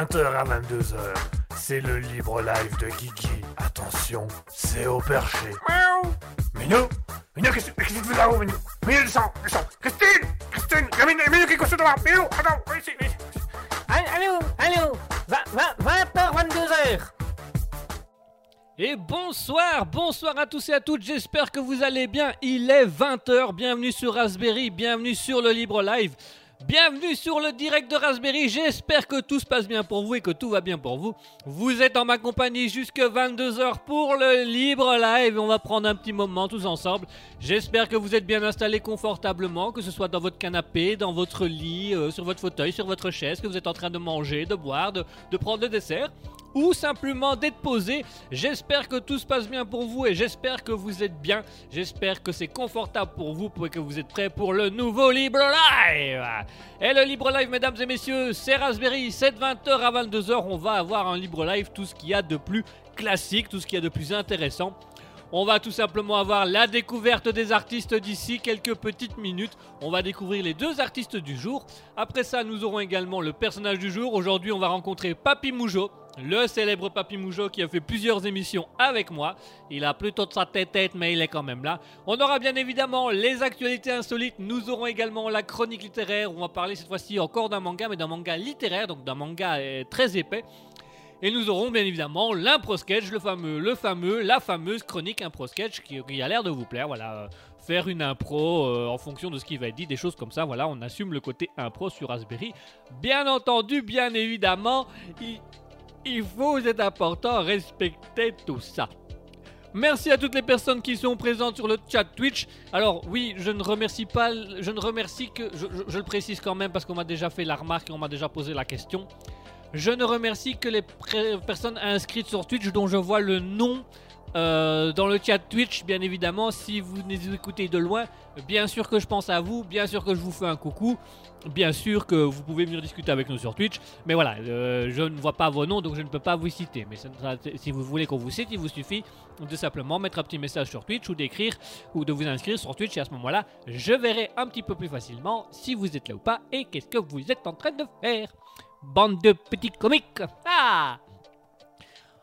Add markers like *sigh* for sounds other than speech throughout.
mercredi de 20h à 22h. C'est le libre live de Guigui. Attention, c'est au perché. Miaou Minou Minou, qu'est-ce qu'est-ce que tu fais là-haut, Minou? Minou, descends, descends Christine Christine Il y a Minou, Minou qui est couché devant Minou, attends, viens ici, viens ici. Allô, allô 20h, 22h Et bonsoir, bonsoir à tous et à toutes, j'espère que vous allez bien. Il est 20h, bienvenue sur Raspberry, bienvenue sur le Libre Live. Bienvenue sur le direct de Raspberry, j'espère que tout se passe bien pour vous et que tout va bien pour vous. Vous êtes en ma compagnie jusque 22h pour le libre live on va prendre un petit moment tous ensemble. J'espère que vous êtes bien installés confortablement, que ce soit dans votre canapé, dans votre lit, euh, sur votre fauteuil, sur votre chaise, que vous êtes en train de manger, de boire, de, de prendre le dessert ou simplement d'être posé. J'espère que tout se passe bien pour vous et j'espère que vous êtes bien. J'espère que c'est confortable pour vous et que vous êtes prêts pour le nouveau Libre Live. Et le Libre Live, mesdames et messieurs, c'est Raspberry. C'est de 20h à 22h. On va avoir un Libre Live, tout ce qu'il y a de plus classique, tout ce qu'il y a de plus intéressant. On va tout simplement avoir la découverte des artistes d'ici quelques petites minutes. On va découvrir les deux artistes du jour. Après ça, nous aurons également le personnage du jour. Aujourd'hui, on va rencontrer Papy Moujo, le célèbre Papy Moujo qui a fait plusieurs émissions avec moi. Il a plutôt de sa tête tête, mais il est quand même là. On aura bien évidemment les actualités insolites. Nous aurons également la chronique littéraire. On va parler cette fois-ci encore d'un manga, mais d'un manga littéraire, donc d'un manga euh, très épais. Et nous aurons bien évidemment l'impro sketch, le fameux, le fameux, la fameuse chronique impro sketch qui, qui a l'air de vous plaire. Voilà, euh, faire une impro euh, en fonction de ce qui va être dit, des choses comme ça. Voilà, on assume le côté impro sur Raspberry. Bien entendu, bien évidemment, il, il faut, c'est important, respecter tout ça. Merci à toutes les personnes qui sont présentes sur le chat Twitch. Alors oui, je ne remercie pas, je ne remercie que, je, je- le précise quand même parce qu'on m'a déjà fait la remarque et on m'a déjà posé la question. Je ne remercie que les personnes inscrites sur Twitch dont je vois le nom euh, dans le chat Twitch, bien évidemment. Si vous nous écoutez de loin, bien sûr que je pense à vous, bien sûr que je vous fais un coucou, bien sûr que vous pouvez venir discuter avec nous sur Twitch. Mais voilà, euh, je ne vois pas vos noms donc je ne peux pas vous citer. Mais si vous voulez qu'on vous cite, il vous suffit de simplement mettre un petit message sur Twitch ou d'écrire ou de vous inscrire sur Twitch et à ce moment-là, je verrai un petit peu plus facilement si vous êtes là ou pas et qu'est-ce que vous êtes en train de faire. Bande de petits comiques. Ah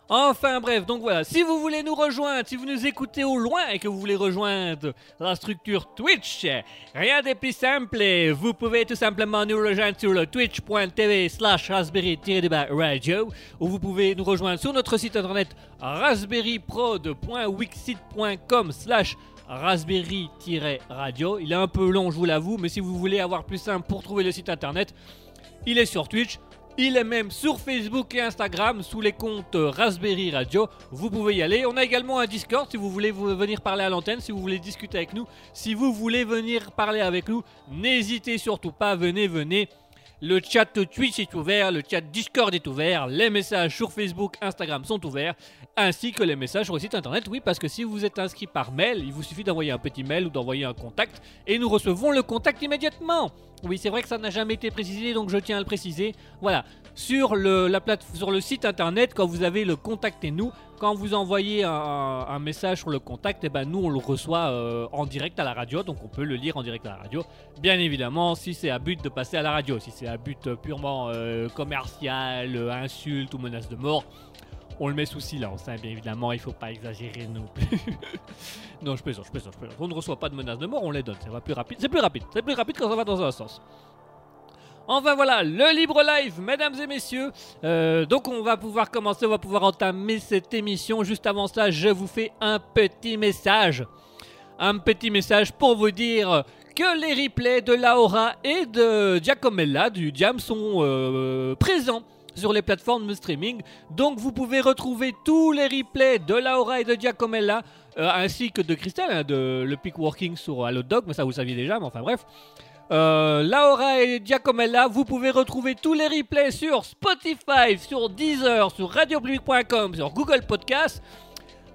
Enfin bref, donc voilà, si vous voulez nous rejoindre, si vous nous écoutez au loin et que vous voulez rejoindre la structure Twitch, rien de plus simple, vous pouvez tout simplement nous rejoindre sur le twitch.tv slash raspberry-radio ou vous pouvez nous rejoindre sur notre site internet raspberryprod.wixit.com slash raspberry-radio. Il est un peu long, je vous l'avoue, mais si vous voulez avoir plus simple pour trouver le site internet, il est sur Twitch. Il est même sur Facebook et Instagram sous les comptes Raspberry Radio. Vous pouvez y aller. On a également un Discord si vous voulez venir parler à l'antenne, si vous voulez discuter avec nous, si vous voulez venir parler avec nous. N'hésitez surtout pas, venez, venez. Le chat Twitch est ouvert, le chat Discord est ouvert, les messages sur Facebook, Instagram sont ouverts, ainsi que les messages sur le site internet. Oui, parce que si vous êtes inscrit par mail, il vous suffit d'envoyer un petit mail ou d'envoyer un contact et nous recevons le contact immédiatement. Oui, c'est vrai que ça n'a jamais été précisé, donc je tiens à le préciser. Voilà, sur le, la plate- sur le site internet, quand vous avez le contactez-nous, quand vous envoyez un, message sur le contact, et ben nous on le reçoit euh, en direct à la radio, donc on peut le lire en direct à la radio. Bien évidemment, si c'est à but de passer à la radio, si c'est à but purement euh, commercial, euh, insulte ou menace de mort, on le met sous silence, hein, bien évidemment, il faut pas exagérer non plus. *laughs* non, je plaisante, je plaisante, je plaisante. On ne reçoit pas de menaces de mort, on les donne, ça va plus rapide. C'est plus rapide, c'est plus rapide quand ça va dans un sens. Enfin voilà, le libre live, mesdames et messieurs. Euh, donc on va pouvoir commencer, on va pouvoir entamer cette émission. Juste avant ça, je vous fais un petit message. Un petit message pour vous dire que les replays de Laura et de Giacomella du Diam sont euh, présents sur les plateformes de streaming. Donc vous pouvez retrouver tous les replays de Laura et de Giacomella euh, ainsi que de Christelle, hein, de le Peak Working sur Allo Dog, mais ça vous saviez déjà, mais enfin bref. Euh, Laura et Giacomella, vous pouvez retrouver tous les replays sur Spotify, sur Deezer, sur radiopublic.com, sur Google Podcast,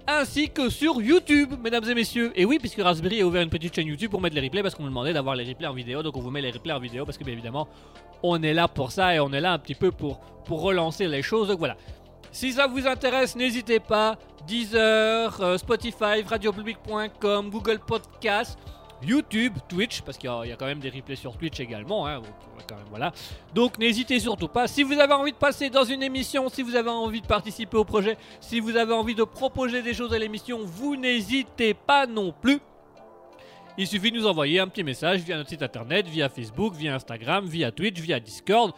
ainsi que sur YouTube, mesdames et messieurs. Et oui, puisque Raspberry a ouvert une petite chaîne YouTube pour mettre les replays, parce qu'on nous demandait d'avoir les replays en vidéo, donc on vous met les replays en vidéo, parce que bien évidemment, on est là pour ça et on est là un petit peu pour, relancer les choses. Donc voilà. Si ça vous intéresse, n'hésitez pas. Deezer, euh, Spotify, radiopublic.com, Google Podcast. YouTube, Twitch, parce qu'il y, a- quand même des replays sur Twitch également. hein, voilà. Donc n'hésitez surtout pas. Si vous avez envie de passer dans une émission, si vous avez envie de participer au projet, si vous avez envie de proposer des choses à l'émission, vous n'hésitez pas non plus. Il suffit de nous envoyer un petit message via notre site internet, via Facebook, via Instagram, via Twitch, via Discord,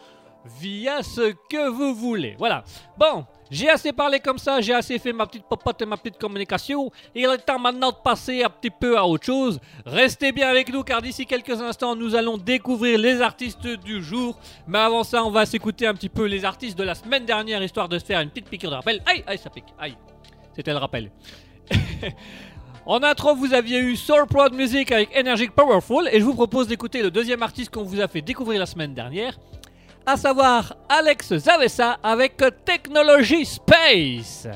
via ce que vous voulez. Voilà. Bon, j'ai assez parlé comme ça, j'ai assez fait ma petite popote et ma petite communication. Il est temps maintenant de passer un petit peu à autre chose. Restez bien avec nous car d'ici quelques instants, nous allons découvrir les artistes du jour. Mais avant ça, on va s'écouter un petit peu les artistes de la semaine dernière histoire de se faire une petite piqûre de rappel. Aïe, aïe, ça pique. Aïe. C'était le rappel. *laughs* En intro, vous aviez eu Soul Music avec Energy Powerful et je vous propose d'écouter le deuxième artiste qu'on vous a fait découvrir la semaine dernière, à savoir Alex Zavessa avec Technology Space.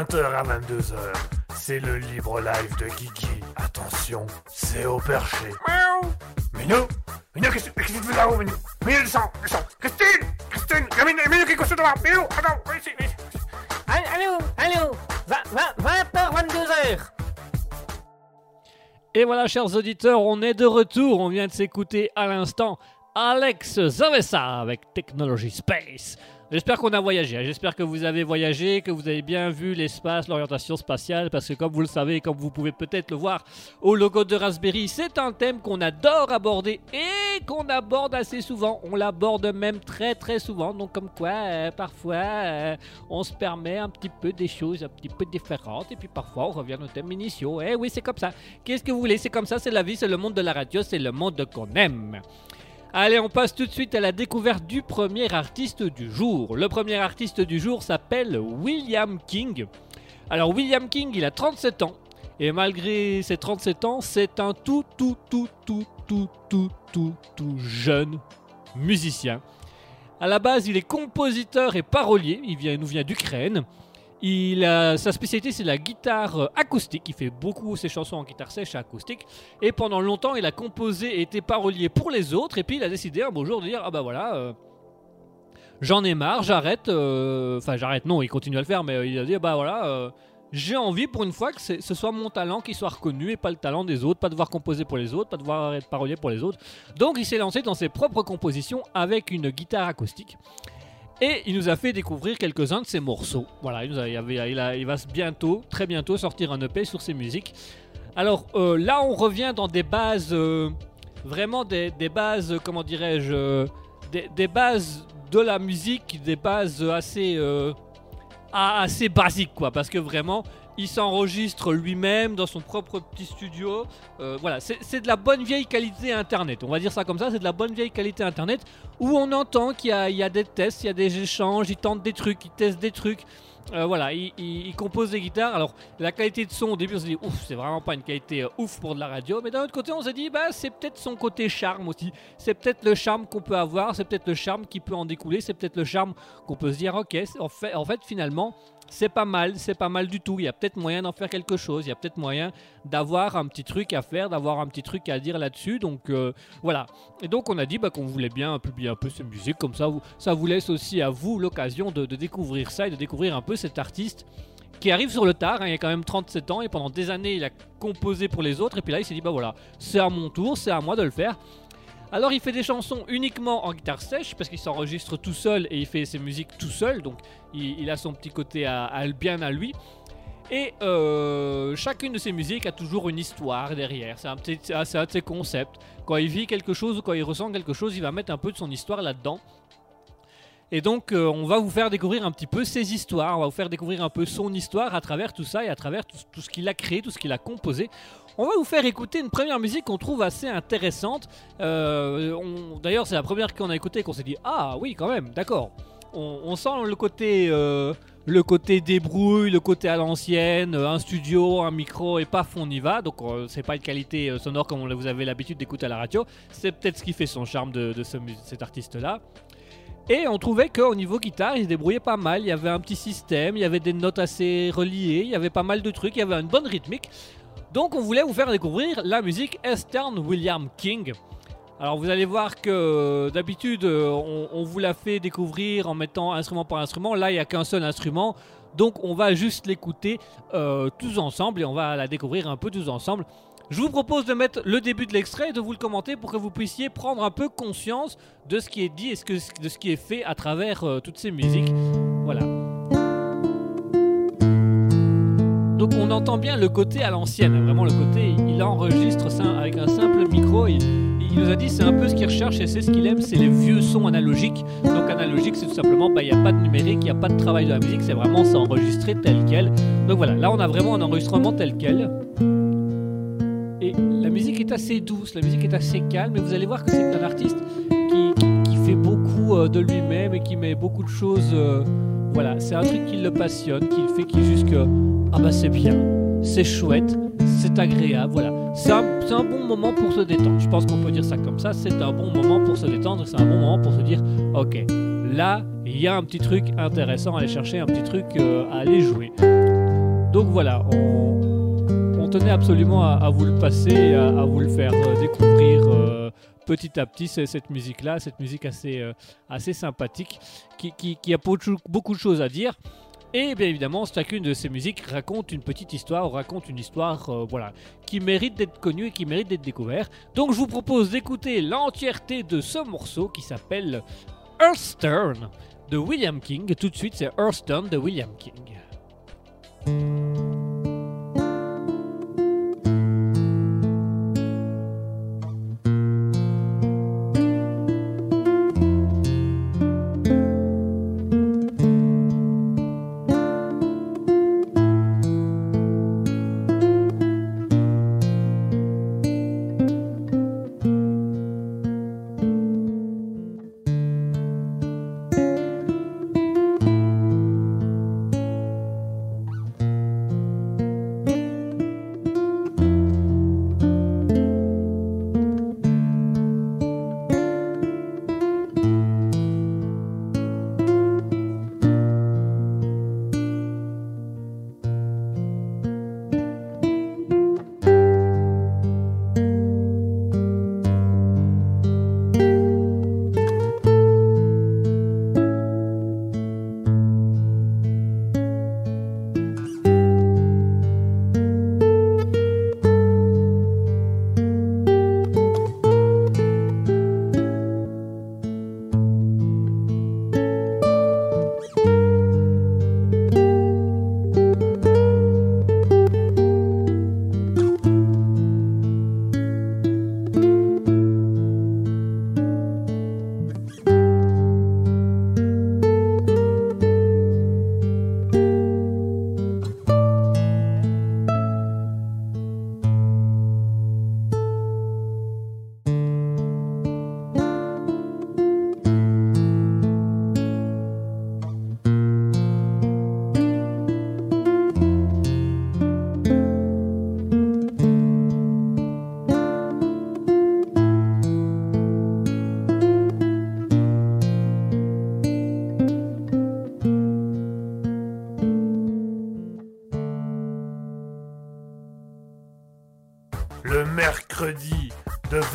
20h à 22h, c'est le libre live de Guigui. Attention, c'est au perché. Miaou. Minou Minou, qu'est-ce qu'est-ce que tu fais là-haut, Minou? Minou, descends, descends Christine Christine Il y a Minou, Minou qui est couché devant Minou, attends, viens ici, viens ici. Allô, allô, 20h, 22h. Et voilà, chers auditeurs, on est de retour. On vient de s'écouter à l'instant Alex Zavessa avec Technology Space. J'espère qu'on a voyagé. hein. J'espère que vous avez voyagé, que vous avez bien vu l'espace, l'orientation spatiale, parce que comme vous le savez, comme vous pouvez peut-être le voir au logo de Raspberry, c'est un thème qu'on adore aborder et qu'on aborde assez souvent. On l'aborde même très très souvent. Donc comme quoi, euh, parfois, euh, on se permet un petit peu des choses un petit peu différentes et puis parfois on revient au thème initiaux. Eh oui, c'est comme ça. Qu'est-ce que vous voulez? C'est comme ça, c'est la vie, c'est le monde de la radio, c'est le monde qu'on aime. Allez, on passe tout de suite à la découverte du premier artiste du jour. Le premier artiste du jour s'appelle William King. Alors William King, il a 37 ans. Et malgré ses 37 ans, c'est un tout, tout, tout, tout, tout, tout, tout, tout jeune musicien. À la base, il est compositeur et parolier. Il, il nous vient d'Ukraine. Il a, sa spécialité, c'est la guitare euh, acoustique. Il fait beaucoup ses chansons en guitare sèche et acoustique. Et pendant longtemps, il a composé et été parolier pour les autres. Et puis, il a décidé un beau jour de dire Ah bah voilà, euh, j'en ai marre, j'arrête. euh, Enfin, j'arrête, non, il continue à le faire, mais il a dit Ah bah voilà, j'ai envie pour une fois que ce soit mon talent qui soit reconnu et pas le talent des autres, pas devoir composer pour les autres, pas devoir être parolier pour les autres. Donc, il s'est lancé dans ses propres compositions avec une guitare acoustique. Et il nous a fait découvrir quelques-uns de ses morceaux. Voilà, il, va bientôt, très bientôt, sortir un EP sur ses musiques. Alors euh, là, on revient dans des bases, euh, vraiment des, bases, comment dirais-je, euh, des, des bases de la musique des bases assez, assez basiques, quoi. Parce que vraiment, il s'enregistre lui-même dans son propre petit studio. Euh, voilà, c'est de la bonne vieille qualité internet. On va dire ça comme ça, c'est de la bonne vieille qualité internet où on entend qu'il y, a- des tests, il y a des échanges, ils tentent des trucs, ils testent des trucs. Euh, voilà, il, compose des guitares. Alors, la qualité de son, au début, on s'est dit, ouf, c'est vraiment pas une qualité euh, ouf pour de la radio. Mais d'un autre côté, on s'est dit, bah, c'est peut-être son côté charme aussi. C'est peut-être le charme qu'on peut avoir, c'est peut-être le charme qui peut en découler, c'est peut-être le charme qu'on peut se dire, ok, en en fait finalement, c'est pas mal, c'est pas mal du tout. Il y a peut-être moyen d'en faire quelque chose, il y a peut-être moyen d'avoir un petit truc à faire, d'avoir un petit truc à dire là-dessus. Donc, euh, voilà. Et donc, on a dit bah, qu'on voulait bien publier un peu ces musiques, comme ça, ça vous laisse aussi à vous l'occasion de, découvrir ça et de découvrir un peu cet artiste qui arrive sur le tard, hein, il a quand même 37 ans et pendant des années il a composé pour les autres et puis là il s'est dit bah voilà, c'est à mon tour, c'est à moi de le faire. Alors il fait des chansons uniquement en guitare sèche parce qu'il s'enregistre tout seul et il fait ses musiques tout seul, donc il, a son petit côté à, bien à lui. Et euh, chacune de ses musiques a toujours une histoire derrière, c'est un, petit- un de ses concepts. Quand il vit quelque chose ou quand il ressent quelque chose, il va mettre un peu de son histoire là-dedans. Et donc, euh, on va vous faire découvrir un petit peu ses histoires, on va vous faire découvrir un peu son histoire à travers tout ça et à travers tout ce qu'il a créé, tout ce qu'il a composé. On va vous faire écouter une première musique qu'on trouve assez intéressante. Euh, D'ailleurs, c'est la première qu'on a écoutée qu'on s'est dit Ah oui, quand même, d'accord. On, sent le côté, euh, le côté débrouille, le côté à l'ancienne, un studio, un micro et paf, on y va. Donc, euh, c'est pas une qualité sonore comme vous avez l'habitude d'écouter à la radio. C'est peut-être ce qui fait son charme de, ce cet artiste-là. Et on trouvait qu'au niveau guitare, il se débrouillait pas mal. Il y avait un petit système, il y avait des notes assez reliées, il y avait pas mal de trucs, il y avait une bonne rythmique. Donc on voulait vous faire découvrir la musique Eastern William King. Alors vous allez voir que euh, d'habitude euh, on, vous l'a fait découvrir en mettant instrument par instrument. Là il n'y a qu'un seul instrument. Donc on va juste l'écouter euh, tous ensemble et on va la découvrir un peu tous ensemble. Je vous propose de mettre le début de l'extrait et de vous le commenter pour que vous puissiez prendre un peu conscience de ce qui est dit et de ce qui est fait à travers toutes ces musiques. Voilà. Donc on entend bien le côté à l'ancienne, hein, vraiment le côté, il enregistre ça avec un simple micro. Il, il nous a dit c'est un peu ce qu'il recherche et c'est ce qu'il aime, c'est les vieux sons analogiques. Donc analogique c'est tout simplement, bah, il n'y a pas de numérique, il n'y a pas de travail de la musique, c'est vraiment c'est enregistré tel quel. Donc voilà, là on a vraiment un enregistrement tel quel. Et la musique est assez douce, la musique est assez calme, et vous allez voir que c'est un artiste qui, qui fait beaucoup euh, de lui-même et qui met beaucoup de choses. euh, voilà, c'est un truc qui le passionne, qui fait qu'il juste que ah bah c'est bien, c'est chouette, c'est agréable, voilà. C'est un, bon moment pour se détendre. Je pense qu'on peut dire ça comme ça. C'est un bon moment pour se détendre, c'est un bon moment pour se dire ok, là il y a un petit truc intéressant à aller chercher, un petit truc euh, à aller jouer. Donc voilà, on, tenait absolument à, vous le passer, à vous le faire euh, découvrir euh, petit à petit cette musique-là, cette musique assez, euh, assez sympathique, qui, a beaucoup beaucoup de choses à dire. Et bien évidemment, chacune de ces musiques raconte une petite histoire, ou raconte une histoire euh, voilà, qui mérite d'être connue et qui mérite d'être découverte. Donc je vous propose d'écouter l'entièreté de ce morceau qui s'appelle Earthstone de William King. Tout de suite, c'est Earthstone de William King.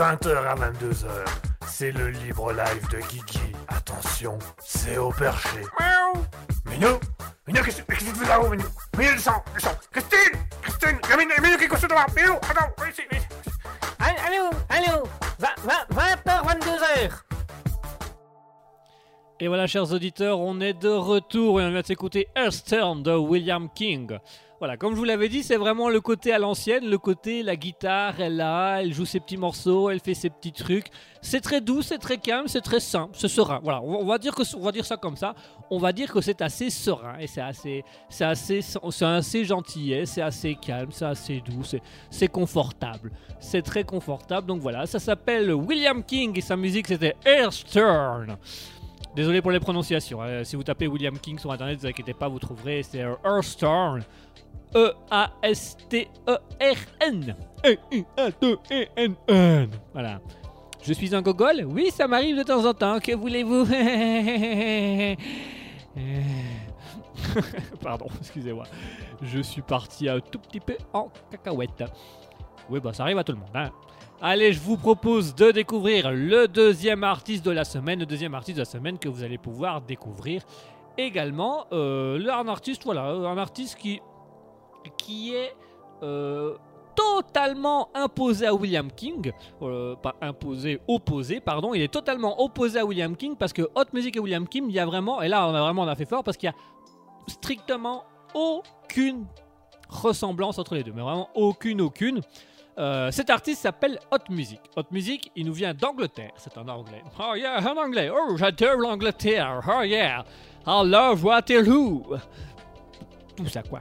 20h à 22h. C'est le libre live de Guigui. Attention, c'est au perché. Miaou. Minou Minou, qu'est-ce qu'est-ce que tu fais là-haut, Minou? Minou, descends, descends. Christine Christine Il y a Minou, Minou qui est couché devant. Minou, attends, viens ici, viens ici. Allô, allô, allô. 20h, 22h. Et voilà, chers auditeurs, on est de retour et on vient de s'écouter Earthturn de William King. Voilà, comme je vous l'avais dit, c'est vraiment le côté à l'ancienne, le côté la guitare, elle a, elle joue ses petits morceaux, elle fait ses petits trucs. C'est très doux, c'est très calme, c'est très simple, c'est serein. Voilà, on va dire que on va dire ça comme ça. On va dire que c'est assez serein et c'est assez, c'est assez, c'est assez gentillet, c'est assez calme, c'est assez doux, c'est, confortable, c'est très confortable. Donc voilà, ça s'appelle William King et sa musique c'était Earthturn. Désolé pour les prononciations. hein. Si vous tapez William King sur internet, ne vous inquiétez pas, vous trouverez. C'est Earthstorm. E-A-S-T-E-R-N. E-I-A-T-E-N-N. Voilà. Je suis un gogol Oui, ça m'arrive de temps en temps. Que voulez-vous? *laughs* Pardon, excusez-moi. Je suis parti un tout petit peu en cacahuète. Oui, bah ça arrive à tout le monde. hein. Allez, je vous propose de découvrir le deuxième artiste de la semaine, le deuxième artiste de la semaine que vous allez pouvoir découvrir également. Euh, un artiste, voilà, un artiste qui, qui est euh, totalement imposé à William King, Euh, pas imposé, opposé, pardon. Il est totalement opposé à William King parce que Hot Music et William King, il y a vraiment, et là, on a vraiment on a fait fort parce qu'il y a strictement aucune ressemblance entre les deux, mais vraiment aucune, aucune. Euh, cet artiste s'appelle Hot Music. Hot Music, il nous vient d'Angleterre. C'est un anglais. Oh yeah, un anglais. Oh, j'adore l'Angleterre. Oh yeah. I love Waterloo. Tout ça, quoi.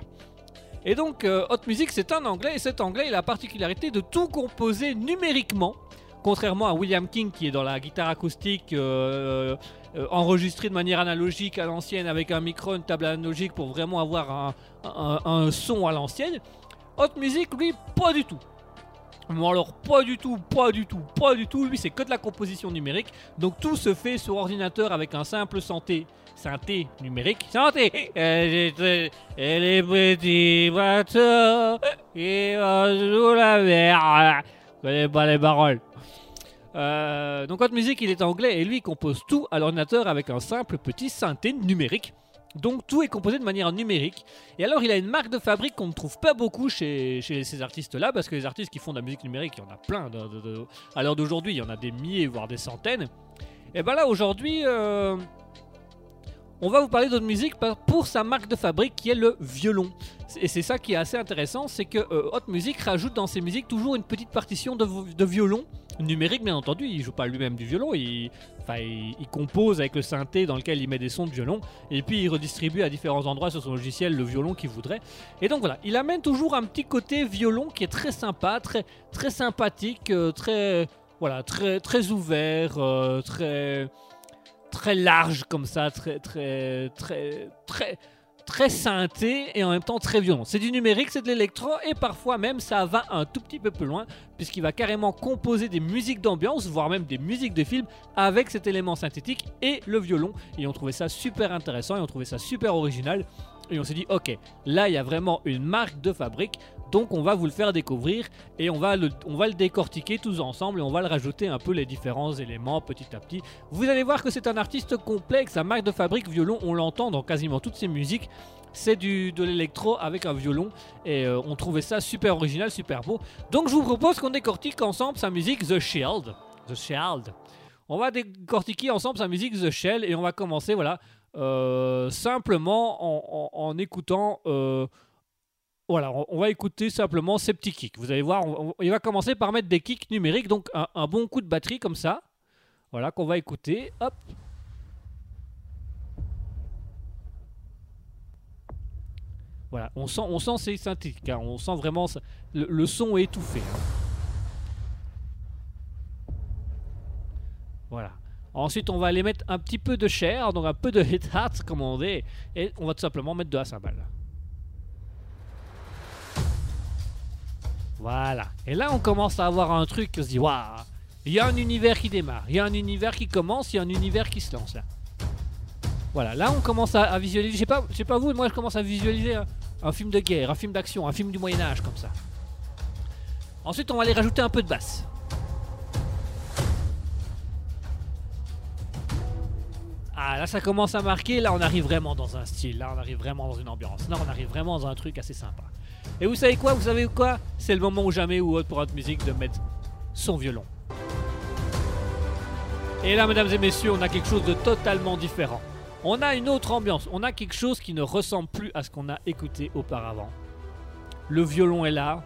Et donc, euh, Hot Music, c'est un anglais. Et cet anglais, il a la particularité de tout composer numériquement. Contrairement à William King, qui est dans la guitare acoustique, euh, euh, enregistré de manière analogique à l'ancienne, avec un micro, une table analogique pour vraiment avoir un, un- son à l'ancienne. Hot Music, lui, pas du tout. Bon alors pas du tout, pas du tout, pas du tout. Lui c'est que de la composition numérique. Donc tout se fait sur ordinateur avec un simple synthé, synthé numérique. Synthé. Et les petits bateaux qui vont sous la mer. Je connais pas les paroles. Euh, donc Hot Music il est anglais et lui il compose tout à l'ordinateur avec un simple petit synthé numérique. Donc tout est composé de manière numérique. Et alors il a une marque de fabrique qu'on ne trouve pas beaucoup chez, chez ces artistes-là, parce que les artistes qui font de la musique numérique, il y en a plein. À l'heure d'aujourd'hui, il y en a des milliers, voire des centaines. Et ben là aujourd'hui, euh, on va vous parler d'autre musique par- pour sa marque de fabrique qui est le violon. Et c'est ça qui est assez intéressant, c'est que euh, Hot Music rajoute dans ses musiques toujours une petite partition de, violon numérique, bien entendu. Il joue pas lui-même du violon, il, il, compose avec le synthé dans lequel il met des sons de violon, et puis il redistribue à différents endroits sur son logiciel le violon qu'il voudrait. Et donc voilà, il amène toujours un petit côté violon qui est très sympa, très, sympathique, euh, très, voilà, très, très ouvert, euh, très, très large comme ça, très, très, très, très, très synthé et en même temps très violent. C'est du numérique, c'est de l'électro et parfois même ça va un tout petit peu plus loin puisqu'il va carrément composer des musiques d'ambiance, voire même des musiques de film avec cet élément synthétique et le violon. Et on trouvait ça super intéressant et on trouvait ça super original. Et on s'est dit, ok, là il y a vraiment une marque de fabrique, donc on va vous le faire découvrir et on va le, décortiquer tous ensemble et on va le rajouter un peu les différents éléments petit à petit. Vous allez voir que c'est un artiste complexe, sa marque de fabrique violon, on l'entend dans quasiment toutes ses musiques. C'est du, de l'électro avec un violon et euh, on trouvait ça super original, super beau. Donc je vous propose qu'on décortique ensemble sa musique The Shield. The Shield. On va décortiquer ensemble sa musique The Shell et on va commencer voilà euh, simplement en, en- en écoutant. euh, voilà, on, va écouter simplement ces petits kicks. Vous allez voir, il va commencer par mettre des kicks numériques, donc un, bon coup de batterie comme ça. Voilà qu'on va écouter. Voilà, on sent, on sent c'est synthétique, hein, on sent vraiment le, son étouffé. hein. Voilà. Ensuite, on va aller mettre un petit peu de chair, donc un peu de *laughs* hit hat, comme on dit, et on va tout simplement mettre de la cymbale. Voilà. Et là, on commence à avoir un truc, on se dit, waouh, il y a un univers qui démarre, il y a un univers qui commence, il y a un univers qui se lance là. Voilà, là on commence à, visualiser, je sais pas, pas vous, moi je commence à visualiser un, un film de guerre, un film d'action, un film du Moyen Âge comme ça. Ensuite, on va aller rajouter un peu de basse. Ah, là, ça commence à marquer. Là, on arrive vraiment dans un style. Là, on arrive vraiment dans une ambiance. Là, on arrive vraiment dans un truc assez sympa. Et vous savez quoi? Vous savez quoi? C'est le moment ou jamais où Hot pour Hot Music de mettre son violon. Et là, mesdames et messieurs, on a quelque chose de totalement différent. On a une autre ambiance. On a quelque chose qui ne ressemble plus à ce qu'on a écouté auparavant. Le violon est là.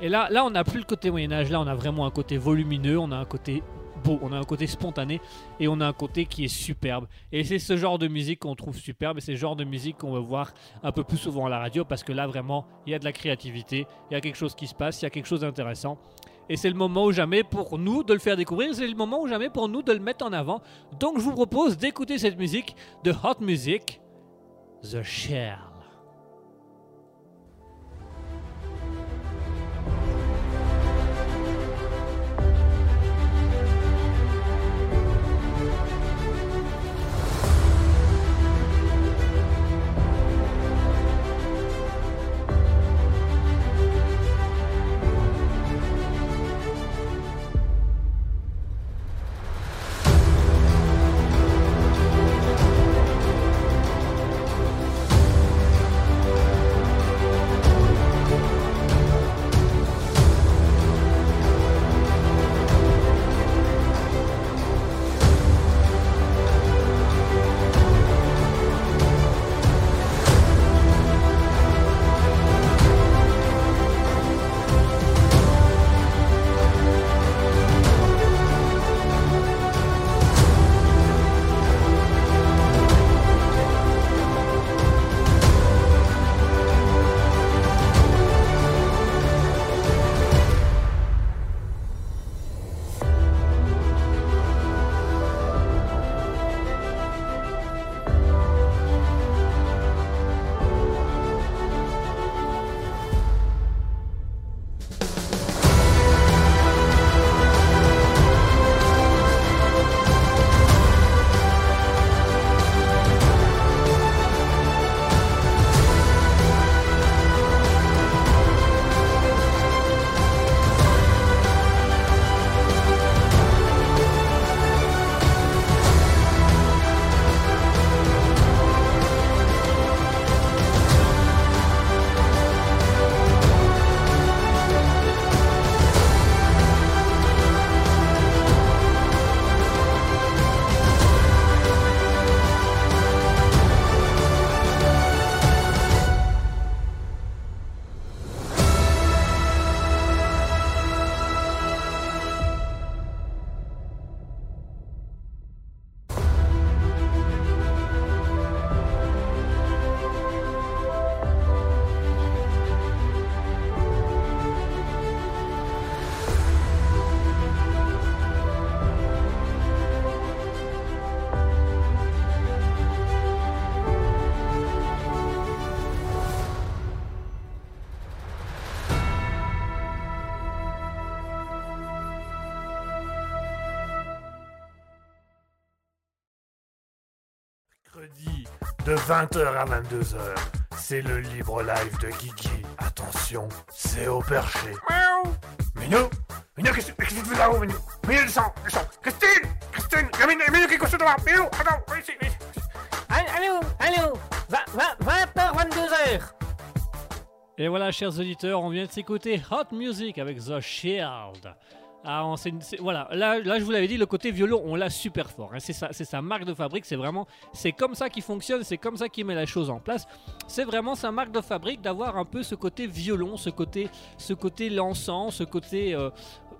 Et là, là, on n'a plus le côté Moyen Âge. Là, on a vraiment un côté volumineux. On a un côté On a un côté spontané. Et on a un côté qui est superbe. Et c'est ce genre de musique qu'on trouve superbe. Et c'est ce genre de musique qu'on veut voir un peu plus souvent à la radio. Parce que là, vraiment, il y a de la créativité. Il y a quelque chose qui se passe. Il y a quelque chose d'intéressant. Et c'est le moment ou jamais pour nous de le faire découvrir, c'est le moment ou jamais pour nous de le mettre en avant. Donc je vous propose d'écouter cette musique de Hot Music, The Shell. De 20h à 22h, c'est le libre live de Guigui. Attention, c'est au perché. Miaou Minou Minou, qu'est-ce qu'est-ce que tu fais là-haut, Minou? Minou, descends, descends Christine Christine Minou, Minou, qui est couché devant Minou, attends, viens ici, viens ici. Allô Allô 20h, 22h Et voilà, chers auditeurs, on vient de s'écouter Hot Music avec The Shield. Ah, on- voilà, là, là je vous l'avais dit, le côté violon, on l'a super fort. hein. C'est sa, sa marque de fabrique, c'est vraiment, c'est comme ça qu'il fonctionne, c'est comme ça qu'il met la chose en place. C'est vraiment sa marque de fabrique d'avoir un peu ce côté violon, ce côté, ce côté lançant, ce côté, euh,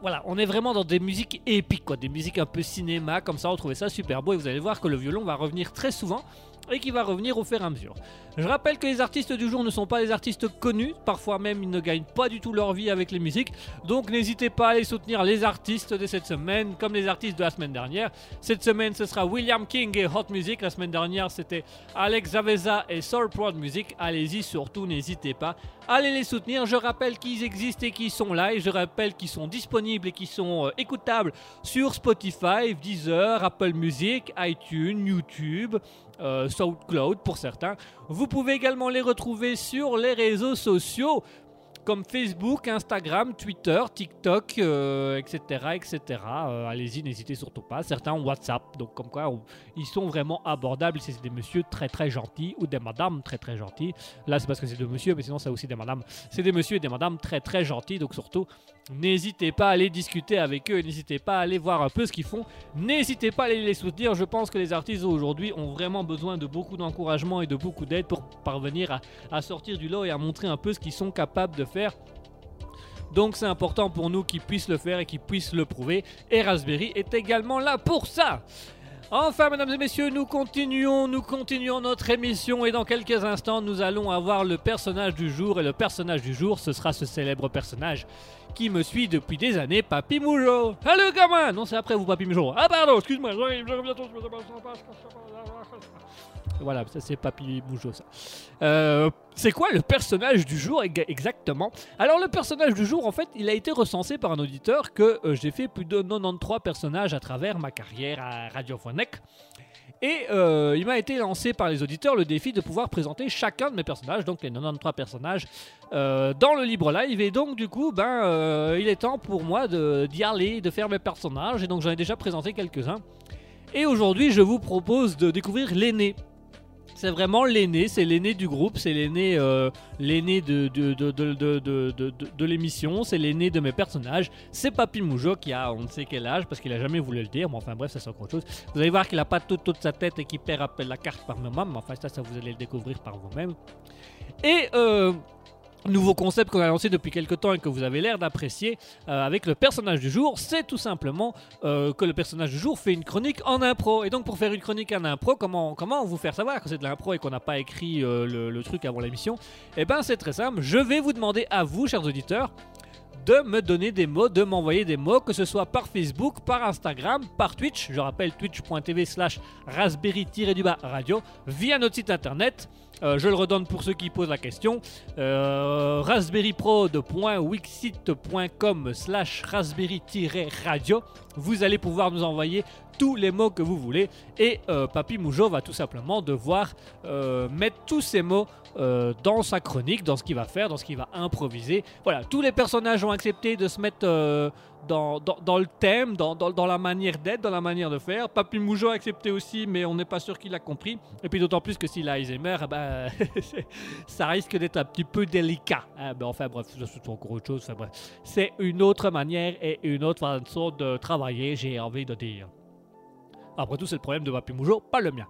voilà, on est vraiment dans des musiques épiques, quoi, des musiques un peu cinéma, comme ça, on trouvait ça super beau. Et vous allez voir que le violon va revenir très souvent et qui va revenir au fur et à mesure. Je rappelle que les artistes du jour ne sont pas des artistes connus, parfois même ils ne gagnent pas du tout leur vie avec les musiques, donc n'hésitez pas à aller soutenir les artistes de cette semaine, comme les artistes de la semaine dernière. Cette semaine ce sera William King et Hot Music, la semaine dernière c'était Alex Zaveza et Soul Prod Music, allez-y surtout, n'hésitez pas, allez les soutenir, je rappelle qu'ils existent et qu'ils sont là, et je rappelle qu'ils sont disponibles et qu'ils sont euh, écoutables sur Spotify, Deezer, Apple Music, iTunes, YouTube, euh, SoundCloud pour certains. Vous pouvez également les retrouver sur les réseaux sociaux. comme Facebook, Instagram, Twitter, TikTok, euh, etc. etc. Euh, Allez-y, n'hésitez surtout pas. Certains ont WhatsApp, donc comme quoi ils sont vraiment abordables. C'est des messieurs très très gentils ou des madames très très gentils. Là, c'est parce que c'est des messieurs, mais sinon, c'est aussi des madames. C'est des messieurs et des madames très très gentils, donc surtout, n'hésitez pas à aller discuter avec eux, n'hésitez pas à aller voir un peu ce qu'ils font, n'hésitez pas à aller les soutenir. Je pense que les artistes aujourd'hui ont vraiment besoin de beaucoup d'encouragement et de beaucoup d'aide pour parvenir à, sortir du lot et à montrer un peu ce qu'ils sont capables de faire. Donc c'est important pour nous qu'ils puissent le faire et qu'ils puissent le prouver. Et Raspberry est également là pour ça. Enfin, mesdames et messieurs, nous continuons, nous continuons notre émission et dans quelques instants, nous allons avoir le personnage du jour. Et le personnage du jour, ce sera ce célèbre personnage qui me suit depuis des années, Papy Moujo. Allô, gamin Non, c'est après vous, Papy Moujo. Ah, pardon, excuse-moi. Voilà, ça c'est Papy Moujo, ça. Euh, c'est quoi le personnage du jour ex- exactement? Alors le personnage du jour, en fait, il a été recensé par un auditeur que euh, j'ai fait plus de 93 personnages à travers ma carrière à Radiophonique. Et euh, il m'a été lancé par les auditeurs le défi de pouvoir présenter chacun de mes personnages, donc les 93 personnages, euh, dans le libre live. Et donc du coup, ben, euh, il est temps pour moi d'y aller, de faire mes personnages. Et donc j'en ai déjà présenté quelques-uns. Et aujourd'hui, je vous propose de découvrir l'aîné. C'est vraiment l'aîné, c'est l'aîné du groupe, c'est l'aîné euh, l'aîné de, l'émission, c'est l'aîné de mes personnages. C'est Papy Moujo qui a on ne sait quel âge parce qu'il a jamais voulu le dire, mais enfin bref, ça c'est encore autre chose. Vous allez voir qu'il a pas toute, toute sa tête et qu'il perd la carte par moment, mais enfin ça, ça vous allez le découvrir par vous-même. Et euh, nouveau concept qu'on a lancé depuis quelques temps et que vous avez l'air d'apprécier euh, avec le personnage du jour, c'est tout simplement euh, que le personnage du jour fait une chronique en impro. Et donc pour faire une chronique en impro, comment, comment vous faire savoir que c'est de l'impro et qu'on n'a pas écrit euh, le, truc avant l'émission? Eh ben c'est très simple, je vais vous demander à vous, chers auditeurs, de me donner des mots, de m'envoyer des mots, que ce soit par Facebook, par Instagram, par Twitch, je rappelle twitch.tv slash raspberry-du-bas radio, via notre site internet. Euh, je le redonne pour ceux qui posent la question. Euh, raspberryprod.wixit.com slash raspberry-radio. Vous allez pouvoir nous envoyer tous les mots que vous voulez. Et euh, Papy Moujo va tout simplement devoir euh, mettre tous ces mots euh, dans sa chronique, dans ce qu'il va faire, dans ce qu'il va improviser. Voilà, tous les personnages ont accepté de se mettre dans, le thème, dans, la manière d'être, dans la manière de faire. Papy Moujo a accepté aussi, mais on n'est pas sûr qu'il a compris. Et puis d'autant plus que s'il a Alzheimer, eh ben, *laughs* ça risque d'être un petit peu délicat. hein. Ben, enfin bref, c'est encore autre chose. Enfin, bref. C'est une autre manière et une autre façon de travailler, j'ai envie de dire. Après tout, c'est le problème de Papy Moujo, pas le mien.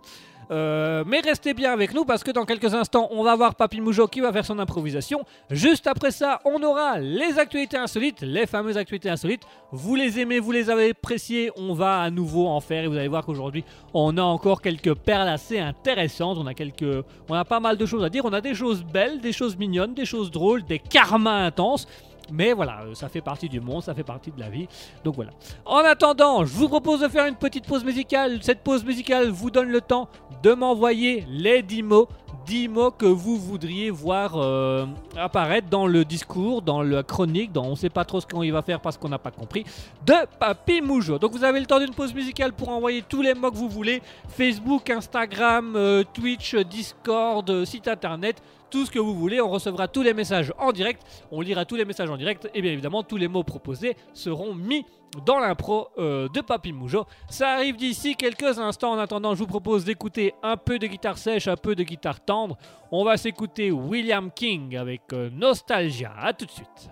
Euh, mais restez bien avec nous parce que dans quelques instants, on va voir Papy Moujo qui va faire son improvisation. Juste après ça, on aura les actualités insolites, les fameuses actualités insolites. Vous les aimez, vous les avez appréciées, on va à nouveau en faire et vous allez voir qu'aujourd'hui, on a encore quelques perles assez intéressantes. On a quelques, on a pas mal de choses à dire. On a des choses belles, des choses mignonnes, des choses drôles, des karmas intenses. Mais voilà, euh, ça fait partie du monde, ça fait partie de la vie. Donc voilà. En attendant, je vous propose de faire une petite pause musicale. Cette pause musicale vous donne le temps de m'envoyer les 10 mots. 10 mots que vous voudriez voir euh, apparaître dans le discours, dans la chronique, on sait pas trop ce qu'on y va faire parce qu'on n'a pas compris, de Papy Moujo. Donc vous avez le temps d'une pause musicale pour envoyer tous les mots que vous voulez. Facebook, Instagram, euh, Twitch, Discord, site internet, tout ce que vous voulez. On recevra tous les messages en direct. On lira tous les messages en direct. Et bien évidemment, tous les mots proposés seront mis dans l'impro euh, de Papy Moujo. Ça arrive d'ici quelques instants. En attendant, je vous propose d'écouter un peu de guitare sèche, un peu de guitare tendre. On va s'écouter William King avec euh, Nostalgia. A tout de suite.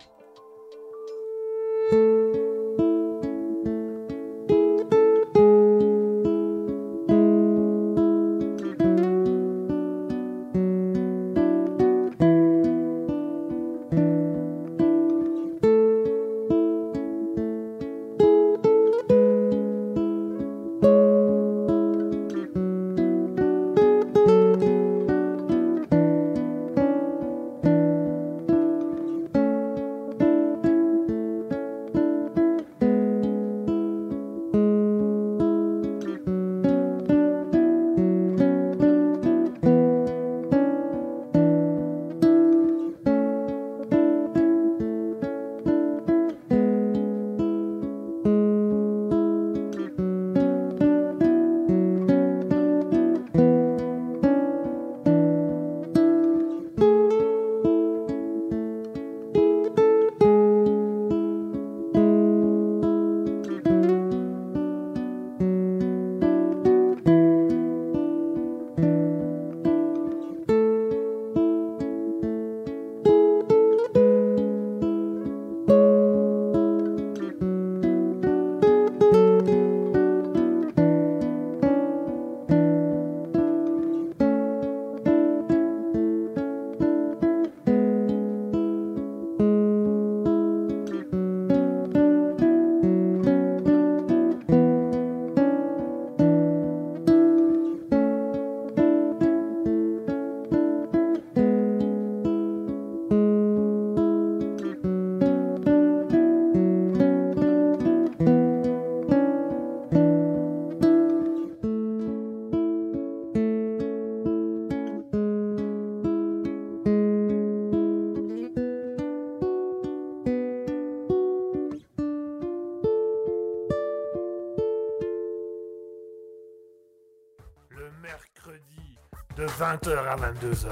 20h à 22h.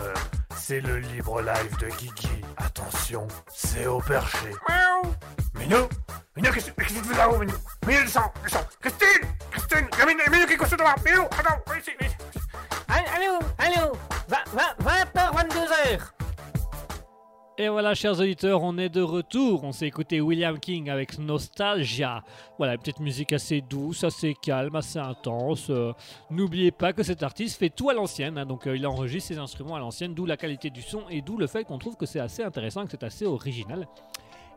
C'est le libre live de Guigui. Attention, c'est au perché. Miaou. Minou Minou, qu'est-ce qu'est-ce que tu fais là-haut, Minou Minou, descends, descends. Christine Christine Minou, Minou, qu'est-ce que tu fais là Minou, attends, viens ici, viens ici. Allô, allô, 20h, 22h. Et voilà, chers auditeurs, on est de retour. On s'est écouté William King avec Nostalgia. Voilà, une petite musique assez douce, assez calme, assez intense. Euh, N'oubliez pas que cet artiste fait tout à l'ancienne, hein, donc euh, il enregistre ses instruments à l'ancienne, d'où la qualité du son et d'où le fait qu'on trouve que c'est assez intéressant, que c'est assez original.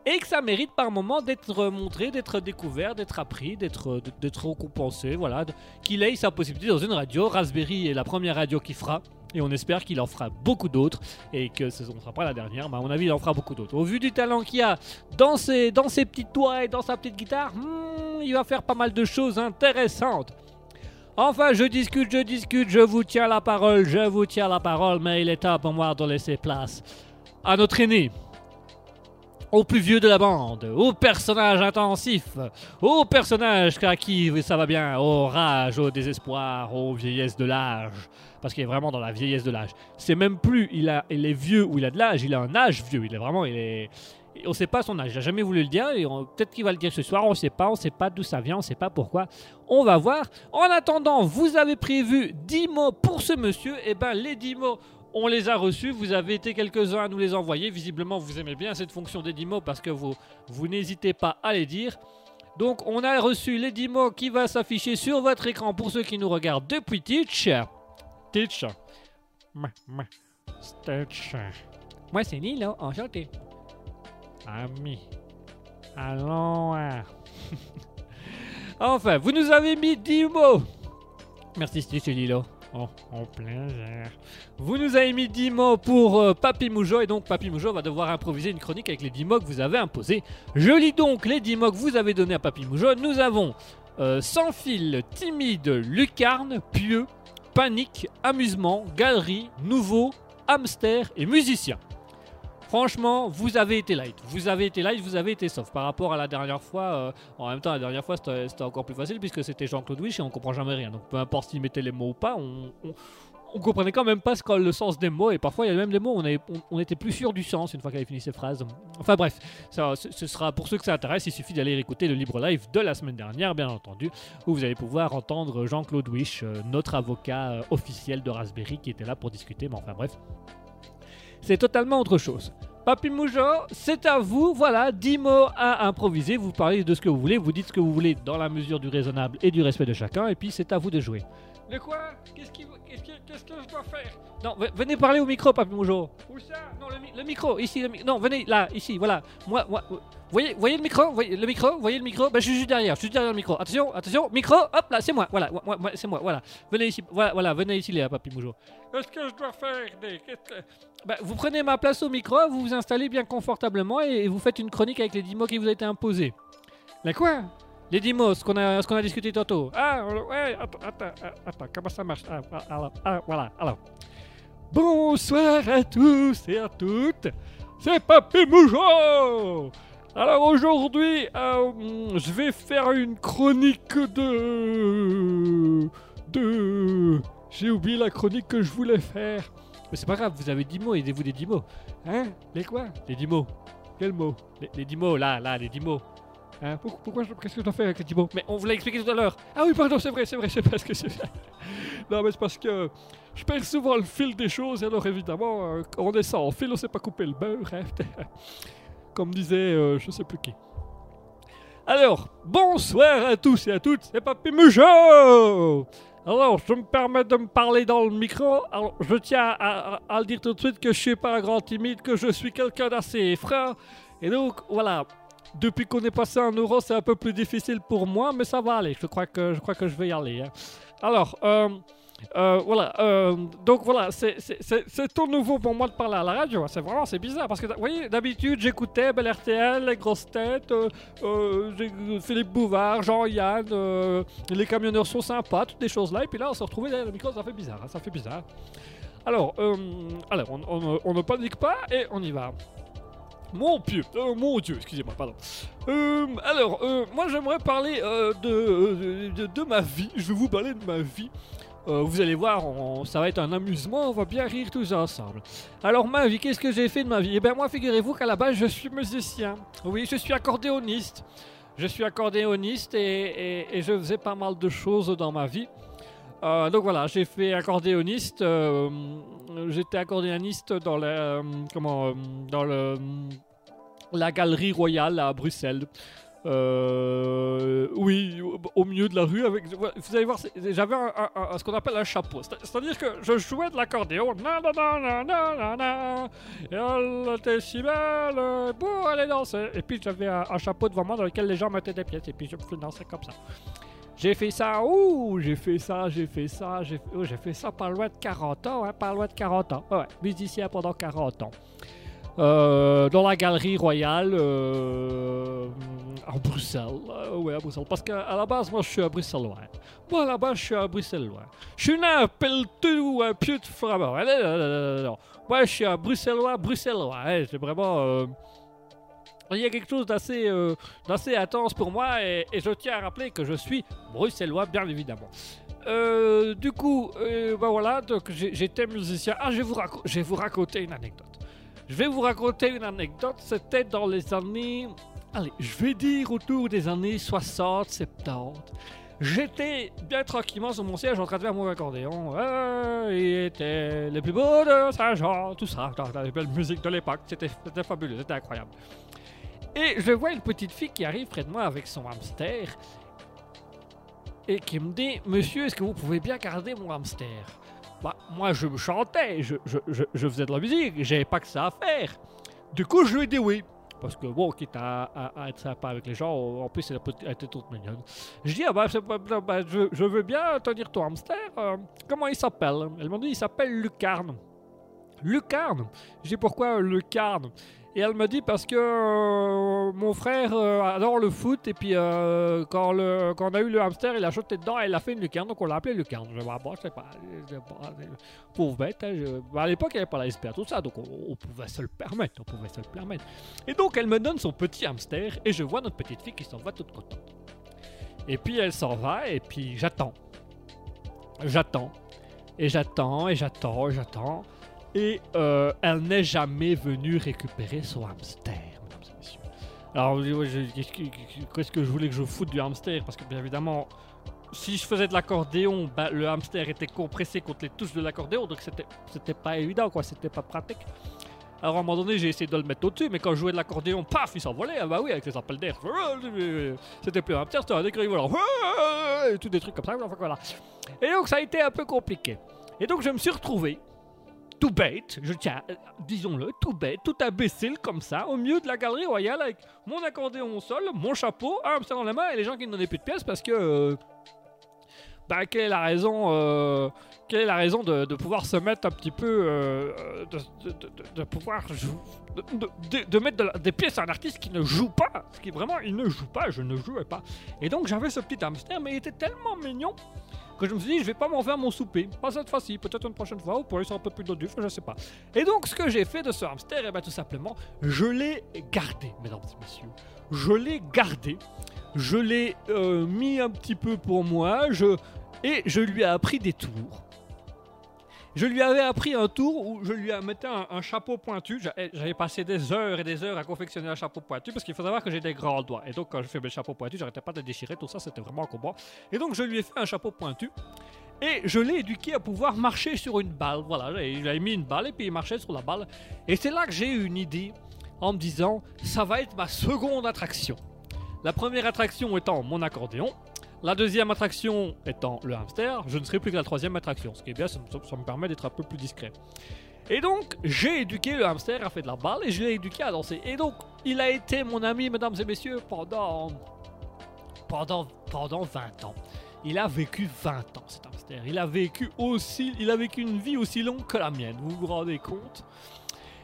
Et que ça mérite par moment d'être montré, d'être découvert, d'être appris, d'être d'être récompensé, voilà, qu'il ait sa possibilité dans une radio. Raspberry est la première radio qui fera, et on espère qu'il en fera beaucoup d'autres et que ce ne sera pas la dernière, mais à mon avis, il en fera beaucoup d'autres. Au vu du talent qu'il a dans ses, dans ses petites doigts et dans sa petite guitare, hmm, il va faire pas mal de choses intéressantes. Enfin, je discute, je discute, je vous tiens la parole, je vous tiens la parole, mais il est temps pour moi de laisser place à notre aîné, au plus vieux de la bande, au personnage intensif, au personnage à qui ça va bien, au rage, au désespoir, aux vieillesses de l'âge, parce qu'il est vraiment dans la vieillesse de l'âge. C'est même plus il, a, est vieux ou il a de l'âge, il a un âge vieux, il est vraiment, il est... Sait pas son âge, il a jamais voulu le dire, peut-être qu'il va le dire ce soir, on sait pas, on sait pas d'où ça vient, on sait pas pourquoi. On va voir. En attendant, vous avez prévu 10 mots pour ce monsieur, et ben les 10 mots, on les a reçus, vous avez été quelques-uns à nous les envoyer, visiblement vous aimez bien cette fonction des 10 mots parce que vous, vous n'hésitez pas à les dire. Donc on a reçu les 10 mots qui va s'afficher sur votre écran pour ceux qui nous regardent depuis Teach. Mouah. Stitch. Moi c'est Nilo, enchanté. Ami. Allons. voir. *laughs* enfin, vous nous avez mis 10 mots. Merci Stitch et Lilo. Oh, en plaisir. Vous nous avez mis 10 mots pour euh, Papy Moujo et donc Papy Moujo va devoir improviser une chronique avec les 10 mots que vous avez imposés. Je lis donc les 10 mots que vous avez donnés à Papy Moujo. Nous avons euh, sans fil, timide, lucarne, pieux, panique, amusement, galerie, nouveau, hamster et musicien. Franchement, vous avez été light. Vous avez été light, vous avez été soft. Par rapport à la dernière fois, euh, en même temps, la dernière fois, c'était encore plus facile puisque c'était Jean-Claude Wish et on comprend jamais rien. Donc peu importe s'il mettait les mots ou pas, on, on comprenait quand même pas ce le sens des mots. Et parfois, il y a même des mots, on, avait- on, était plus sûr du sens une fois qu'il avait fini ses phrases. Enfin bref, ça, ce, sera pour ceux que ça intéresse, il suffit d'aller écouter le libre live de la semaine dernière, bien entendu, où vous allez pouvoir entendre Jean-Claude Wish, euh, notre avocat euh, officiel de Raspberry, qui était là pour discuter. Mais enfin bref, c'est totalement autre chose. Papy Moujo, c'est à vous, voilà, 10 mots à improviser, vous parlez de ce que vous voulez, vous dites ce que vous voulez dans la mesure du raisonnable et du respect de chacun, et puis c'est à vous de jouer. Le quoi? Qu'est-ce qu'est-ce que, qu'est-ce que je dois faire Non, ve- venez parler au micro, Papy Moujo. Où ça? Non, le, mi- le micro, ici, le mi- non, venez, là, ici, voilà. Moi, moi, voyez, voyez le micro voyez Le micro Voyez le micro ben, Je suis juste derrière, je suis juste derrière le micro. Attention, attention, micro, hop là, c'est moi, voilà, moi, moi, c'est moi, voilà. Venez ici, voilà, voilà, venez ici, les Papy Moujo. Qu'est-ce que je dois faire Qu'est-ce que- Bah, vous prenez ma place au micro, vous vous installez bien confortablement et, et vous faites une chronique avec les 10 mots qui vous ont été imposés. La quoi? Les 10 mots, ce qu'on a, qu'on a discuté tantôt. Ah, ouais, attends, attends, attends, comment ça marche? Ah, ah, alors, ah, voilà, alors. Bonsoir à tous et à toutes, c'est Papy Moujo Alors aujourd'hui, euh, je vais faire une chronique de... de... J'ai oublié la chronique que je voulais faire. Mais c'est pas grave, vous avez 10 mots, aidez-vous des 10 mots. Hein? Les quoi? Les 10 mots. Quels mots les, les 10 mots, là, là, les 10 mots. Hein Pourquoi, pourquoi je- Qu'est-ce que je dois faire avec les 10 mots Mais on vous l'a expliqué tout à l'heure. Ah oui, pardon, c'est vrai, c'est vrai, c'est parce que c'est *laughs* Non, mais c'est parce que je perds souvent le fil des choses, et alors évidemment, euh, on est sans fil, on sait pas couper le beurre. hein. *laughs* Comme disait euh, je sais plus qui. Alors, bonsoir à tous et à toutes, c'est Papy Moujo Alors, je me permets de me parler dans le micro. Alors, je tiens à, à- à le dire tout de suite que je suis pas un grand timide, que je suis quelqu'un d'assez franc. Et donc, voilà. Depuis qu'on est passé en euro, c'est un peu plus difficile pour moi, mais ça va aller. Je crois que je, crois que je vais y aller. hein. Alors, euh, euh, voilà. euh, donc voilà, c'est- tout nouveau pour moi de parler à la radio. hein. C'est vraiment c'est bizarre parce que, vous voyez, d'habitude, j'écoutais Bel RTL, les grosses têtes, Philippe Bouvard, Jean-Yann, les camionneurs sont sympas, toutes des choses là. Et puis là, on s'est retrouvé derrière le micro, ça fait bizarre. hein, ça fait bizarre. Alors, alors on ne panique pas et on y va. Mon Dieu, euh, mon Dieu, excusez-moi, pardon. Euh, alors, euh, moi j'aimerais parler de, de, ma vie. Je vais vous parler de ma vie. Vous allez voir, ça va être un amusement, on va bien rire tous ensemble. Alors ma vie, qu'est-ce que j'ai fait de ma vie? Eh bien moi, figurez-vous qu'à la base, je suis musicien. Oui, je suis accordéoniste. Je suis accordéoniste et- et je faisais pas mal de choses dans ma vie. Euh, donc voilà, j'ai fait accordéoniste. euh, J'étais accordéoniste dans la, euh, la galerie royale à Bruxelles. Oui, au, milieu de la rue. Vous allez voir, j'avais ce qu'on appelle un chapeau. C'est- C'est-à-dire que je jouais de l'accordéon. Elle était si belle pour aller danser. Et puis j'avais un, un chapeau devant moi dans lequel les gens mettaient des pièces. Et puis je dansais comme ça. J'ai fait ça, ouh, j'ai fait ça, j'ai fait ça, j'ai oh, fait ça pas loin de 40 ans, hein, pas loin de 40 ans. Ouais, musicien pendant 40 ans. Euh, dans la galerie royale euh, à Bruxelles. Euh, ouais, à Bruxelles. Parce qu'à la base, moi, je suis un Bruxellois. Moi, à la base, je suis un Bruxellois. Je suis né un pelletu ou un pied de non. Moi, je suis un Bruxellois, Bruxellois. hein. C'est vraiment... il y a quelque chose d'assez euh, intense pour moi et, je tiens à rappeler que je suis bruxellois, bien évidemment. Euh, du coup, euh, bah voilà, j'étais musicien. Ah, je vais, vous je vous raconter une anecdote. Je vais vous raconter une anecdote. C'était dans les années. Allez, je vais dire autour des années 60, 70. J'étais bien tranquillement sur mon siège en train de faire mon accordéon. Euh, il était les plus beaux de Saint-Jean, tout ça. La belle musique de l'époque. C'était fabuleux, c'était incroyable. Et je vois une petite fille qui arrive près de moi avec son hamster et qui me dit Monsieur, est-ce que vous pouvez bien garder mon hamster? Bah, moi je me chantais, je, faisais de la musique, j'avais pas que ça à faire. Du coup, je lui ai dit oui. Parce que bon, quitte à, être sympa avec les gens, en plus elle elle était toute mignonne. Je dis, ah bah, bah, bah, je, veux bien tenir ton hamster. euh, comment il s'appelle? Elle m'a dit, il s'appelle Lucarne. Lucarne? Je dis, pourquoi Lucarne? Et elle me dit, parce que euh, mon frère euh, adore le foot, et puis euh, quand, quand on a eu le hamster, il a sauté dedans, et il a fait une lucarne, donc on l'a appelé Lucarne. Je bah, bon, je sais pas, je pauvre bête. hein, à l'époque, il n'y avait pas la SPA, tout ça, donc on, pouvait se le permettre, on pouvait se le permettre. Et donc, elle me donne son petit hamster, et je vois notre petite fille qui s'en va toute contente. Et puis, elle s'en va, et puis j'attends. J'attends. Et j'attends, et j'attends, j'attends. Et euh, elle n'est jamais venue récupérer son hamster, mesdames et messieurs. Alors, qu'est-ce que- je voulais que je foute du hamster? Parce que, bien évidemment, si je faisais de l'accordéon, bah, le hamster était compressé contre les touches de l'accordéon, donc c'était pas évident, quoi, c'était pas pratique. Alors, à un moment donné, j'ai essayé de le mettre au-dessus, mais quand je jouais de l'accordéon, paf, il s'envolait. Ah bah oui, avec les appels d'air. C'était plus un hamster, c'était un écureuil volant. Et tout des trucs comme ça. Et donc, ça a été un peu compliqué. Et donc, je me suis retrouvé, tout bête, je tiens, euh, disons-le, tout bête, tout imbécile comme ça, au milieu de la galerie royale avec mon accordéon au sol, mon chapeau, un hamster dans la main et les gens qui ne donnaient plus de pièces parce que. euh, bah, quelle est la raison euh, quelle est la raison de, pouvoir se mettre un petit peu de, pouvoir de, mettre des pièces à un artiste qui ne joue pas ce qui vraiment il ne joue pas je ne jouais pas et donc j'avais ce petit hamster mais il était tellement mignon je me suis dit je vais pas m'en faire mon souper. Pas cette fois-ci peut-être une prochaine fois ou pour sur un peu plus d'eau je sais pas. Et donc ce que j'ai fait de ce hamster et ben tout simplement je l'ai gardé mesdames et messieurs. Je l'ai gardé. Je l'ai euh, mis un petit peu pour moi. Et je lui ai appris des tours. Je lui avais appris un tour où je lui mettais un, un chapeau pointu. J'a- J'avais passé des heures et des heures à confectionner un chapeau pointu parce qu'il faut savoir que j'ai des grands doigts. Et donc, quand je fais mes chapeaux pointus, j'arrêtais pas de déchirer. Tout ça, c'était vraiment un combat. Et donc, je lui ai fait un chapeau pointu. Et je l'ai éduqué à pouvoir marcher sur une balle. Voilà, lui ai mis une balle et puis il marchait sur la balle. Et c'est là que j'ai eu une idée en me disant ça va être ma seconde attraction. La première attraction étant mon accordéon. La deuxième attraction étant le hamster, je ne serai plus que la troisième attraction. Ce qui est bien, ça, me- permet d'être un peu plus discret. Et donc, j'ai éduqué le hamster à faire de la balle et je l'ai éduqué à danser. Et donc, il a été mon ami, mesdames et messieurs, pendant. pendant. pendant 20 ans. Il a vécu 20 ans, cet hamster. Il a vécu aussi. Il a vécu une vie aussi longue que la mienne. Vous vous rendez compte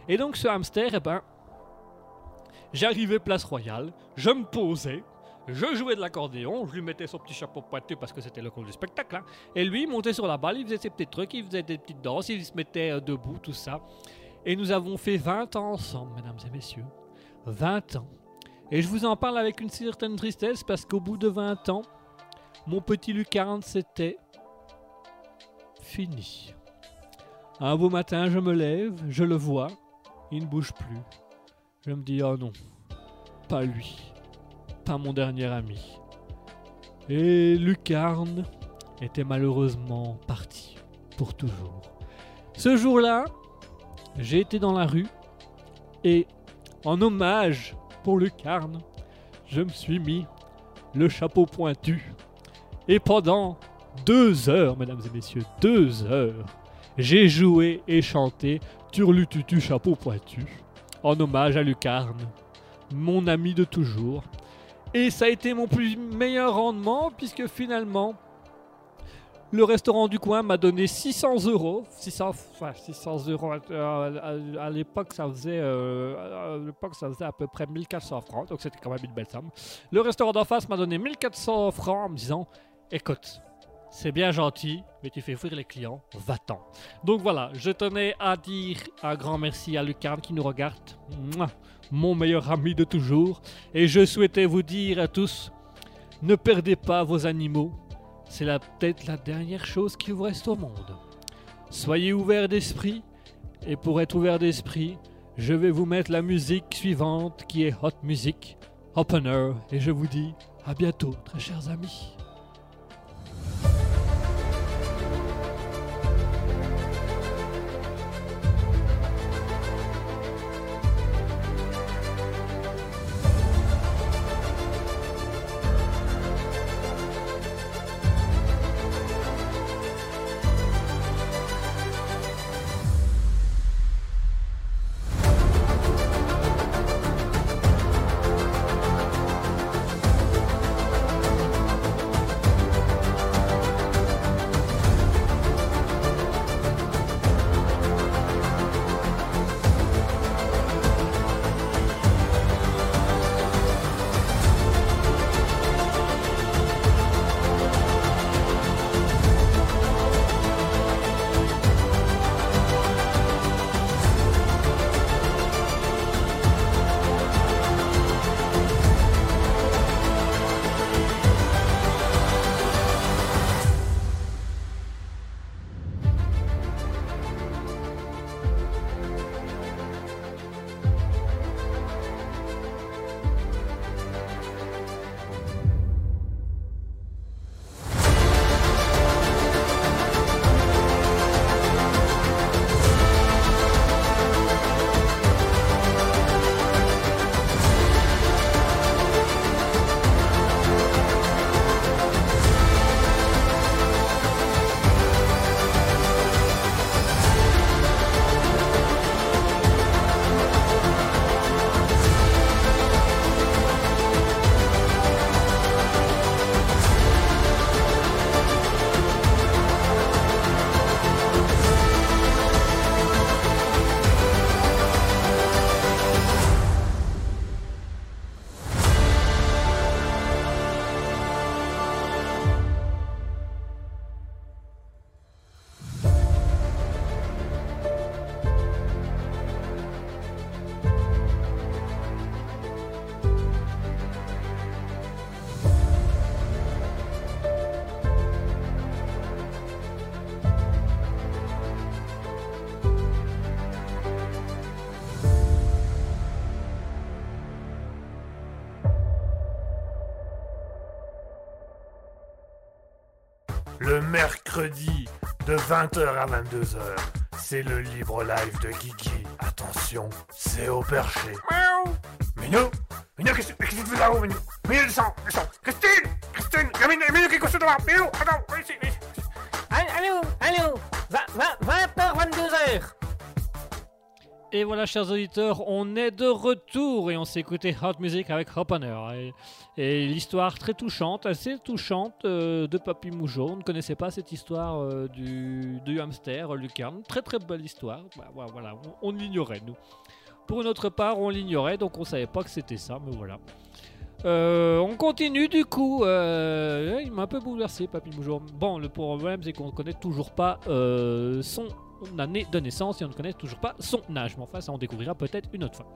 Et donc, ce hamster, eh ben. J'arrivais place royale, je me posais, je jouais de l'accordéon, je lui mettais son petit chapeau pointu parce que c'était le cours du spectacle. hein. Et lui, il montait sur la balle, il faisait ses petits trucs, il faisait des petites danses, il se mettait euh, debout, tout ça. Et nous avons fait 20 ans ensemble, mesdames et messieurs. 20 ans. Et je vous en parle avec une certaine tristesse parce qu'au bout de 20 ans, mon petit lucarne s'était fini. Un beau matin, je me lève, je le vois, il ne bouge plus. Je me dis, oh non, pas lui, mon dernier ami. Et Lucarne était malheureusement parti pour toujours. Ce jour-là, j'ai été dans la rue et, en hommage pour Lucarne, je me suis mis le chapeau pointu. Et pendant deux heures, mesdames et messieurs, deux heures, j'ai joué et chanté Turlututu chapeau pointu en hommage à Lucarne, mon ami de toujours. Et ça a été mon plus meilleur rendement puisque finalement, le restaurant du coin m'a donné 600 euros. 600, enfin, 600 euros ça faisait, euh, à l'époque, ça faisait à peu près 1400 francs, donc c'était quand même une belle somme. Le restaurant d'en face m'a donné 1400 francs en me disant Écoute, c'est bien gentil, mais tu fais fuir les clients, va-t'en. Donc voilà, je tenais à dire un grand merci à Lucarne qui nous regarde, mon meilleur ami de toujours, et je souhaitais vous dire à tous ne perdez pas vos animaux, c'est peut-être la dernière chose qui vous reste au monde. Soyez ouverts d'esprit, et pour être ouvert d'esprit, je vais vous mettre la musique suivante qui est Hot Music, Opener, et je vous dis à bientôt, très chers amis. 20h à 22h, c'est le libre live de Guigui. Attention, c'est au perché. Voilà, chers auditeurs, on est de retour et on s'est écouté Hot Music avec Hoppener. Et, et l'histoire très touchante, assez touchante euh, de Papy Mougeot. On ne connaissait pas cette histoire euh, du, du hamster Lucarne. Très très belle histoire. Bah, voilà, voilà, on, on l'ignorait, nous. Pour notre part, on l'ignorait, donc on savait pas que c'était ça, mais voilà. Euh, on continue du coup. il m'a un peu bouleversé, Papy Mougeot. Bon, le problème, c'est qu'on ne connaît toujours pas euh, son année de naissance et on ne connaît toujours pas son âge. Mais enfin, ça, on découvrira peut-être une autre fois.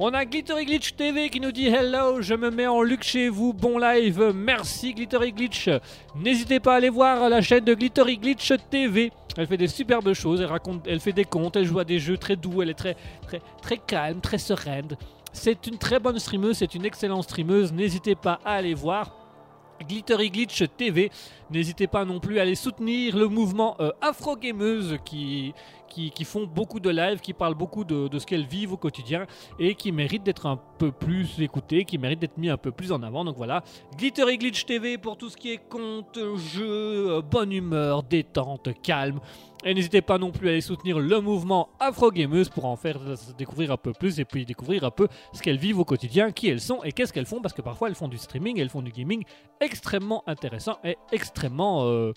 On a Glittery Glitch TV qui nous dit Hello, je me mets en luxe chez vous, bon live, merci Glittery Glitch. N'hésitez pas à aller voir la chaîne de Glittery Glitch TV. Elle fait des superbes choses, elle, raconte, elle fait des contes, elle joue à des jeux très doux, elle est très, très, très calme, très sereine. C'est une très bonne streameuse, c'est une excellente streameuse, n'hésitez pas à aller voir. Glittery Glitch TV. N'hésitez pas non plus à aller soutenir le mouvement euh, Afro Gameuse qui, qui, qui font beaucoup de lives, qui parlent beaucoup de, de ce qu'elles vivent au quotidien et qui méritent d'être un peu plus écoutées, qui méritent d'être mis un peu plus en avant. Donc voilà, Glittery Glitch TV pour tout ce qui est conte, jeu, euh, bonne humeur, détente, calme. Et n'hésitez pas non plus à aller soutenir le mouvement Afro Gameuse pour en faire découvrir un peu plus et puis découvrir un peu ce qu'elles vivent au quotidien, qui elles sont et qu'est-ce qu'elles font parce que parfois elles font du streaming, elles font du gaming extrêmement intéressant et extrêmement euh,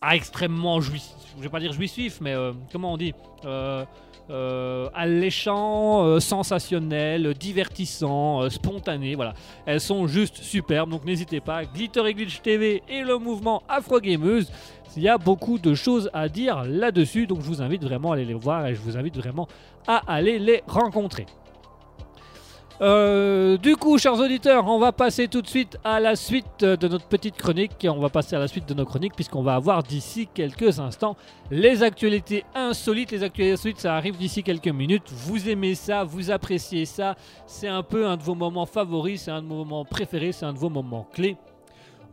ah, extrêmement jouissif. Je vais pas dire jouissif, mais euh, comment on dit euh, alléchant, sensationnel, divertissant, spontané. Voilà, elles sont juste superbes. Donc n'hésitez pas. Glitter et Glitch TV et le mouvement Afro Gameuse. Il y a beaucoup de choses à dire là-dessus. Donc je vous invite vraiment à aller les voir et je vous invite vraiment à aller les rencontrer. Euh, du coup, chers auditeurs, on va passer tout de suite à la suite de notre petite chronique. Et on va passer à la suite de nos chroniques, puisqu'on va avoir d'ici quelques instants les actualités insolites. Les actualités insolites, ça arrive d'ici quelques minutes. Vous aimez ça, vous appréciez ça. C'est un peu un de vos moments favoris, c'est un de vos moments préférés, c'est un de vos moments clés.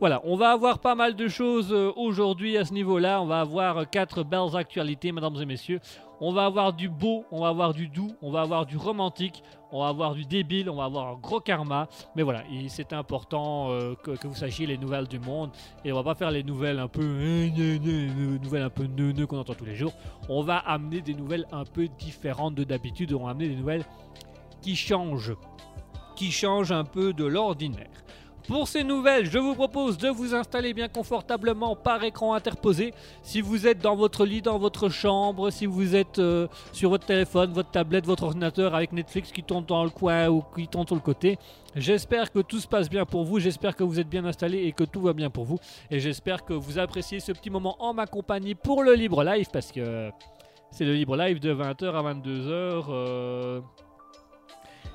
Voilà, on va avoir pas mal de choses euh, aujourd'hui à ce niveau-là. On va avoir euh, quatre belles actualités, mesdames et messieurs. On va avoir du beau, on va avoir du doux, on va avoir du romantique, on va avoir du débile, on va avoir un gros karma. Mais voilà, c'est important euh, que, vous sachiez les nouvelles du monde. Et on va pas faire les nouvelles un peu nouvelles un peu neuneux qu'on entend tous les jours. On va amener des nouvelles un peu différentes de d'habitude. On va amener des nouvelles qui changent, qui changent un peu de l'ordinaire. Pour ces nouvelles, je vous propose de vous installer bien confortablement par écran interposé. Si vous êtes dans votre lit, dans votre chambre, si vous êtes euh, sur votre téléphone, votre tablette, votre ordinateur avec Netflix qui tourne dans le coin ou qui tourne sur le côté, j'espère que tout se passe bien pour vous. J'espère que vous êtes bien installé et que tout va bien pour vous. Et j'espère que vous appréciez ce petit moment en ma compagnie pour le libre live parce que c'est le libre live de 20h à 22h. euh,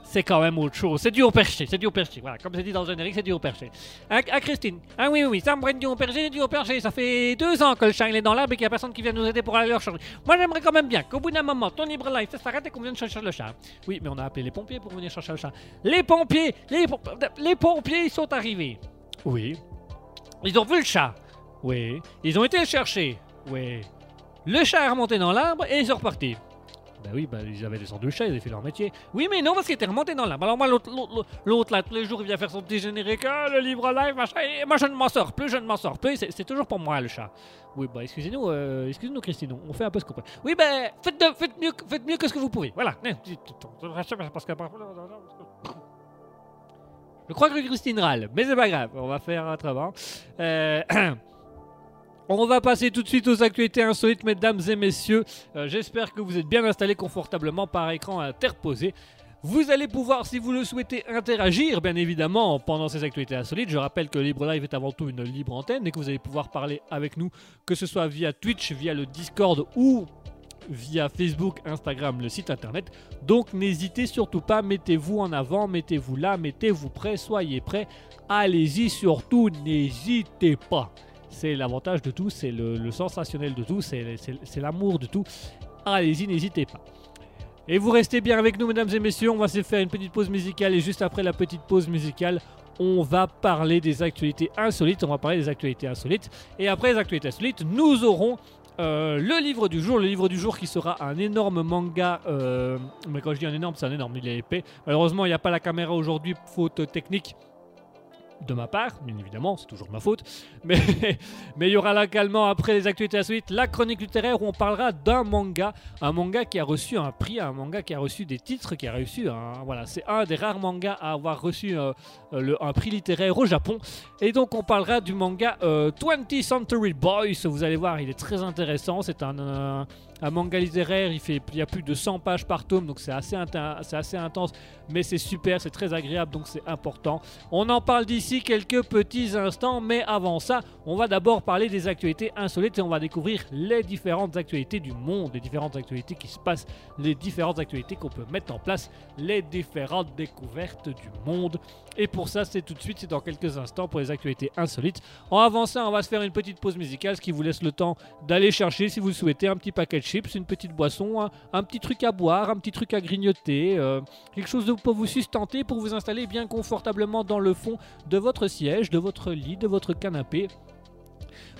c'est quand même autre chose. C'est du haut perché, c'est du haut perché. Voilà, comme c'est dit dans le générique, c'est du haut perché. À, à Christine. Ah oui, oui, oui, ça me prenne du haut perché, du haut perché. Ça fait deux ans que le chat est dans l'arbre et qu'il n'y a personne qui vient nous aider pour aller le chercher. Moi, j'aimerais quand même bien qu'au bout d'un moment, ton libre live, ça s'arrête et qu'on vienne chercher le chat. Oui, mais on a appelé les pompiers pour venir chercher le chat. Les pompiers, les, les pompiers, ils sont arrivés. Oui. Ils ont vu le chat. Oui. Ils ont été le chercher. Oui. Le chat est remonté dans l'arbre et ils sont repartis. Bah oui, bah ils avaient descendu le chat, ils avaient fait leur métier. Oui, mais non, parce qu'il était remonté dans l'arbre. Alors moi, l'autre- là, tous les jours, il vient faire son petit générique. Ah, le livre live, machin. Et moi, je ne m'en sors plus, je ne m'en sors plus. C'est toujours pour moi, le chat. Oui, bah excusez-nous, euh, excusez-nous, Christine, on fait un peu ce qu'on peut. Oui, ben, faites, de- faites, mieux, faites mieux que ce que vous pouvez. Voilà. Je crois que Christine râle, mais c'est pas grave, on va faire autrement. Euh, *clears throat* On va passer tout de suite aux actualités insolites, mesdames et messieurs. Euh, J'espère que vous êtes bien installés confortablement par écran interposé. Vous allez pouvoir, si vous le souhaitez, interagir, bien évidemment, pendant ces actualités insolites. Je rappelle que Libre Live est avant tout une libre antenne et que vous allez pouvoir parler avec nous, que ce soit via Twitch, via le Discord ou via Facebook, Instagram, le site internet. Donc n'hésitez surtout pas, mettez-vous en avant, mettez-vous là, mettez-vous prêt, soyez prêts. Allez-y surtout, n'hésitez pas. C'est l'avantage de tout, c'est le, sensationnel de tout, c'est l'amour de tout. Allez-y, n'hésitez pas. Et vous restez bien avec nous, mesdames et messieurs. On va se faire une petite pause musicale et juste après la petite pause musicale, on va parler des actualités insolites. On va parler des actualités insolites. Et après les actualités insolites, nous aurons euh, le livre du jour. Le livre du jour qui sera un énorme manga. euh, mais quand je dis un énorme, c'est un énorme, il est épais. Malheureusement, il n'y a pas la caméra aujourd'hui, faute technique de ma part, bien évidemment, c'est toujours ma faute. *laughs* Mais mais il y aura là également, après les actualités insolites, la chronique littéraire où on parlera d'un manga, un manga qui a reçu un prix, un manga qui a reçu des titres, qui a reçu un. Voilà, c'est un des rares mangas à avoir reçu euh, euh, un prix littéraire au Japon. Et donc on parlera du manga euh, 20th Century Boys. Vous allez voir, il est très intéressant. C'est un, euh, un manga littéraire. Il, y a plus de 100 pages par tome, donc c'est assez intense, mais c'est super, c'est très agréable, donc c'est important. On en parle d'ici quelques petits instants, mais avant ça, on va d'abord parler des actualités insolites et on va découvrir les différentes actualités du monde, les différentes actualités qui se passent, les différentes actualités qu'on peut mettre en place, les différentes découvertes du monde. Et pour ça, c'est tout de suite, c'est dans quelques instants pour les actualités insolites. En avançant, on va se faire une petite pause musicale, ce qui vous laisse le temps d'aller chercher, si vous souhaitez, un petit paquet de chips, une petite boisson, un, petit truc à boire, un petit truc à grignoter, euh, quelque chose pour vous sustenter, pour vous installer bien confortablement dans le fond de votre siège, de votre lit, de votre canapé.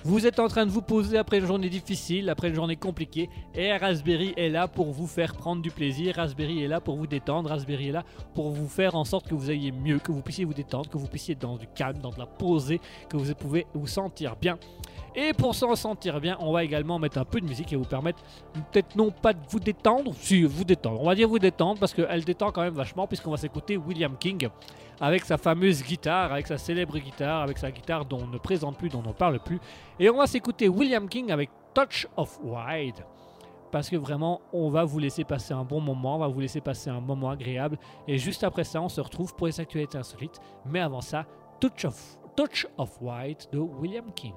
Vous êtes en train de vous poser après une journée difficile, après une journée compliquée, et Raspberry est là pour vous faire prendre du plaisir, Raspberry est là pour vous détendre, Raspberry est là pour vous faire en sorte que vous ayez mieux, que vous puissiez vous détendre, que vous puissiez être dans du calme, dans de la posée, que vous pouvez vous sentir bien. Et pour s'en sentir bien, on va également mettre un peu de musique et vous permettre peut-être non pas de vous détendre, si vous détendre, on va dire vous détendre parce qu'elle détend quand même vachement puisqu'on va s'écouter William King avec sa fameuse guitare, avec sa célèbre guitare, avec sa guitare dont on ne présente plus, dont on ne parle plus. Et on va s'écouter William King avec Touch of White parce que vraiment on va vous laisser passer un bon moment, on va vous laisser passer un moment agréable et juste après ça on se retrouve pour les actualités insolites. Mais avant ça, Touch of, Touch of White de William King.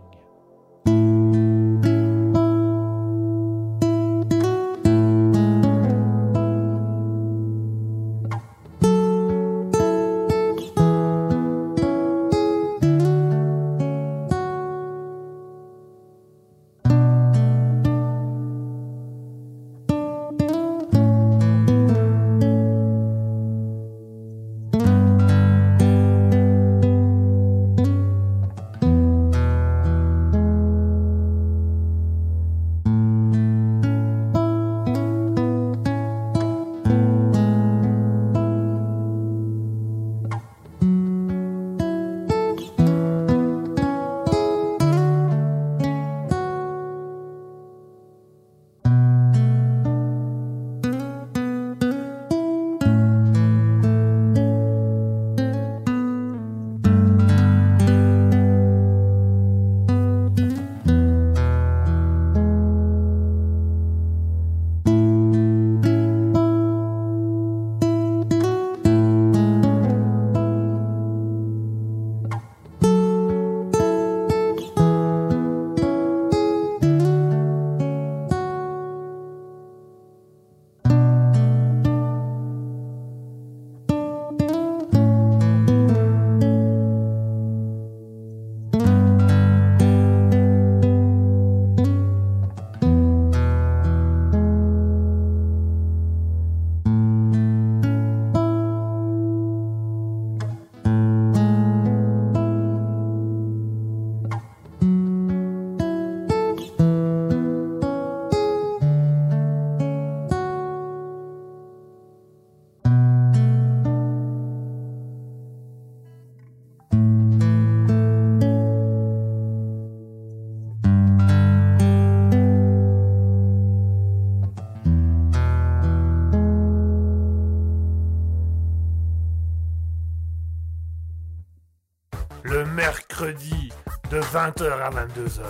20h à 22h.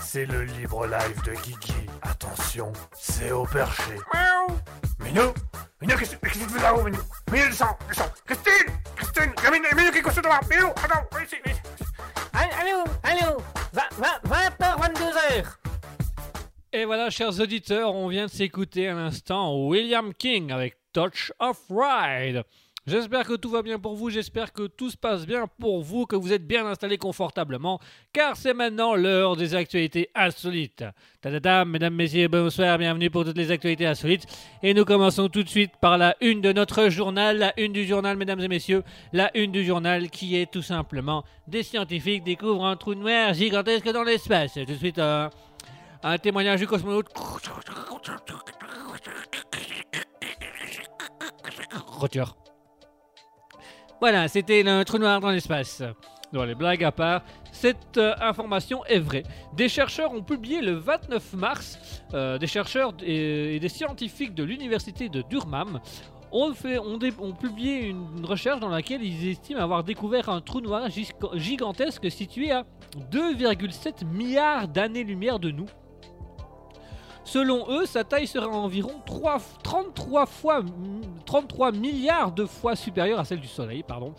C'est le libre live de Guigui. Attention, c'est au perché. Miaou Minou Minou, qu'est-ce que tu fais là-haut, Minou? Minou, descends, descends Christine Christine Minou, Minou, qu'est-ce que tu fais Minou, attends, viens ici, viens ici Allô, allô 20h, 22h Et voilà, chers auditeurs, on vient de s'écouter à l'instant William King avec Touch of Ride. J'espère que tout va bien pour vous, j'espère que tout se passe bien pour vous, que vous êtes bien installés confortablement, car c'est maintenant l'heure des actualités insolites. Tadadam, mesdames, messieurs, bonsoir, bienvenue pour toutes les actualités insolites. Et nous commençons tout de suite par la une de notre journal, la une du journal, mesdames et messieurs, la une du journal qui est tout simplement des scientifiques découvrent un trou noir gigantesque dans l'espace. Tout de suite, un, un témoignage du cosmonaute. Roger. Voilà, c'était un trou noir dans l'espace. Dans les blagues à part, cette euh, information est vraie. Des chercheurs ont publié le 29 mars, euh, des chercheurs et, des scientifiques de l'université de Durham ont, publié une recherche dans laquelle ils estiment avoir découvert un trou noir gigantesque situé à 2,7 milliards d'années-lumière de nous. Selon eux, sa taille sera environ 3 33 fois 33 milliards de fois supérieure à celle du Soleil, pardon.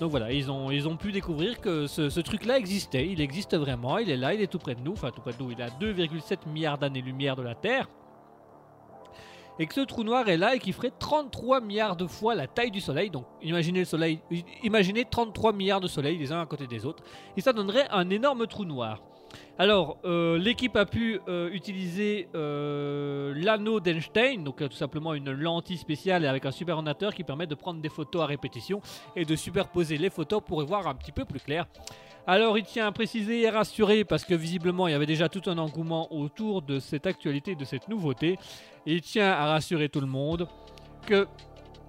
Donc voilà, ils ont, pu découvrir que ce, ce truc-là existait, il existe vraiment, il est là, il est tout près de nous, enfin tout près de nous, il est à 2,7 milliards d'années-lumière de la Terre. Et que ce trou noir est là et qui ferait 33 milliards de fois la taille du Soleil. Donc imaginez le Soleil, imaginez 33 milliards de soleils les uns à côté des autres. Et ça donnerait un énorme trou noir. Alors, euh, l'équipe a pu euh, utiliser euh, l'anneau d'Einstein, donc tout simplement une lentille spéciale avec un super ordinateur qui permet de prendre des photos à répétition et de superposer les photos pour y voir un petit peu plus clair. Alors, il tient à préciser et rassurer parce que visiblement il y avait déjà tout un engouement autour de cette actualité, de cette nouveauté. Il tient à rassurer tout le monde que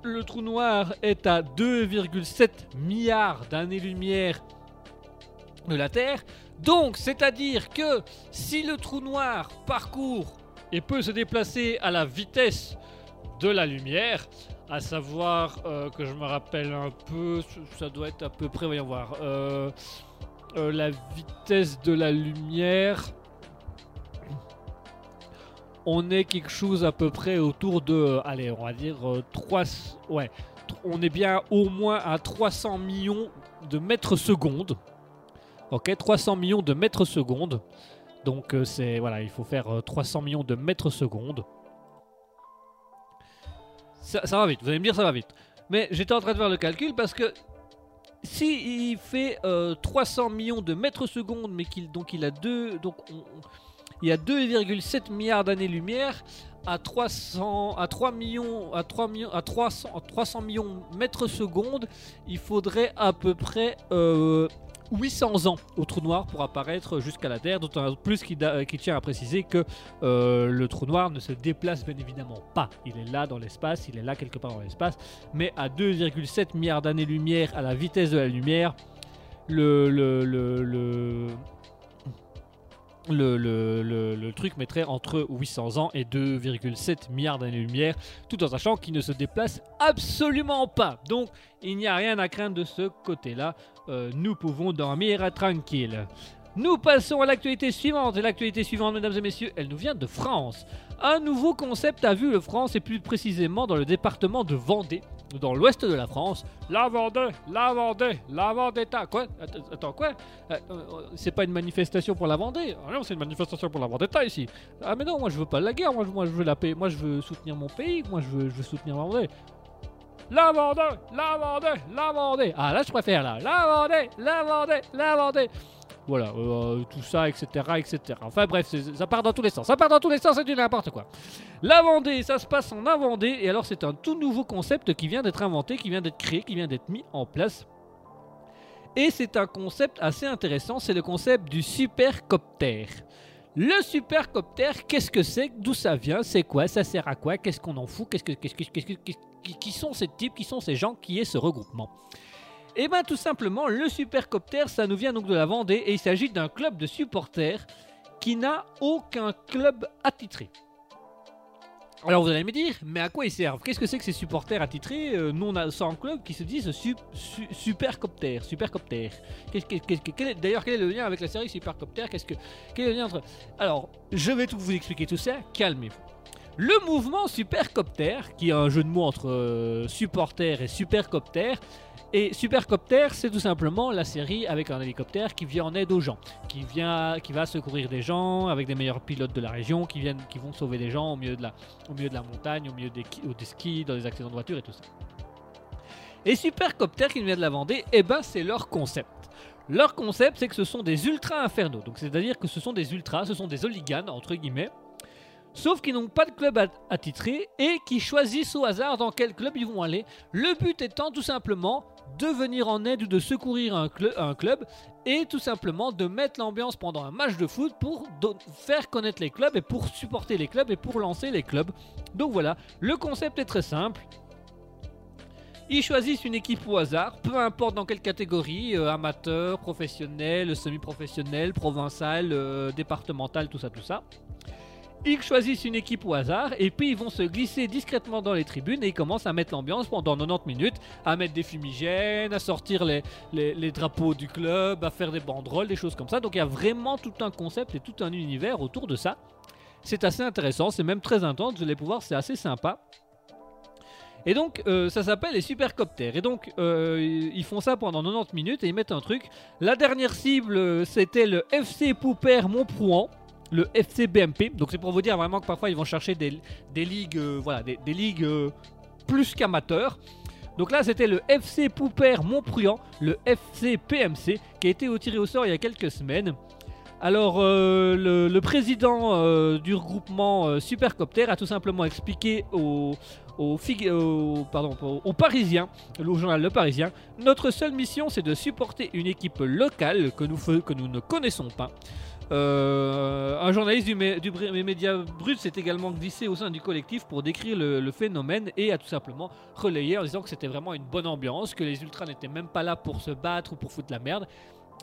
le trou noir est à 2,7 milliards d'années-lumière de la Terre. Donc, c'est-à-dire que si le trou noir parcourt et peut se déplacer à la vitesse de la lumière, à savoir euh, que je me rappelle un peu, ça doit être à peu près, voyons voir, euh, euh, la vitesse de la lumière, on est quelque chose à peu près autour de, allez, on va dire 3, ouais, on est bien au moins à 300 millions de mètres secondes. Ok, 300 millions de mètres secondes. Donc euh, c'est voilà, il faut faire euh, 300 millions de mètres secondes. Ça, va vite, vous allez me dire ça va vite. Mais j'étais en train de faire le calcul parce que si il fait euh, 300 millions de mètres secondes, mais qu'il donc il a deux donc on- on- il y a 2,7 milliards d'années-lumière à 300 à 3 millions à 3 millions à 300 à 300 millions mètres secondes, il faudrait à peu près euh, 800 ans au trou noir pour apparaître jusqu'à la Terre, d'autant plus qu'il tient à préciser que euh, le trou noir ne se déplace bien évidemment pas. Il est là dans l'espace, il est là quelque part dans l'espace, mais à 2,7 milliards d'années-lumière à la vitesse de la lumière, le, le, le, truc mettrait entre 800 ans et 2,7 milliards d'années-lumière, tout en sachant qu'il ne se déplace absolument pas. Donc, il n'y a rien à craindre de ce côté-là. Euh, nous pouvons dormir tranquille. Nous passons à l'actualité suivante. Et l'actualité suivante, mesdames et messieurs, elle nous vient de France. Un nouveau concept a vu le France, et plus précisément dans le département de Vendée, dans l'ouest de la France. La Vendée, la Vendée, la Vendetta. Quoi Attends, quoi? Euh, euh, C'est pas une manifestation pour la Vendée? Ah non, c'est une manifestation pour la Vendetta ici. Ah mais non, moi je veux pas la guerre, moi, je- moi je veux la paix, moi je veux soutenir mon pays, moi je veux, je veux soutenir la Vendée. La Vendée, la Vendée, la Vendée. Ah là je préfère là. La Vendée, la Vendée, la Vendée. Voilà, euh, tout ça, etc., etc. Enfin bref, ça part dans tous les sens. Ça part dans tous les sens, c'est du n'importe quoi. La Vendée, ça se passe en Vendée, et alors c'est un tout nouveau concept qui vient d'être inventé, qui vient d'être créé, qui vient d'être mis en place. Et c'est un concept assez intéressant, c'est le concept du supercoptère. Le supercoptère, qu'est-ce que c'est? D'où ça vient? C'est quoi? Ça sert à quoi? Qu'est-ce qu'on en fout? Qui sont ces types? Qui sont ces gens? Qui est ce regroupement? Eh bien tout simplement, le supercoptère, ça nous vient donc de la Vendée et il s'agit d'un club de supporters qui n'a aucun club attitré. Alors vous allez me dire, mais à quoi ils servent? Qu'est-ce que c'est que ces supporters attitrés? Euh, non sans club qui se disent su- su- supercoptère, supercoptère Qu'est-ce que- qu'est-ce que- quel est- D'ailleurs, quel est le lien avec la série Supercopter Qu'est-ce que quel est le lien entre Alors, je vais tout vous expliquer tout ça. Calmez-vous. Le mouvement Supercopter, qui est un jeu de mots entre euh, supporter et supercopter, et Supercopter, c'est tout simplement la série avec un hélicoptère qui vient en aide aux gens, qui vient, qui va secourir des gens avec des meilleurs pilotes de la région, qui viennent, qui vont sauver des gens au milieu de la, au milieu de la montagne, au milieu des, des skis, dans des accidents de voiture et tout ça. Et Supercopter qui vient de la Vendée, eh ben c'est leur concept. Leur concept, c'est que ce sont des ultra infernaux. Donc, c'est-à-dire que ce sont des ultras, ce sont des hooligans, entre guillemets. Sauf qu'ils n'ont pas de club at- attitré et qui choisissent au hasard dans quel club ils vont aller. Le but étant tout simplement de venir en aide ou de secourir un, cl- un club et tout simplement de mettre l'ambiance pendant un match de foot pour faire connaître les clubs et pour supporter les clubs et pour lancer les clubs. Donc voilà, le concept est très simple. Ils choisissent une équipe au hasard, peu importe dans quelle catégorie, euh, amateur, professionnel, semi-professionnel, provincial, euh, départemental, tout ça, tout ça. Ils choisissent une équipe au hasard et puis ils vont se glisser discrètement dans les tribunes et ils commencent à mettre l'ambiance pendant 90 minutes, à mettre des fumigènes, à sortir les, les- drapeaux du club, à faire des banderoles, des choses comme ça. Donc il y a vraiment tout un concept et tout un univers autour de ça. C'est assez intéressant, c'est même très intense, vous allez pouvoir, c'est assez sympa. Et donc, euh, ça s'appelle les supercoptères. Et donc, euh, ils font ça pendant 90 minutes et ils mettent un truc. La dernière cible, euh, c'était le FC Poupère Montprouan, le FC BMP. Donc, c'est pour vous dire vraiment que parfois, ils vont chercher des, des ligues, euh, voilà, des, ligues euh, plus qu'amateurs. Donc là, c'était le FC Poupère Montprouan, le FC PMC, qui a été tiré au sort il y a quelques semaines. Alors, euh, le, président du regroupement Supercopter a tout simplement expliqué aux, aux, Parisiens, au journal Le Parisien, notre seule mission c'est de supporter une équipe locale que nous, que nous ne connaissons pas. Euh, un journaliste du, du média brut s'est également glissé au sein du collectif pour décrire le, phénomène et a tout simplement relayé en disant que c'était vraiment une bonne ambiance, que les ultras n'étaient même pas là pour se battre ou pour foutre la merde.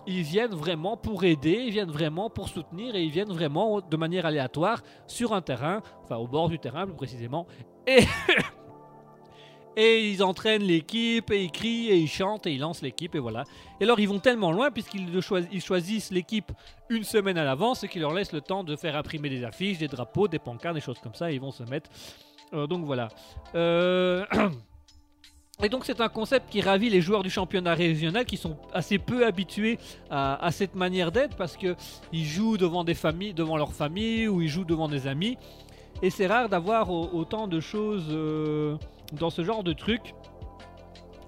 Ils viennent vraiment pour aider, ils viennent vraiment pour soutenir et ils viennent vraiment de manière aléatoire sur un terrain, enfin au bord du terrain plus précisément. *laughs* et ils entraînent l'équipe et ils crient et ils chantent et ils lancent l'équipe et voilà. Et alors ils vont tellement loin puisqu'ils choisissent l'équipe une semaine à l'avance et qu'ils leur laissent le temps de faire imprimer des affiches, des drapeaux, des pancartes, des choses comme ça et ils vont se mettre. Euh, donc voilà. Euh, *clears throat* Et donc c'est un concept qui ravit les joueurs du championnat régional qui sont assez peu habitués à, cette manière d'être parce que ils jouent devant des familles, devant leur famille ou ils jouent devant des amis. Et c'est rare d'avoir au- autant de choses euh, dans ce genre de truc.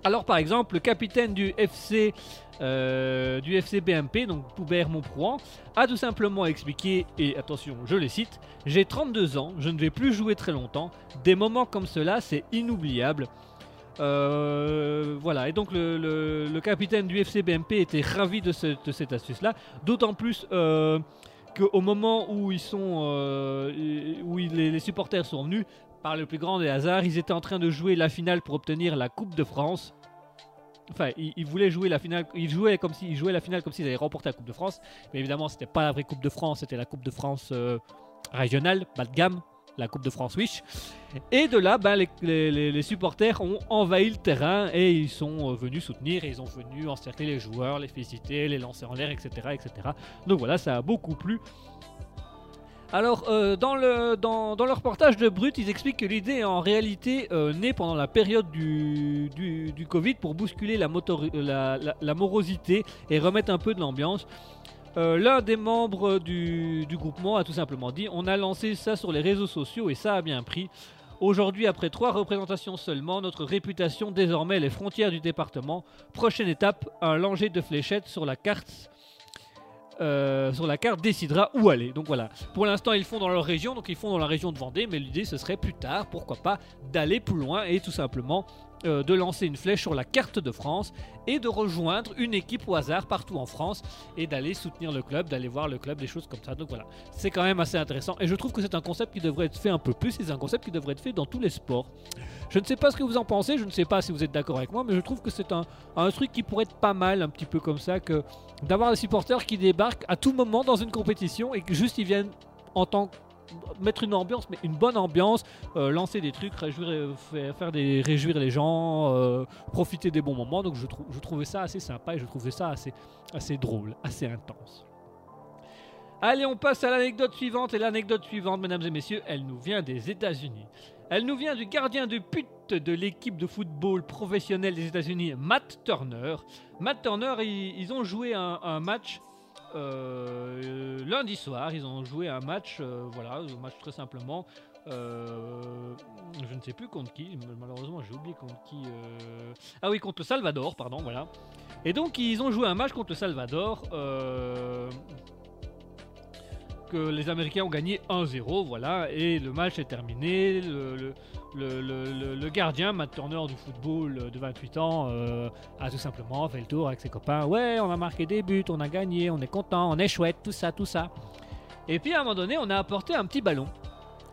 Alors par exemple le capitaine du FC euh, du FC BMP, donc Poubert Montprouan, a tout simplement expliqué, et attention, je les cite, J'ai 32 ans, je ne vais plus jouer très longtemps, des moments comme cela, c'est inoubliable. Euh, voilà, et donc le, le- capitaine du FC BMP était ravi de, ce- de cette astuce-là, d'autant plus euh, qu'au moment où ils sont, où les supporters sont venus, par le plus grand des hasards, ils étaient en train de jouer la finale pour obtenir la Coupe de France. Enfin, ils, ils voulaient jouer la finale, ils jouaient comme jouaient la finale comme s'ils avaient remporté la Coupe de France, mais évidemment, c'était pas la vraie Coupe de France, c'était la Coupe de France euh, régionale, bas de gamme, la Coupe de France Wish. Et de là, ben, les, supporters ont envahi le terrain et ils sont euh, venus soutenir ils ont venu encercler les joueurs, les féliciter, les lancer en l'air, etc., etc. Donc voilà, ça a beaucoup plu. Alors, euh, dans, le, dans, dans reportage de Brut, ils expliquent que l'idée est en réalité euh, née pendant la période du, du, Covid pour bousculer la, la, la- la morosité et remettre un peu de l'ambiance. Euh, L'un des membres du, du groupement a tout simplement dit On a lancé ça sur les réseaux sociaux et ça a bien pris. Aujourd'hui, après trois représentations seulement, notre réputation désormais les frontières du département. Prochaine étape, un langer de fléchettes sur la carte. Euh, sur la carte décidera où aller. Donc voilà. Pour l'instant, ils font dans leur région, donc ils font dans la région de Vendée, mais l'idée ce serait plus tard, pourquoi pas, d'aller plus loin et tout simplement euh, de lancer une flèche sur la carte de France et de rejoindre une équipe au hasard partout en France et d'aller soutenir le club, d'aller voir le club, des choses comme ça. Donc voilà, c'est quand même assez intéressant et je trouve que c'est un concept qui devrait être fait un peu plus c'est un concept qui devrait être fait dans tous les sports. Je ne sais pas ce que vous en pensez, je ne sais pas si vous êtes d'accord avec moi, mais je trouve que c'est un, un truc qui pourrait être pas mal, un petit peu comme ça, que d'avoir des supporters qui débarquent à tout moment dans une compétition et que juste ils viennent en tant que mettre une ambiance, mais une bonne ambiance, euh, lancer des trucs, réjouir, euh, faire, réjouir les gens, euh, profiter des bons moments. Donc je, trou- je trouvais ça assez sympa et je trouvais ça assez, drôle, assez intense. Allez, on passe à l'anecdote suivante. Et l'anecdote suivante, mesdames et messieurs, elle nous vient des États-Unis. Elle nous vient du gardien de pute de l'équipe de football professionnel des États-Unis, Matt Turner. Matt Turner, ils, ont joué un match euh, lundi soir. Ils ont joué un match, euh, voilà, un match très simplement. euh, je ne sais plus contre qui, malheureusement j'ai oublié contre qui. Ah oui, contre le Salvador, pardon, voilà. Et donc ils ont joué un match contre le Salvador. que les Américains ont gagné 1-0, voilà, et le match est terminé. Le- gardien, Matt Turner du football euh, de 28 ans, euh, a tout simplement fait le tour avec ses copains. Ouais, on a marqué des buts, on a gagné, on est content, on est chouette, tout ça, tout ça. Et puis à un moment donné, on a apporté un petit ballon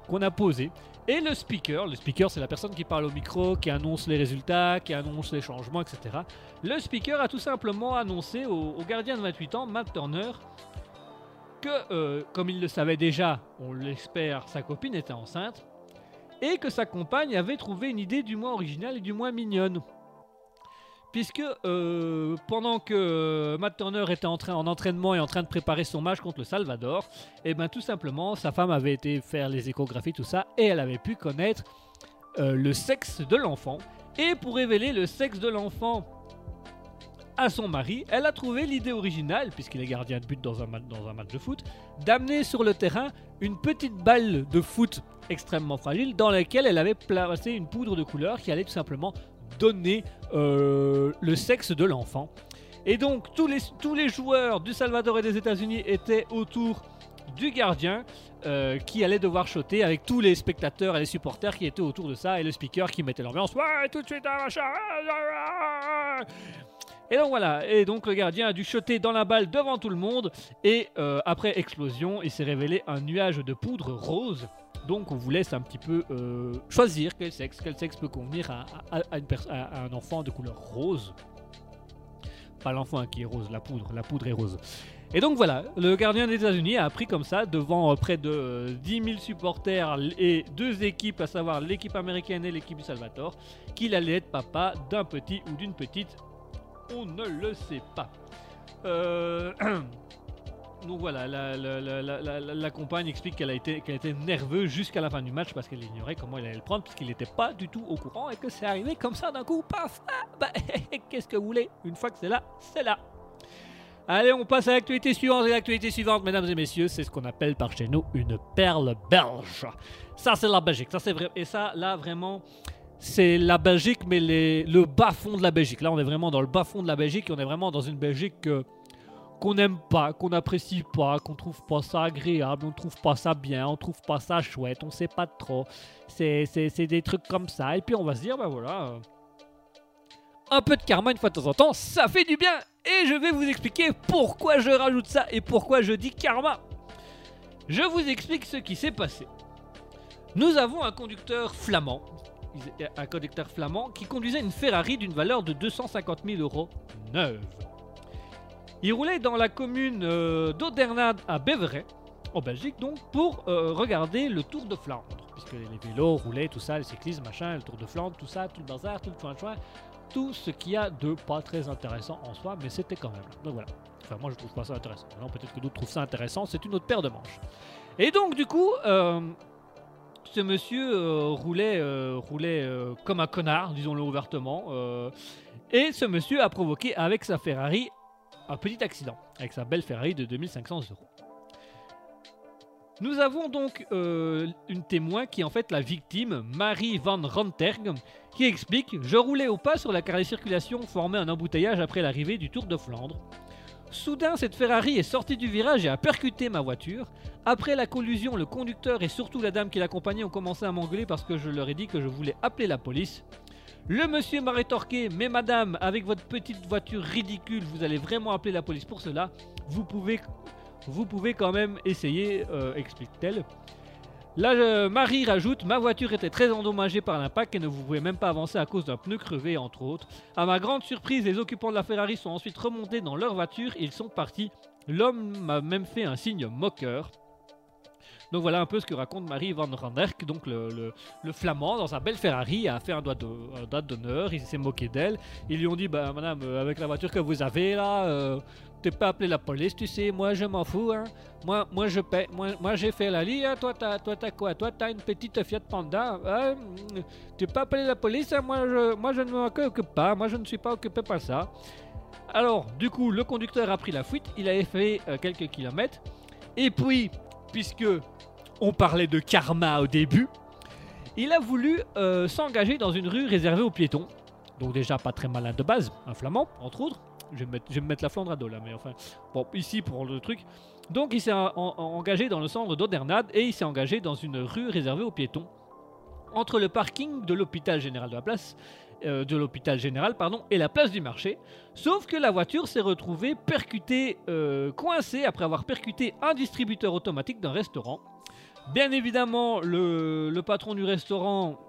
qu'on a posé. Et le speaker, le speaker c'est la personne qui parle au micro, qui annonce les résultats, qui annonce les changements, etc. Le speaker a tout simplement annoncé au, au gardien de 28 ans, Matt Turner, que, euh, comme il le savait déjà, on l'espère, sa copine était enceinte, et que sa compagne avait trouvé une idée du moins originale et du moins mignonne. puisque euh, pendant que euh, Matt Turner était en, train, en entraînement et en train de préparer son match contre le Salvador, et ben tout simplement, sa femme avait été faire les échographies, tout ça, et elle avait pu connaître euh, le sexe de l'enfant. Et pour révéler le sexe de l'enfant à son mari, elle a trouvé l'idée originale, puisqu'il est gardien de but dans un match de foot, d'amener sur le terrain une petite balle de foot extrêmement fragile dans laquelle elle avait placé une poudre de couleur qui allait tout simplement donner euh, le sexe de l'enfant. Et donc tous les, tous les joueurs du Salvador et des États-Unis étaient autour du gardien euh, qui allait devoir shotter avec tous les spectateurs et les supporters qui étaient autour de ça et le speaker qui mettait l'ambiance. Ouais, tout de suite, un machin. Et donc voilà, et donc le gardien a dû shotter dans la balle devant tout le monde et euh, après explosion, il s'est révélé un nuage de poudre rose. Donc on vous laisse un petit peu euh, choisir quel sexe, quel sexe peut convenir à, un enfant de couleur rose. Pas l'enfant qui est rose, la poudre, la poudre est rose. Et donc voilà, le gardien des États-Unis a appris comme ça, devant euh, près de euh, 10 000 supporters et deux équipes, à savoir l'équipe américaine et l'équipe du Salvador, qu'il allait être papa d'un petit ou d'une petite. On ne le sait pas. Euh, *clears throat* Donc voilà, la, compagne explique qu'elle a été, était nerveuse jusqu'à la fin du match parce qu'elle ignorait comment il allait le prendre, puisqu'il n'était pas du tout au courant et que c'est arrivé comme ça d'un coup, paf ah, bah, *laughs* Qu'est-ce que vous voulez? Une fois que c'est là, c'est là Allez, on passe à l'actualité suivante. Et l'actualité suivante, mesdames et messieurs, c'est ce qu'on appelle par chez nous une perle belge. Ça, c'est la Belgique. Ça, c'est vrai. Et ça, là, vraiment, c'est la Belgique, mais le bas fond de la Belgique. Là, on est vraiment dans le bas fond de la Belgique. et On est vraiment dans une Belgique que- qu'on n'aime pas, qu'on n'apprécie pas, qu'on trouve pas ça agréable, on trouve pas ça bien, on trouve pas ça chouette, on sait pas trop. C'est, des trucs comme ça. Et puis on va se dire, ben voilà. un peu de karma une fois de temps en temps, ça fait du bien. Et je vais vous expliquer pourquoi je rajoute ça et pourquoi je dis karma. Je vous explique ce qui s'est passé. Nous avons un conducteur flamand, un conducteur flamand qui conduisait une Ferrari d'une valeur de 250 000 euros neuve. Il roulait dans la commune euh, d'Odernade à Beverey, en Belgique donc, pour euh, regarder le Tour de Flandre. Puisque les vélos roulaient, tout ça, les cyclistes, machin, le Tour de Flandre, tout ça, tout le bazar, tout le chouin-chouin, tout ce qu'il y a de pas très intéressant en soi, mais c'était quand même. Donc voilà. Enfin, moi je trouve pas ça intéressant. Non, peut-être que d'autres trouvent ça intéressant, c'est une autre paire de manches. Et donc, du coup, euh, ce monsieur euh, roulait, roulait comme un connard, disons-le ouvertement. et ce monsieur a provoqué avec sa Ferrari un petit accident, avec sa belle Ferrari de 2500 euros. Nous avons donc euh, une témoin qui est en fait la victime, Marie Van Ranterg, qui explique Je roulais au pas sur la carré circulation formée un embouteillage après l'arrivée du Tour de Flandre. Soudain, cette Ferrari est sortie du virage et a percuté ma voiture. Après la collusion, le conducteur et surtout la dame qui l'accompagnait ont commencé à m'engueuler parce que je leur ai dit que je voulais appeler la police. Le monsieur m'a rétorqué Mais madame, avec votre petite voiture ridicule, vous allez vraiment appeler la police pour cela Vous pouvez, quand même essayer, euh, explique-t-elle. Là, euh, Marie rajoute Ma voiture était très endommagée par l'impact et ne vous pouvez même pas avancer à cause d'un pneu crevé, entre autres. À ma grande surprise, les occupants de la Ferrari sont ensuite remontés dans leur voiture et ils sont partis. L'homme m'a même fait un signe moqueur. Donc voilà un peu ce que raconte Marie Van Randerk, donc le, flamand dans sa belle Ferrari a fait un doigt d'honneur, il s'est moqué d'elle. Ils lui ont dit bah madame euh, avec la voiture que vous avez là, euh, t'es pas appelé la police, tu sais, moi je m'en fous hein. Moi, moi je paie, moi, moi j'ai fait la lie, hein. toi t'as toi t'as quoi? Toi t'as une petite Fiat Panda, hein? Tu pas appelé la police, hein? moi je moi je ne m'en occupe pas, moi je ne suis pas occupé par ça. Alors, du coup, le conducteur a pris la fuite, il avait fait euh, quelques kilomètres, et puis, puisque on parlait de karma au début, il a voulu euh, s'engager dans une rue réservée aux piétons. Donc déjà pas très malin de base, un flamand, entre autres. Je vais me mettre, la Flandre à dos là, mais enfin, bon, ici pour le truc. Donc il s'est en- en- engagé dans le centre d'Odernade et il s'est engagé dans une rue réservée aux piétons. Entre le parking de l'hôpital général de la place, euh, de l'hôpital général, pardon, et la place du marché. Sauf que la voiture s'est retrouvée percutée, euh, coincée après avoir percuté un distributeur automatique d'un restaurant. Bien évidemment, le, patron du restaurant,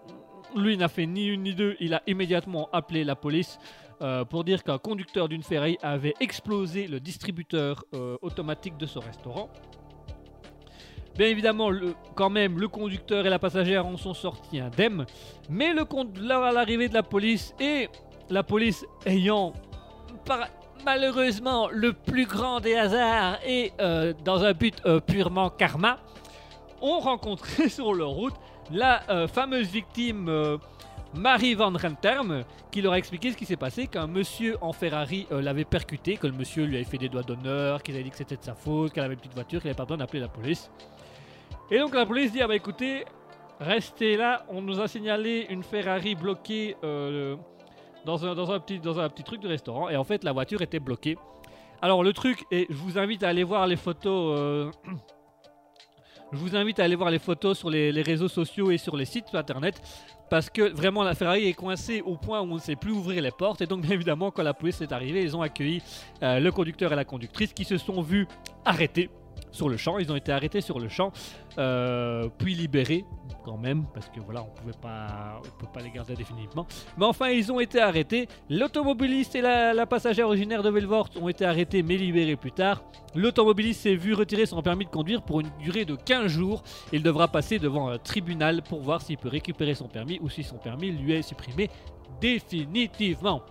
lui, n'a fait ni une ni deux. Il a immédiatement appelé la police euh, pour dire qu'un conducteur d'une Ferrari avait explosé le distributeur automatique de ce restaurant. Bien évidemment, quand même, le conducteur et la passagère en sont sortis indemnes. Mais le à l'arrivée de la police et la police ayant malheureusement le plus grand des hasards et euh, dans un but euh, purement karma, ont rencontré *laughs* sur leur route la euh, fameuse victime Marie Van Renterm qui leur a expliqué ce qui s'est passé qu'un monsieur en Ferrari l'avait percuté, que le monsieur lui avait fait des doigts d'honneur, qu'il avait dit que c'était de sa faute, qu'elle avait une petite voiture, qu'il n'avait pas besoin d'appeler la police. Et donc la police dit ah bah écoutez, restez là, on nous a signalé une Ferrari bloquée euh, dans, un, dans, un petit, dans un petit truc de restaurant et en fait la voiture était bloquée. Alors le truc, et je vous invite à aller voir les photos. euh, je vous invite à aller voir les photos sur les, les réseaux sociaux et sur les sites internet parce que vraiment la Ferrari est coincée au point où on ne sait plus ouvrir les portes et donc bien évidemment quand la police est arrivée ils ont accueilli euh, le conducteur et la conductrice qui se sont vus arrêtés sur le champ. Ils ont été arrêtés sur le champ euh, puis libérés quand même parce que voilà on pouvait pas peut pas les garder définitivement. Mais enfin ils ont été arrêtés. L'automobiliste et la, la passagère originaire de Velvort ont été arrêtés mais libérés plus tard. L'automobiliste s'est vu retirer son permis de conduire pour une durée de 15 jours. Il devra passer devant un tribunal pour voir s'il peut récupérer son permis ou si son permis lui est supprimé définitivement.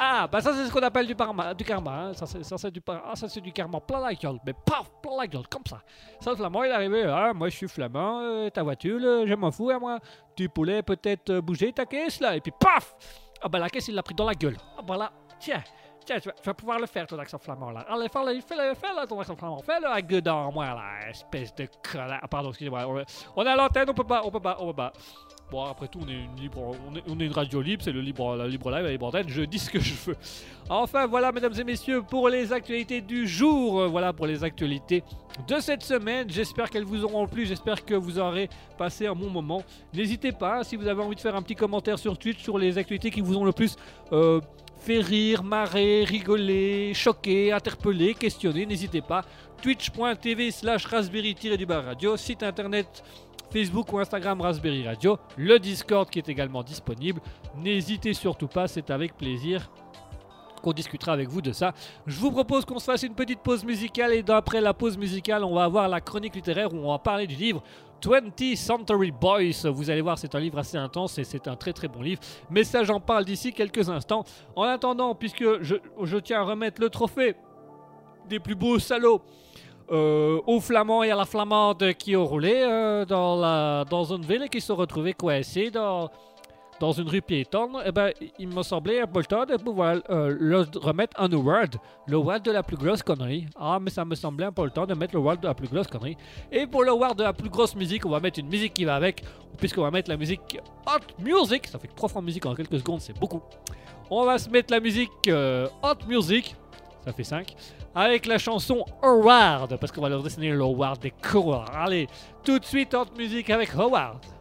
Ah, bah ça c'est ce qu'on appelle du, parma- du karma. hein. Ça c'est du, ah, ça, du karma plein la gueule. Mais paf, plein la gueule, comme ça. Ça le flamand il est arrivé. Ah, moi je suis flamand, euh, ta voiture, je m'en fous à moi. Tu pourrais peut-être euh, bouger ta caisse là. Et puis paf Ah bah la caisse il l'a pris dans la gueule. Ah bah là, tiens. Tiens, tu vas, pouvoir le faire ton accent flamand là. Allez, fais-le, fais-le, fais-le ton accent flamand. Fais-le avec dedans, moi là, espèce de connard. Ah, pardon, excusez-moi. On, on est à l'antenne, on peut pas, on peut pas, on peut pas. Bon, après tout, on est une radio libre, c'est le libre, la libre live, la libre antenne. Je dis ce que je veux. Enfin, voilà, mesdames et messieurs, pour les actualités du jour. Euh, Voilà pour les actualités de cette semaine. J'espère qu'elles vous auront plu. J'espère que vous aurez passé un bon moment. N'hésitez pas, si vous avez envie de faire un petit commentaire sur Twitch sur les actualités qui vous ont le plus euh, fait rire, marrer, rigoler, choquer, interpeller, questionner, n'hésitez pas. Twitch.tv slash raspberry-du-bas radio, site internet Facebook ou Instagram Raspberry Radio, le Discord qui est également disponible. N'hésitez surtout pas, c'est avec plaisir qu'on discutera avec vous de ça. Je vous propose qu'on se fasse une petite pause musicale et après la pause musicale, on va avoir la chronique littéraire où on va parler du livre 20th Century Boys. Vous allez voir, c'est un livre assez intense et c'est un très très bon livre. Mais ça, j'en parle d'ici quelques instants. En attendant, puisque je, je tiens à remettre le trophée des plus beaux salauds euh, aux Flamands et à la Flamande qui ont roulé euh, dans, la, dans une ville et qui se sont retrouvés coincés dans, dans une rue piétonne, eh ben, il me semblait important de pouvoir euh, leur remettre un award, l'award de la plus grosse connerie. Ah, mais ça me semblait important de mettre l'award de la plus grosse connerie. Et pour l'award de la plus grosse musique, on va mettre une musique qui va avec, puisqu'on va mettre la musique Hot Music. Ça fait trois fois musique en quelques secondes, c'est beaucoup. On va se mettre la musique euh, Hot Music, ça fait 5, avec la chanson Howard, parce qu'on va leur dessiner l'Howard des coureurs. Allez, tout de suite Hot Music avec Howard.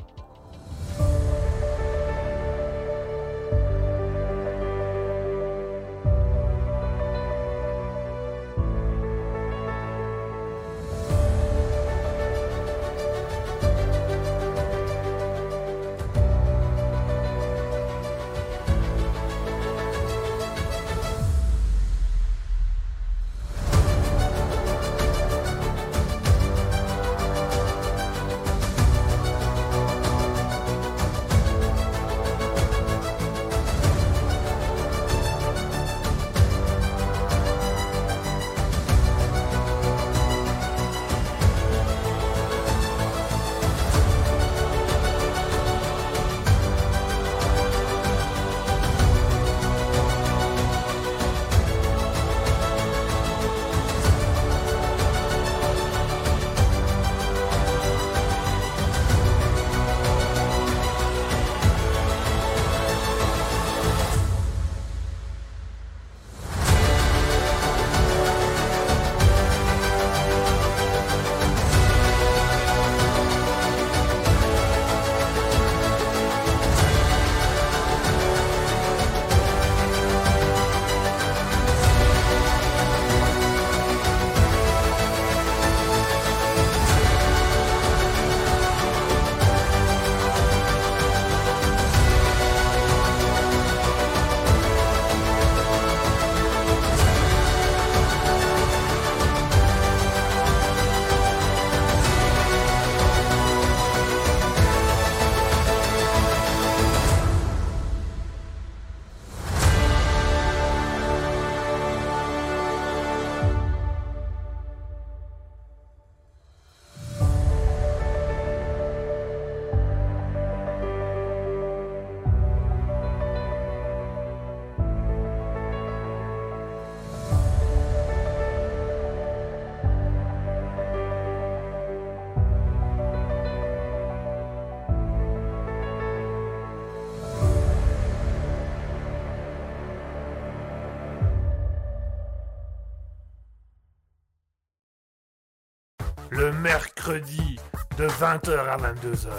20h à 22h.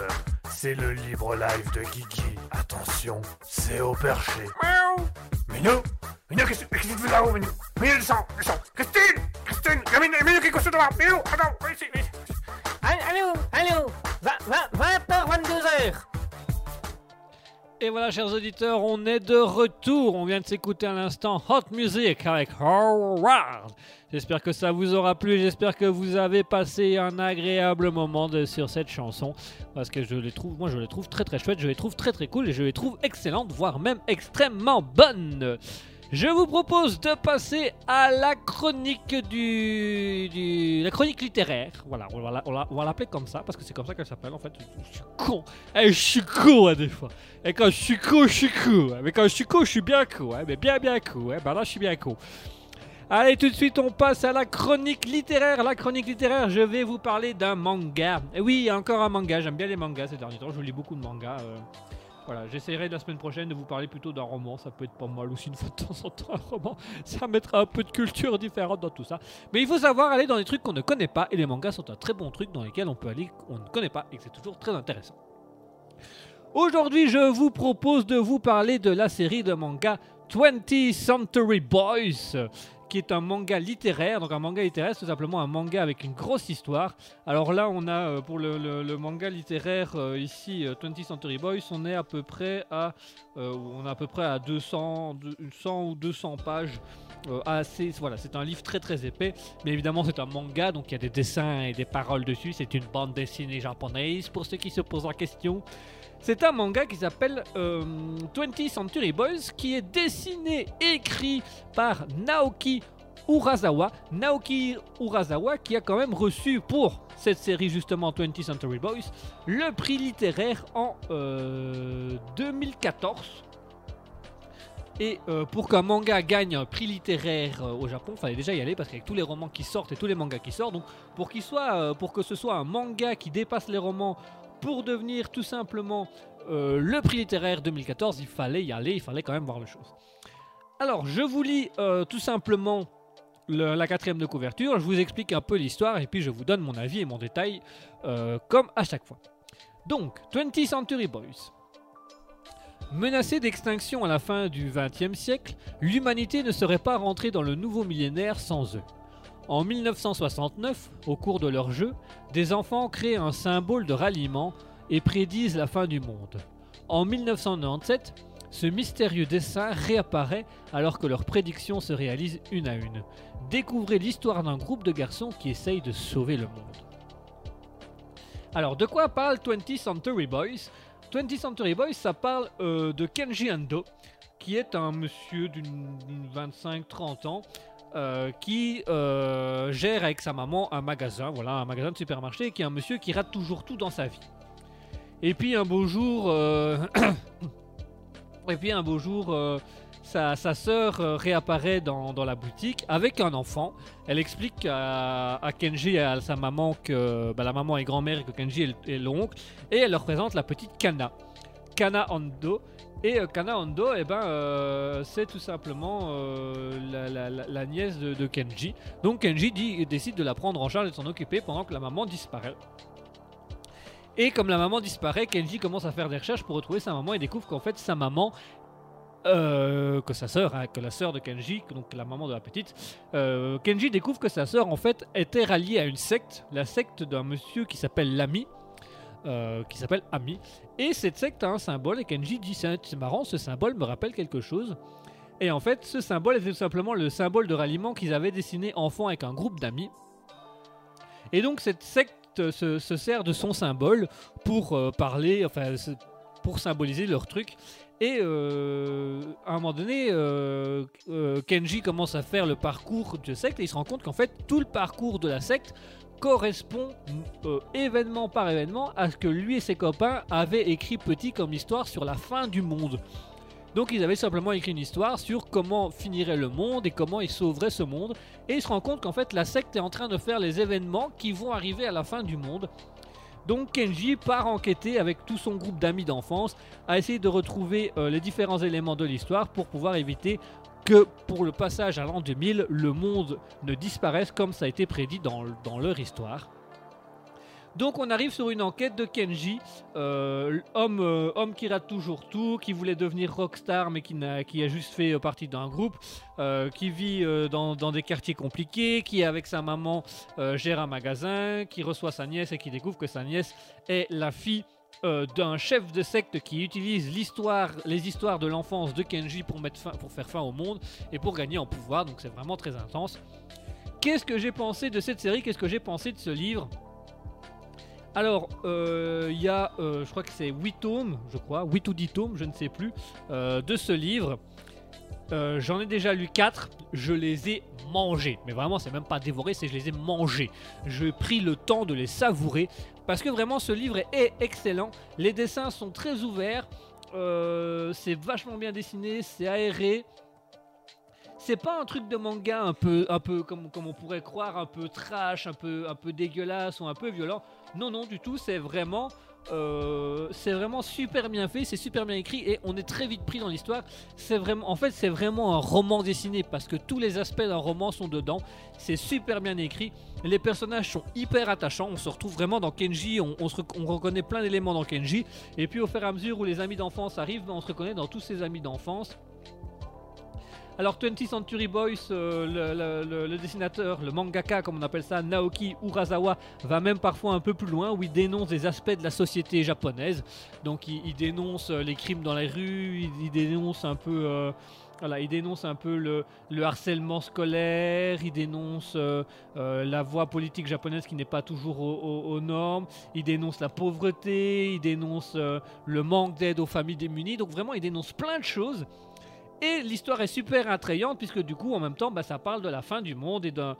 C'est le libre live de Guigui. Attention, c'est au perché. Miaou Minou Minou, qu'est-ce que tu fais là-haut, Minou? Minou, descends, descends Christine Christine Minou, Minou, qui est couché devant Minou, attends, viens ici, viens ici Allô, allô? Et voilà, chers auditeurs, on est de retour. On vient de s'écouter à l'instant Hot Music avec Howard. J'espère que ça vous aura plu. J'espère que vous avez passé un agréable moment sur cette chanson. Parce que je les trouve, moi je les trouve très très chouettes, je les trouve très très cool et je les trouve excellentes, voire même extrêmement bonnes. Je vous propose de passer à la chronique du, la chronique littéraire. Voilà, on va on va l'appeler comme ça parce que c'est comme ça qu'elle s'appelle en fait. Je suis con. Eh, je suis con hein, des fois. Et quand je suis con, je suis con. Mais quand je suis con, je suis bien con. hein. Mais bien, bien con. hein. Ben là, je suis bien con. Allez, tout de suite, on passe à la chronique littéraire. La chronique littéraire, je vais vous parler d'un manga. Et oui, encore un manga. J'aime bien les mangas ces derniers temps. Je lis beaucoup de mangas. euh. Voilà, j'essaierai la semaine prochaine de vous parler plutôt d'un roman. Ça peut être pas mal aussi une fois de temps en temps un roman. *laughs* Ça mettra un peu de culture différente dans tout ça. Mais il faut savoir aller dans des trucs qu'on ne connaît pas. Et les mangas sont un très bon truc dans lesquels on peut aller qu'on ne connaît pas. Et que c'est toujours très intéressant. Aujourd'hui, je vous propose de vous parler de la série de manga 20th Century Boys, qui est un manga littéraire. Donc un manga littéraire, c'est tout simplement un manga avec une grosse histoire. Alors là, on a euh, pour le, manga littéraire euh, ici, euh, 20th Century Boys, on est à peu près à, euh, on est à peu près à 200, deux- 100 ou 200 pages. euh, assez, voilà, c'est un livre très très épais, mais évidemment c'est un manga, donc il y a des dessins et des paroles dessus. C'est une bande dessinée japonaise pour ceux qui se posent la question. C'est un manga qui s'appelle euh, 20th Century Boys, qui est dessiné et écrit par Naoki Urasawa. Naoki Urasawa qui a quand même reçu pour cette série justement 20th Century Boys le prix littéraire en euh, 2014. Et euh, pour qu'un manga gagne un prix littéraire euh, au Japon, il fallait déjà y aller parce qu'avec tous les romans qui sortent et tous les mangas qui sortent, donc pour qu'il soit, euh, pour que ce soit un manga qui dépasse les romans pour devenir tout simplement euh, le prix littéraire 2014, il fallait y aller, il fallait quand même voir les choses. Alors, je vous lis euh, tout simplement le- la quatrième de couverture, je vous explique un peu l'histoire et puis je vous donne mon avis et mon détail euh, comme à chaque fois. Donc, 20th Century Boys. Menacée d'extinction à la fin du XXe siècle, l'humanité ne serait pas rentrée dans le nouveau millénaire sans eux. En 1969, au cours de leur jeu, des enfants créent un symbole de ralliement et prédisent la fin du monde. En 1997, ce mystérieux dessin réapparaît alors que leurs prédictions se réalisent une à une. Découvrez l'histoire d'un groupe de garçons qui essayent de sauver le monde. Alors, de quoi parle 20th Century Boys? 20th Century Boys, ça parle euh, de Kenji Ando, qui est un monsieur d'une 25-30 ans euh, qui euh, gère avec sa maman un magasin, voilà, un magasin de supermarché, qui est un monsieur qui rate toujours tout dans sa vie. Et puis un beau jour, euh, *coughs* et puis un beau jour, sa, sa sœur réapparaît dans, la boutique avec un enfant. Elle explique à, Kenji et à sa maman que bah, la maman est grand-mère et que Kenji est l'oncle, et elle leur présente la petite Kana, Kana Ando. Et euh, Kana Ando, eh ben, euh, c'est tout simplement euh, la, nièce de, Kenji. Donc Kenji décide de la prendre en charge et de s'en occuper pendant que la maman disparaît. Et comme la maman disparaît, Kenji commence à faire des recherches pour retrouver sa maman et découvre qu'en fait sa maman, que sa sœur, hein, que la sœur de Kenji, donc la maman de la petite, Kenji découvre que sa sœur en fait était ralliée à une secte, la secte d'un monsieur qui s'appelle Lamy, euh, qui s'appelle Ami. Et cette secte a un symbole et Kenji dit c'est marrant, ce symbole me rappelle quelque chose. Et en fait, ce symbole était tout simplement le symbole de ralliement qu'ils avaient dessiné enfant avec un groupe d'amis. Et donc cette secte se, se sert de son symbole pour euh, parler, enfin pour symboliser leur truc. Et euh, à un moment donné, Kenji commence à faire le parcours de secte et il se rend compte qu'en fait tout le parcours de la secte correspond euh, événement par événement à ce que lui et ses copains avaient écrit petit comme histoire sur la fin du monde. Donc ils avaient simplement écrit une histoire sur comment finirait le monde et comment ils sauveraient ce monde. Et ils se rendent compte qu'en fait la secte est en train de faire les événements qui vont arriver à la fin du monde. Donc Kenji part enquêter avec tout son groupe d'amis d'enfance à essayer de retrouver euh, les différents éléments de l'histoire pour pouvoir éviter que pour le passage à l'an 2000, le monde ne disparaisse comme ça a été prédit dans, dans leur histoire. Donc on arrive sur une enquête de Kenji, euh, homme, euh, homme qui rate toujours tout, qui voulait devenir rockstar mais qui, n'a, qui a juste fait euh, partie d'un groupe, qui vit dans, dans des quartiers compliqués, qui avec sa maman gère un magasin, qui reçoit sa nièce et qui découvre que sa nièce est la fille euh, d'un chef de secte qui utilise l'histoire, les histoires de l'enfance de Kenji pour, mettre fin, pour faire fin au monde et pour gagner en pouvoir. Donc c'est vraiment très intense. Qu'est-ce que j'ai pensé de cette série? Qu'est-ce que j'ai pensé de ce livre? Alors, euh, il y a, euh, je crois que c'est 8 tomes, je crois, 8 ou 10 tomes, je ne sais plus, de ce livre. J'en ai déjà lu 4, je les ai mangés. Mais vraiment, c'est même pas dévoré, c'est je les ai mangés. J'ai pris le temps de les savourer parce que vraiment, ce livre est excellent. Les dessins sont très ouverts, euh, c'est vachement bien dessiné, c'est aéré. C'est pas un truc de manga un peu, comme on pourrait croire, un peu trash, un peu, un peu dégueulasse ou un peu violent. Non, non, du tout. C'est vraiment, euh, c'est vraiment super bien fait, c'est super bien écrit et on est très vite pris dans l'histoire. C'est vraiment, en fait, c'est vraiment un roman dessiné parce que tous les aspects d'un roman sont dedans. C'est super bien écrit. Les personnages sont hyper attachants. On se retrouve vraiment dans Kenji. On, reconnaît plein d'éléments dans Kenji. Et puis au fur et à mesure où les amis d'enfance arrivent, on se reconnaît dans tous ses amis d'enfance. Alors 20th Century Boys, euh, le, dessinateur, le mangaka comme on appelle ça, Naoki Urasawa, va même parfois un peu plus loin où il dénonce des aspects de la société japonaise. Donc il, dénonce euh, les crimes dans les rues, il, dénonce un peu... euh, voilà, il dénonce un peu le, le harcèlement scolaire, il dénonce la voie politique japonaise qui n'est pas toujours au- au- aux normes, il dénonce la pauvreté, il dénonce le manque d'aide aux familles démunies. Donc vraiment, il dénonce plein de choses. Et l'histoire est super attrayante puisque du coup en même temps bah, ça parle de la fin du monde et d'un-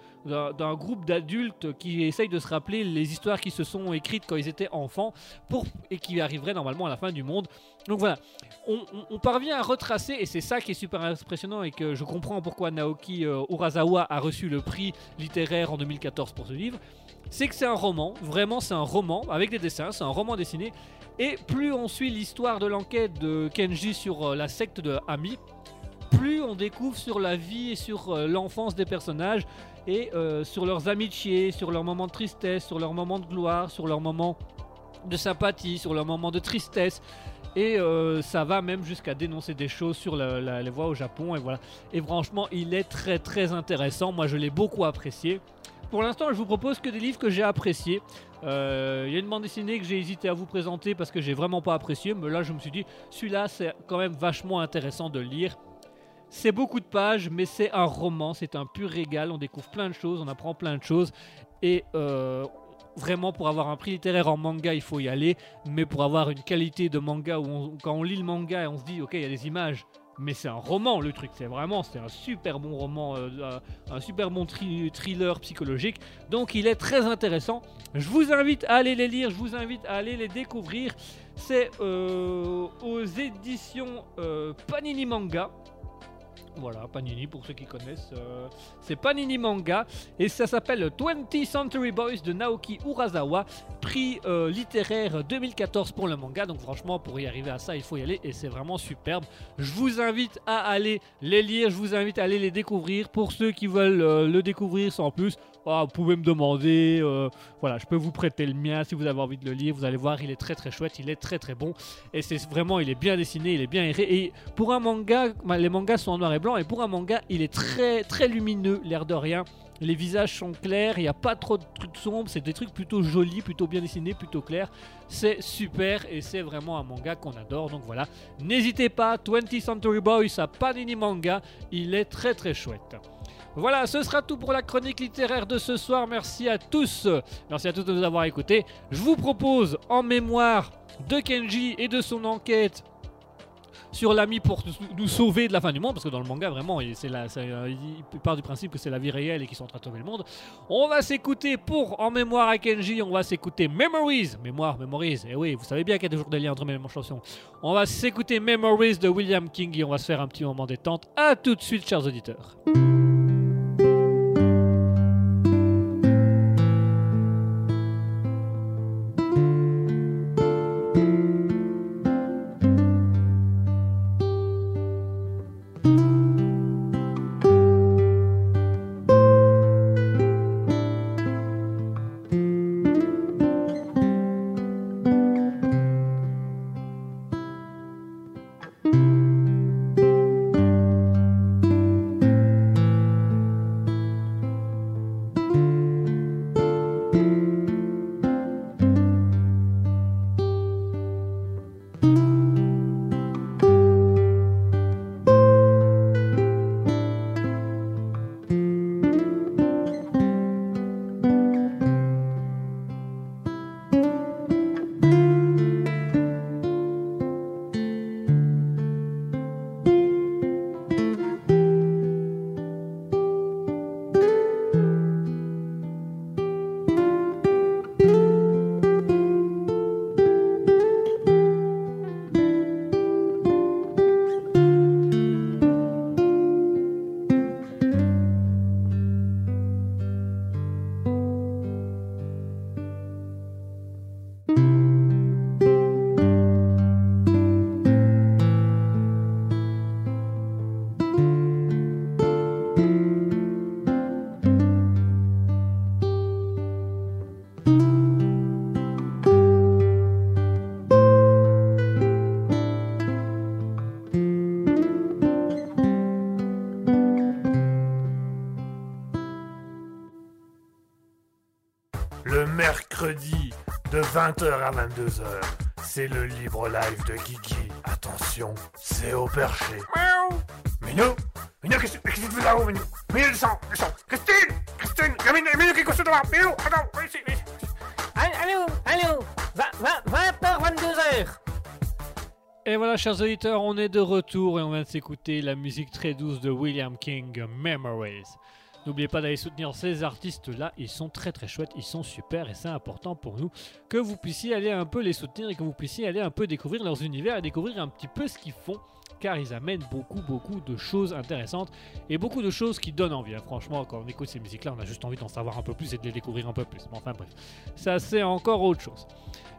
groupe d'adultes qui essayent de se rappeler les histoires qui se sont écrites quand ils étaient enfants pour, et qui arriveraient normalement à la fin du monde. Donc voilà, on parvient à retracer et c'est ça qui est super impressionnant et que je comprends pourquoi Naoki euh, Urasawa a reçu le prix littéraire en 2014 pour ce livre. C'est que c'est un roman, vraiment c'est un roman avec des dessins, c'est un roman dessiné. Et plus on suit l'histoire de l'enquête de Kenji sur euh, la secte de Ami, plus on découvre sur la vie et sur euh, l'enfance des personnages et euh, sur leurs amitiés, sur leurs moments de tristesse, sur leurs moments de gloire, sur leurs moments de sympathie, sur leurs moments de tristesse. Et euh, ça va même jusqu'à dénoncer des choses sur les voies au Japon. Et voilà. Et franchement, il est très très intéressant. Moi, je l'ai beaucoup apprécié. Pour l'instant, je vous propose que des livres que j'ai appréciés. Il y a une bande dessinée que j'ai hésité à vous présenter parce que j'ai vraiment pas apprécié. Mais là, je me suis dit, celui-là, c'est quand même vachement intéressant de lire. C'est beaucoup de pages, mais c'est un roman, c'est un pur régal. On découvre plein de choses, on apprend plein de choses. Et euh, vraiment, pour avoir un prix littéraire en manga, il faut y aller. Mais pour avoir une qualité de manga où quand on lit le manga et on se dit, ok, il y a des images, mais c'est un roman le truc. C'est vraiment, c'est un super bon roman, euh, un super bon thriller psychologique. Donc il est très intéressant. Je vous invite à aller les lire, je vous invite à aller les découvrir. C'est euh, aux éditions Panini Manga. Voilà, Panini pour ceux qui connaissent. euh, c'est Panini Manga et ça s'appelle 20th Century Boys de Naoki Urasawa, prix euh, littéraire 2014 pour le manga. Donc franchement, pour y arriver à ça, il faut y aller et c'est vraiment superbe. Je vous invite à aller les lire, je vous invite à aller les découvrir. Pour ceux qui veulent euh, le découvrir sans plus, ah, vous pouvez me demander. euh, voilà, je peux vous prêter le mien si vous avez envie de le lire. Vous allez voir, il est très très chouette, il est très très bon. Et c'est vraiment, il est bien dessiné, il est bien aéré. Et pour un manga, les mangas sont en noir et blanc. Et pour un manga, il est très très lumineux, l'air de rien. Les visages sont clairs, il n'y a pas trop de trucs sombres, c'est des trucs plutôt jolis, plutôt bien dessinés, plutôt clairs. C'est super et c'est vraiment un manga qu'on adore. Donc voilà, n'hésitez pas, 20th Century Boys à Panini Manga, il est très très chouette. Voilà, ce sera tout pour la chronique littéraire de ce soir. Merci à tous. Merci à tous de nous avoir écoutés. Je vous propose, en mémoire de Kenji et de son enquête sur l'ami pour nous sauver de la fin du monde, parce que dans le manga, vraiment, euh, il part du principe que c'est la vie réelle et qu'ils sont en train de sauver le monde. On va s'écouter pour En mémoire à Kenji, on va s'écouter Memories. Mémoire, Memories. Et oui, vous savez bien qu'il y a toujours des liens entre mes chansons. On va s'écouter Memories de William King et on va se faire un petit moment détente. A tout de suite, chers auditeurs. 20h à 22h. C'est le libre live de Guigui. Attention, c'est au perché. Miaou Minou Minou, qu'est-ce qu'est-ce que tu fais là-haut, Minou? Minou, descends, descends Christine Christine Minou, Minou, qui est couché devant Minou, attends, viens ici, ici Allô, allô 20h, 22h Et voilà, chers auditeurs, on est de retour et on vient de s'écouter la musique très douce de William King, Memories. N'oubliez pas d'aller soutenir ces artistes-là, ils sont très très chouettes, ils sont super et c'est important pour nous que vous puissiez aller un peu les soutenir et que vous puissiez aller un peu découvrir leurs univers et découvrir un petit peu ce qu'ils font car ils amènent beaucoup beaucoup de choses intéressantes et beaucoup de choses qui donnent envie. hein. Franchement, quand on écoute ces musiques-là, on a juste envie d'en savoir un peu plus et de les découvrir un peu plus. Mais enfin bref, ça c'est encore autre chose.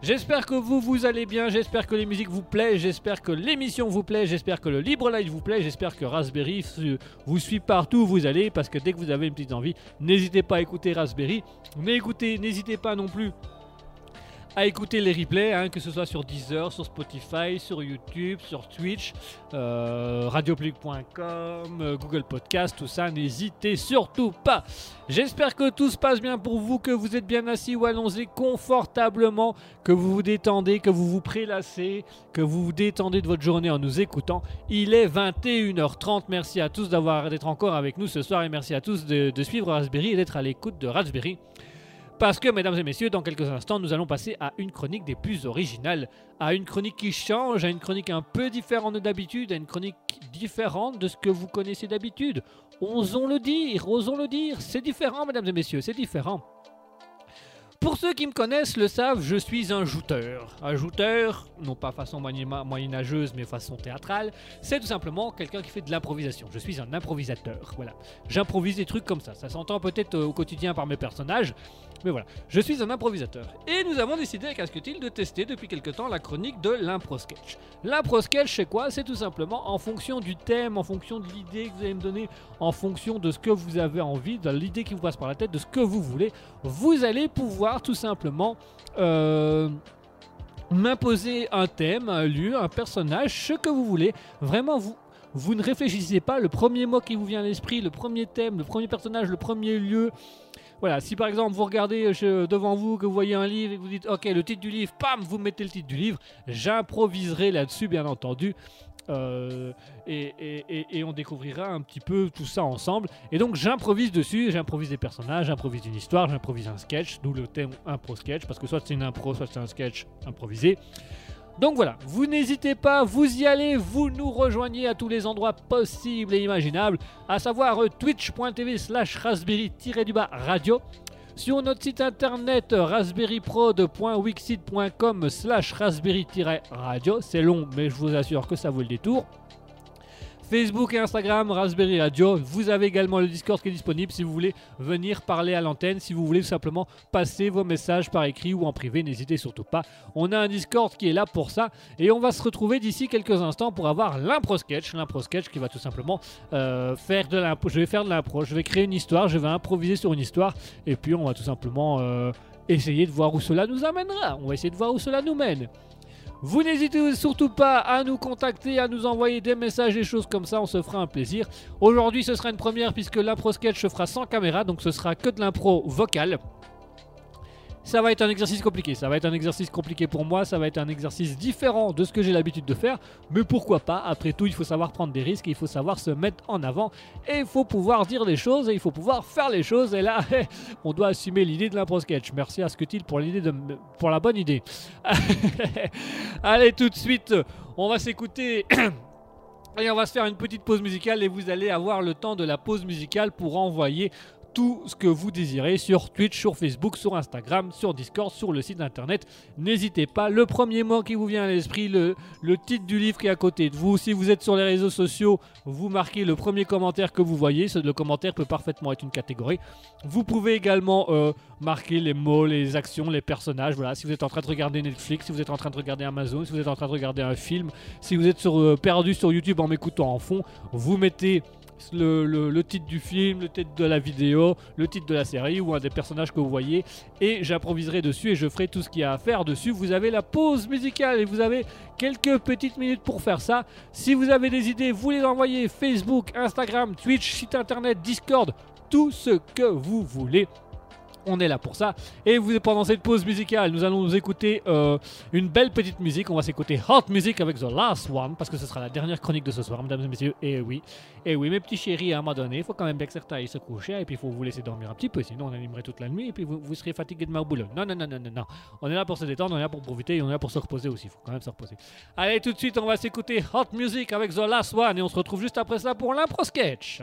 J'espère que vous vous allez bien, j'espère que les musiques vous plaisent, j'espère que l'émission vous plaît, j'espère que le Libre Light vous plaît, j'espère que Raspberry vous suit partout où vous allez parce que dès que vous avez une petite envie, n'hésitez pas à écouter Raspberry, n'hésitez pas non plus à écouter les replays, hein, que ce soit sur Deezer, sur Spotify, sur YouTube, sur Twitch, euh, euh, Google Podcast, tout ça, n'hésitez surtout pas. J'espère que tout se passe bien pour vous, que vous êtes bien assis ou allongé confortablement, que vous vous détendez, que vous vous prélassez, que vous vous détendez de votre journée en nous écoutant. Il est 21h30. Merci à tous d'avoir d'être encore avec nous ce soir et merci à tous de, de suivre Raspberry et d'être à l'écoute de Raspberry. Parce que, mesdames et messieurs, dans quelques instants, nous allons passer à une chronique des plus originales, à une chronique qui change, à une chronique un peu différente de d'habitude, à une chronique différente de ce que vous connaissez d'habitude. Osons le dire, osons le dire, c'est différent, mesdames et messieurs, c'est différent. Pour ceux qui me connaissent le savent, je suis un jouteur. Un jouteur, non pas façon moyen- moyenâgeuse, mais façon théâtrale, c'est tout simplement quelqu'un qui fait de l'improvisation. Je suis un improvisateur, voilà. J'improvise des trucs comme ça. Ça s'entend peut-être euh, au quotidien par mes personnages, mais voilà. Je suis un improvisateur. Et nous avons décidé avec Asketil de tester depuis quelque temps la chronique de l'impro sketch. L'impro sketch, c'est quoi? C'est tout simplement en fonction du thème, en fonction de l'idée que vous allez me donner, en fonction de ce que vous avez envie, de l'idée qui vous passe par la tête, de ce que vous voulez, vous allez pouvoir tout simplement euh, m'imposer un thème, un lieu, un personnage, ce que vous voulez. Vraiment, vous ne réfléchissez pas. Le premier mot qui vous vient à l'esprit, le premier thème, le premier personnage, le premier lieu. Voilà, si par exemple vous regardez euh, devant vous, que vous voyez un livre et que vous dites ok le titre du livre, pam, vous mettez le titre du livre, j'improviserai là-dessus bien entendu. Euh, et, et- on découvrira un petit peu tout ça ensemble. Et donc j'improvise dessus, j'improvise des personnages, j'improvise une histoire, j'improvise un sketch, d'où le thème impro sketch, parce que soit c'est une impro, soit c'est un sketch improvisé. Donc voilà, vous n'hésitez pas, vous y allez, vous nous rejoignez à tous les endroits possibles et imaginables, à savoir euh, twitch.tv slash raspberry-du-bas radio, sur notre site internet euh, raspberryprod.wixit.com slash raspberry-radio, c'est long mais je vous assure que ça vaut le détour. Facebook et Instagram, Raspberry Radio. Vous avez également le Discord qui est disponible si vous voulez venir parler à l'antenne, si vous voulez tout simplement passer vos messages par écrit ou en privé, n'hésitez surtout pas. On a un Discord qui est là pour ça et on va se retrouver d'ici quelques instants pour avoir l'impro sketch. L'impro sketch qui va tout simplement euh, faire de l'impro. Je vais faire de l'impro, je vais créer une histoire, je vais improviser sur une histoire et puis on va tout simplement euh, essayer de voir où cela nous amènera. On va essayer de voir où cela nous mène. Vous n'hésitez surtout pas à nous contacter, à nous envoyer des messages, des choses comme ça, on se fera un plaisir. Aujourd'hui, ce sera une première puisque l'impro sketch se fera sans caméra, donc ce sera que de l'impro vocale. Ça va être un exercice compliqué, ça va être un exercice compliqué pour moi, ça va être un exercice différent de ce que j'ai l'habitude de faire, mais pourquoi pas? Après tout, il faut savoir prendre des risques, il faut savoir se mettre en avant, et il faut pouvoir dire des choses, et il faut pouvoir faire les choses, et là, *laughs* on doit assumer l'idée de l'impro sketch. Merci à Scutil pour l'idée de, pour la bonne idée. *laughs* Allez, tout de suite, on va s'écouter. *clears throat* Et on va se faire une petite pause musicale et vous allez avoir le temps de la pause musicale pour envoyer tout ce que vous désirez sur Twitch, sur Facebook, sur Instagram, sur Discord, sur le site internet. N'hésitez pas, le premier mot qui vous vient à l'esprit, le, titre du livre qui est à côté de vous. Si vous êtes sur les réseaux sociaux, vous marquez le premier commentaire que vous voyez. Ce- Le commentaire peut parfaitement être une catégorie. Vous pouvez également euh, marquer les mots, les actions, les personnages. Voilà, si vous êtes en train de regarder Netflix, si vous êtes en train de regarder Amazon, si vous êtes en train de regarder un film, si vous êtes sur, euh, perdu sur YouTube en m'écoutant en fond, vous mettez le, titre du film, le titre de la vidéo, le titre de la série ou un des personnages que vous voyez et j'improviserai dessus et je ferai tout ce qu'il y a à faire dessus. Vous avez la pause musicale et vous avez quelques petites minutes pour faire ça. Si vous avez des idées, vous les envoyez Facebook, Instagram, Twitch, site internet, Discord, tout ce que vous voulez. On est là pour ça. Et vous, pendant cette pause musicale, nous allons nous écouter euh, une belle petite musique. On va s'écouter Hot Music avec The Last One, parce que ce sera la dernière chronique de ce soir, mesdames et messieurs. Et oui, et oui, mes petits chéris, à un moment donné, il faut quand même bien que certains aillent se coucher, et puis il faut vous laisser dormir un petit peu, sinon on animerait toute la nuit, et puis vous, vous serez fatigué de ma boulot. Non, non, non, non, non, non. On est là pour se détendre, on est là pour profiter, et on est là pour se reposer aussi. Il faut quand même se reposer. Allez, tout de suite, on va s'écouter Hot Music avec The Last One, et on se retrouve juste après ça pour l'impro sketch.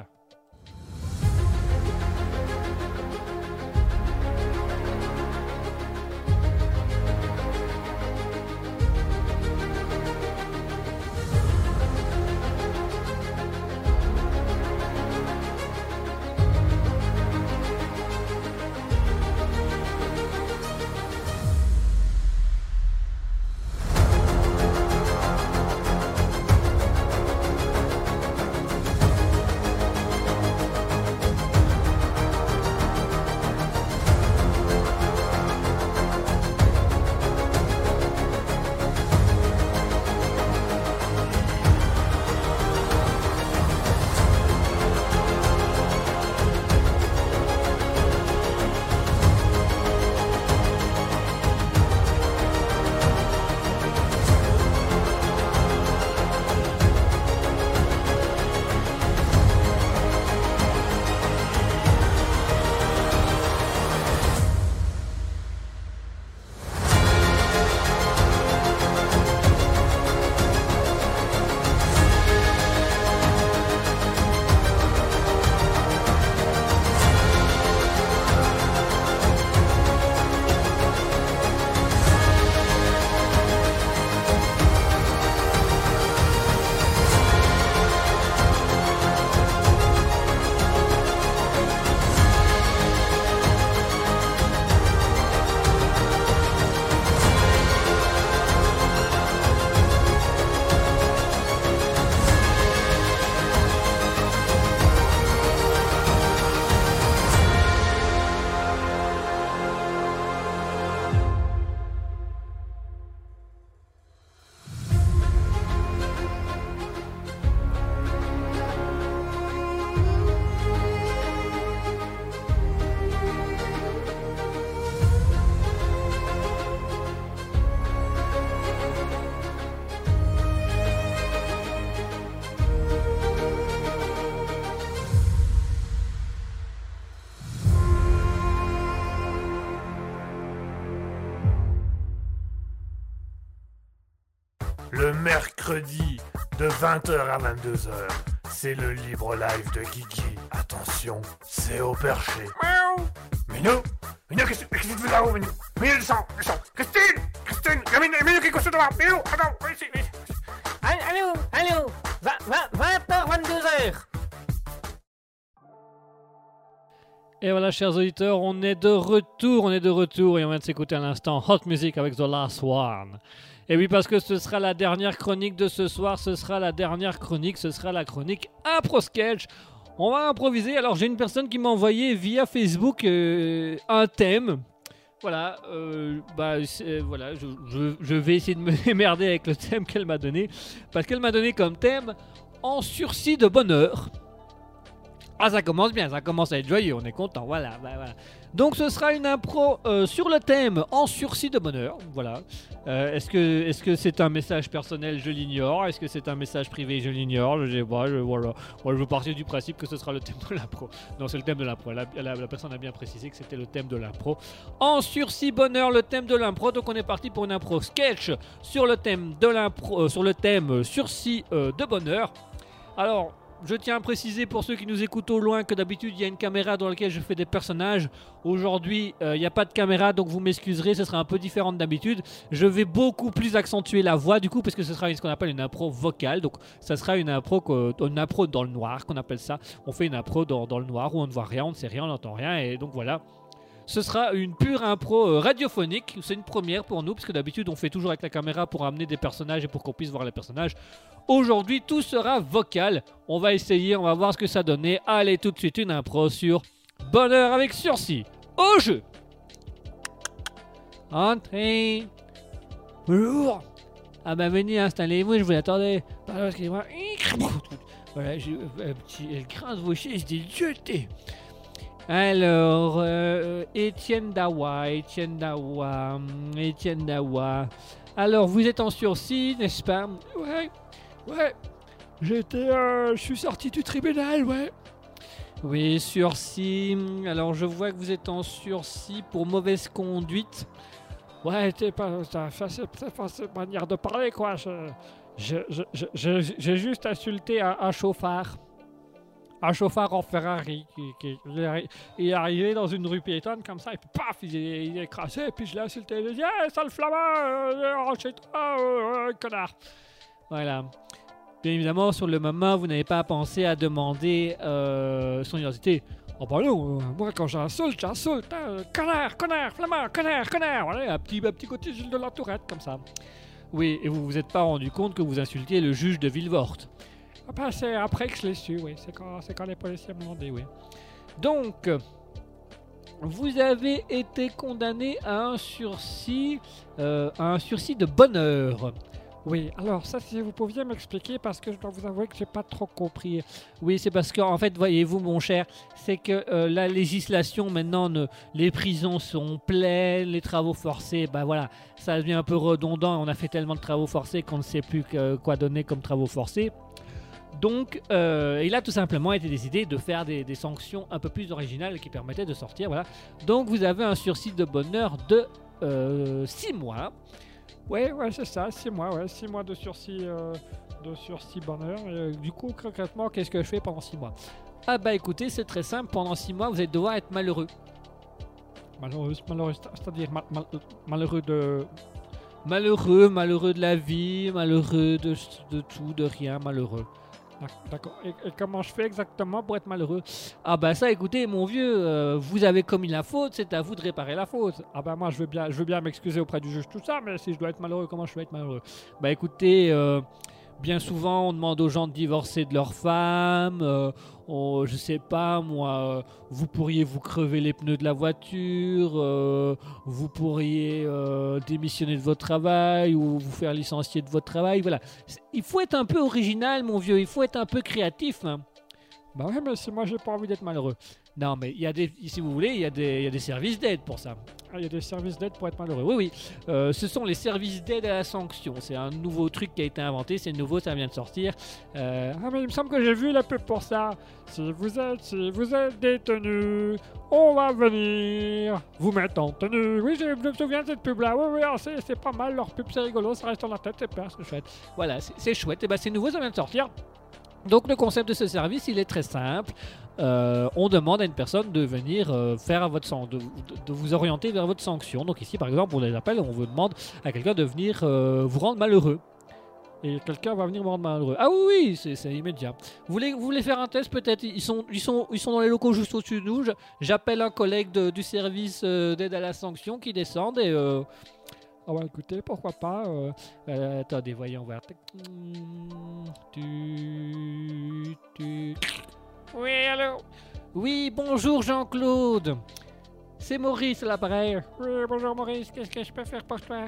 Le mercredi de 20h à 22h, c'est le libre live de Guigui. Attention, c'est au perché. Miaou Minou Minou, qu'est-ce qu'est-ce que tu fais là-haut, Minou? Minou, descends, descends Christine Christine Minou, Minou, qui est couché devant Minou, attends, viens ici, viens ici. Allô, allô 20h, 22h Et voilà, chers auditeurs, on est de retour, on est de retour et on vient de s'écouter à l'instant Hot Music avec The Last One. Et oui, parce que ce sera la dernière chronique de ce soir, ce sera la dernière chronique, ce sera la chronique Impro Sketch. On va improviser. Alors, j'ai une personne qui m'a envoyé via Facebook euh, un thème. Voilà, euh, bah, c'est- voilà je, je- je vais essayer de me *laughs* démerder avec le thème qu'elle m'a donné. Parce qu'elle m'a donné comme thème En sursis de bonheur. Ah, ça commence bien, ça commence à être joyeux, on est content, voilà, bah, voilà. Donc ce sera une impro euh, sur le thème en sursis de bonheur, voilà. Euh, est-ce que est-ce c'est un message personnel Je l'ignore. Est-ce que c'est un message privé Je l'ignore. Je pas, je, voilà. Je veux partir du principe que ce sera le thème de l'impro. Non, c'est le thème de l'impro. La, la- personne a bien précisé que c'était le thème de l'impro. En sursis bonheur, le thème de l'impro. Donc on est parti pour une impro sketch sur le thème de l'impro, euh, sur le thème sursis de bonheur. Alors, je tiens à préciser pour ceux qui nous écoutent au loin que d'habitude il y a une caméra dans laquelle je fais des personnages. Aujourd'hui, euh, il n'y a pas de caméra, donc vous m'excuserez, ce sera un peu différent de d'habitude. Je vais beaucoup plus accentuer la voix du coup, parce que ce sera ce qu'on appelle une impro vocale. Donc, ça sera une impro, une dans le noir, qu'on appelle ça. On fait une impro dans le noir où on ne voit rien, on ne sait rien, on n'entend rien, et donc voilà. Ce sera une pure impro euh, radiophonique. C'est une première pour nous, parce que d'habitude on fait toujours avec la caméra pour amener des personnages et pour qu'on puisse voir les personnages. Aujourd'hui, tout sera vocal. On va essayer, on va voir ce que ça donnait. Allez, tout de suite, une impro sur Bonheur avec sursis. Au jeu Entrez Bonjour Ah bah venez, installez-vous, je vous attendais. Pardon, excusez-moi. Voilà, j'ai un petit... Elle grince vos chaises des jetés. Alors, euh, Étienne Dawa, Étienne Dawa, Étienne Dawa. Alors, vous êtes en sursis, n'est-ce pas? Ouais, ouais. J'étais, euh, je suis sorti du tribunal, ouais. Oui, sursis. Alors, je vois que vous êtes en sursis pour mauvaise conduite. Ouais, t'es pas, c'est pas cette manière de parler, quoi. Je- je- je- J'ai juste insulté un chauffard. Un chauffard en Ferrari. Qui, il, est, arrivé dans une rue piétonne comme ça, et puis paf, il est, il est écrasé, et puis je l'ai insulté. Il a dit Hey, sale flamand, rentre chez toi, euh, connard. Voilà. Bien évidemment, sur le moment, vous n'avez pas pensé à demander euh, son identité. Oh bah euh, moi quand j'insulte, j'insulte. hein, connard, connard, flamand, connard, connard. Voilà, un petit, un petit côté de la Tourette, comme ça. Oui, et vous vous êtes pas rendu compte que vous insultiez le juge de Villevort. Ah bah, c'est après que je l'ai su, oui. C'est quand, les policiers m'ont demandé, oui. Donc, vous avez été condamné à un sursis, euh, à un sursis de bonheur. Oui, alors ça, si vous pouviez m'expliquer, parce que je dois vous avouer que j'ai pas trop compris. Oui, c'est parce que, en fait, voyez-vous, mon cher, c'est que euh, la législation maintenant, les prisons sont pleines, les travaux forcés, bah voilà, ça devient un peu redondant. On a fait tellement de travaux forcés qu'on ne sait plus que- quoi donner comme travaux forcés. Donc, euh, il a tout simplement été décidé de faire des, des sanctions un peu plus originales qui permettaient de sortir. Voilà. Donc, vous avez un sursis de bonheur de 6 mois. Ouais, ouais, c'est ça, 6 mois, ouais, 6 mois de sursis, euh, de sursis bonheur. Et, euh, du coup, concrètement, qu'est-ce que je fais pendant 6 mois? Ah bah écoutez, c'est très simple. Pendant 6 mois, vous allez devoir être malheureux. Malheureux, malheureux, c'est- c'est-à-dire mal- mal- malheureux de... Malheureux, malheureux de la vie, malheureux de, de tout, de rien, malheureux. D'ac- D'accord. Et, comment je fais exactement pour être malheureux? Ah bah ça, écoutez, mon vieux, euh, vous avez commis la faute, c'est à vous de réparer la faute. Ah bah moi, je veux bien, bien m'excuser auprès du juge, tout ça, mais si je dois être malheureux, comment je vais être malheureux? Bah écoutez, euh, bien souvent on demande aux gens de divorcer de leur femme, euh, on- je sais pas moi, euh, vous pourriez vous crever les pneus de la voiture, euh, vous pourriez euh, démissionner de votre travail ou vous faire licencier de votre travail, voilà. Il faut être un peu original mon vieux, il faut être un peu créatif. hein. Bah ouais, mais moi j'ai pas envie d'être malheureux. Non mais il y a des, si vous voulez, il y, a des- il y a des services d'aide pour ça. Ah, Il y a des services d'aide pour être malheureux. Oui, oui. Euh, ce sont les services d'aide à la sanction. C'est un nouveau truc qui a été inventé. C'est nouveau, ça vient de sortir. Euh, Ah mais il me semble que j'ai vu la pub pour ça. Si vous êtes, si vous êtes détenu, on va venir vous mettre en tenue. Oui, je, je me souviens de cette pub là. Oui, oui, c'est, pas mal, leur pub c'est rigolo, ça reste dans la tête, c'est chouette. voilà, c'est chouette. Et ben, c'est nouveau, ça vient de sortir. Donc le concept de ce service, il est très simple. Euh, on demande à une personne de venir euh, faire votre de, vous orienter vers votre sanction. Donc ici, par exemple, on les appelle, on vous demande à quelqu'un de venir euh, vous rendre malheureux. Et quelqu'un va venir me rendre malheureux. Ah oui, oui, c'est immédiat. Vous voulez, vous faire un test peut-être? Ils sont, dans les locaux juste au-dessus de nous. J'appelle un collègue du service d'aide à la sanction qui descend et... Ah bah écoutez, pourquoi pas. euh, euh, attendez, voyons voir. Tac. Tu- tu- Oui, allô? Oui, bonjour Jean-Claude. C'est Maurice à l'appareil. Oui, bonjour Maurice, qu'est-ce que je peux faire pour toi?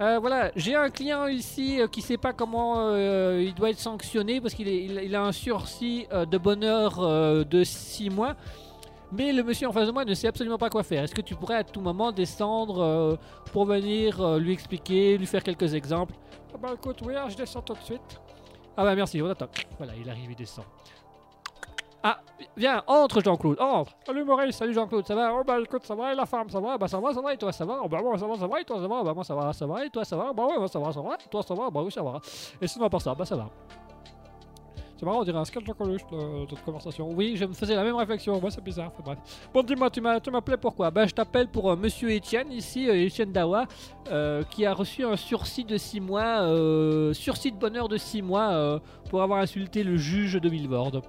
Euh, voilà, j'ai un client ici euh, qui sait pas comment euh, il doit être sanctionné parce qu'il est- il, il a un sursis de bonheur de 6 mois. Mais le monsieur en face de moi ne sait absolument pas quoi faire. Est-ce que tu pourrais à tout moment descendre euh, pour venir euh, lui expliquer, lui faire quelques exemples? Ah bah écoute, oui, ah, je descends tout de suite. Ah bah merci, on attend. Voilà, il arrive, il descend. Ah, viens, entre Jean-Claude, entre. Salut Maurice, Salut Jean-Claude, ça va? Oh bah écoute, ça va, et la femme, ça va? Bah ça va, ça va, et toi ça va? Oh bah moi ça va, ça va, et toi ça va? Bah moi ça va, ça va, et toi ça va? Bah ouais, moi ça va, ça va, et toi ça va? Bah oui, ça va. Et sinon à part ça, bah ça va. C'est marrant, on dirait un sketch de Coluche, notre conversation. Oui, je me faisais la même réflexion. Ouais, c'est bizarre, bref. Bon, dis-moi, tu m'appelais pourquoi? Bah, je t'appelle pour euh, Monsieur Etienne, ici, euh, Etienne Dawa, euh, qui a reçu un sursis de 6 mois, euh, sursis de bonheur de 6 mois euh, pour avoir insulté le juge de Villevorde.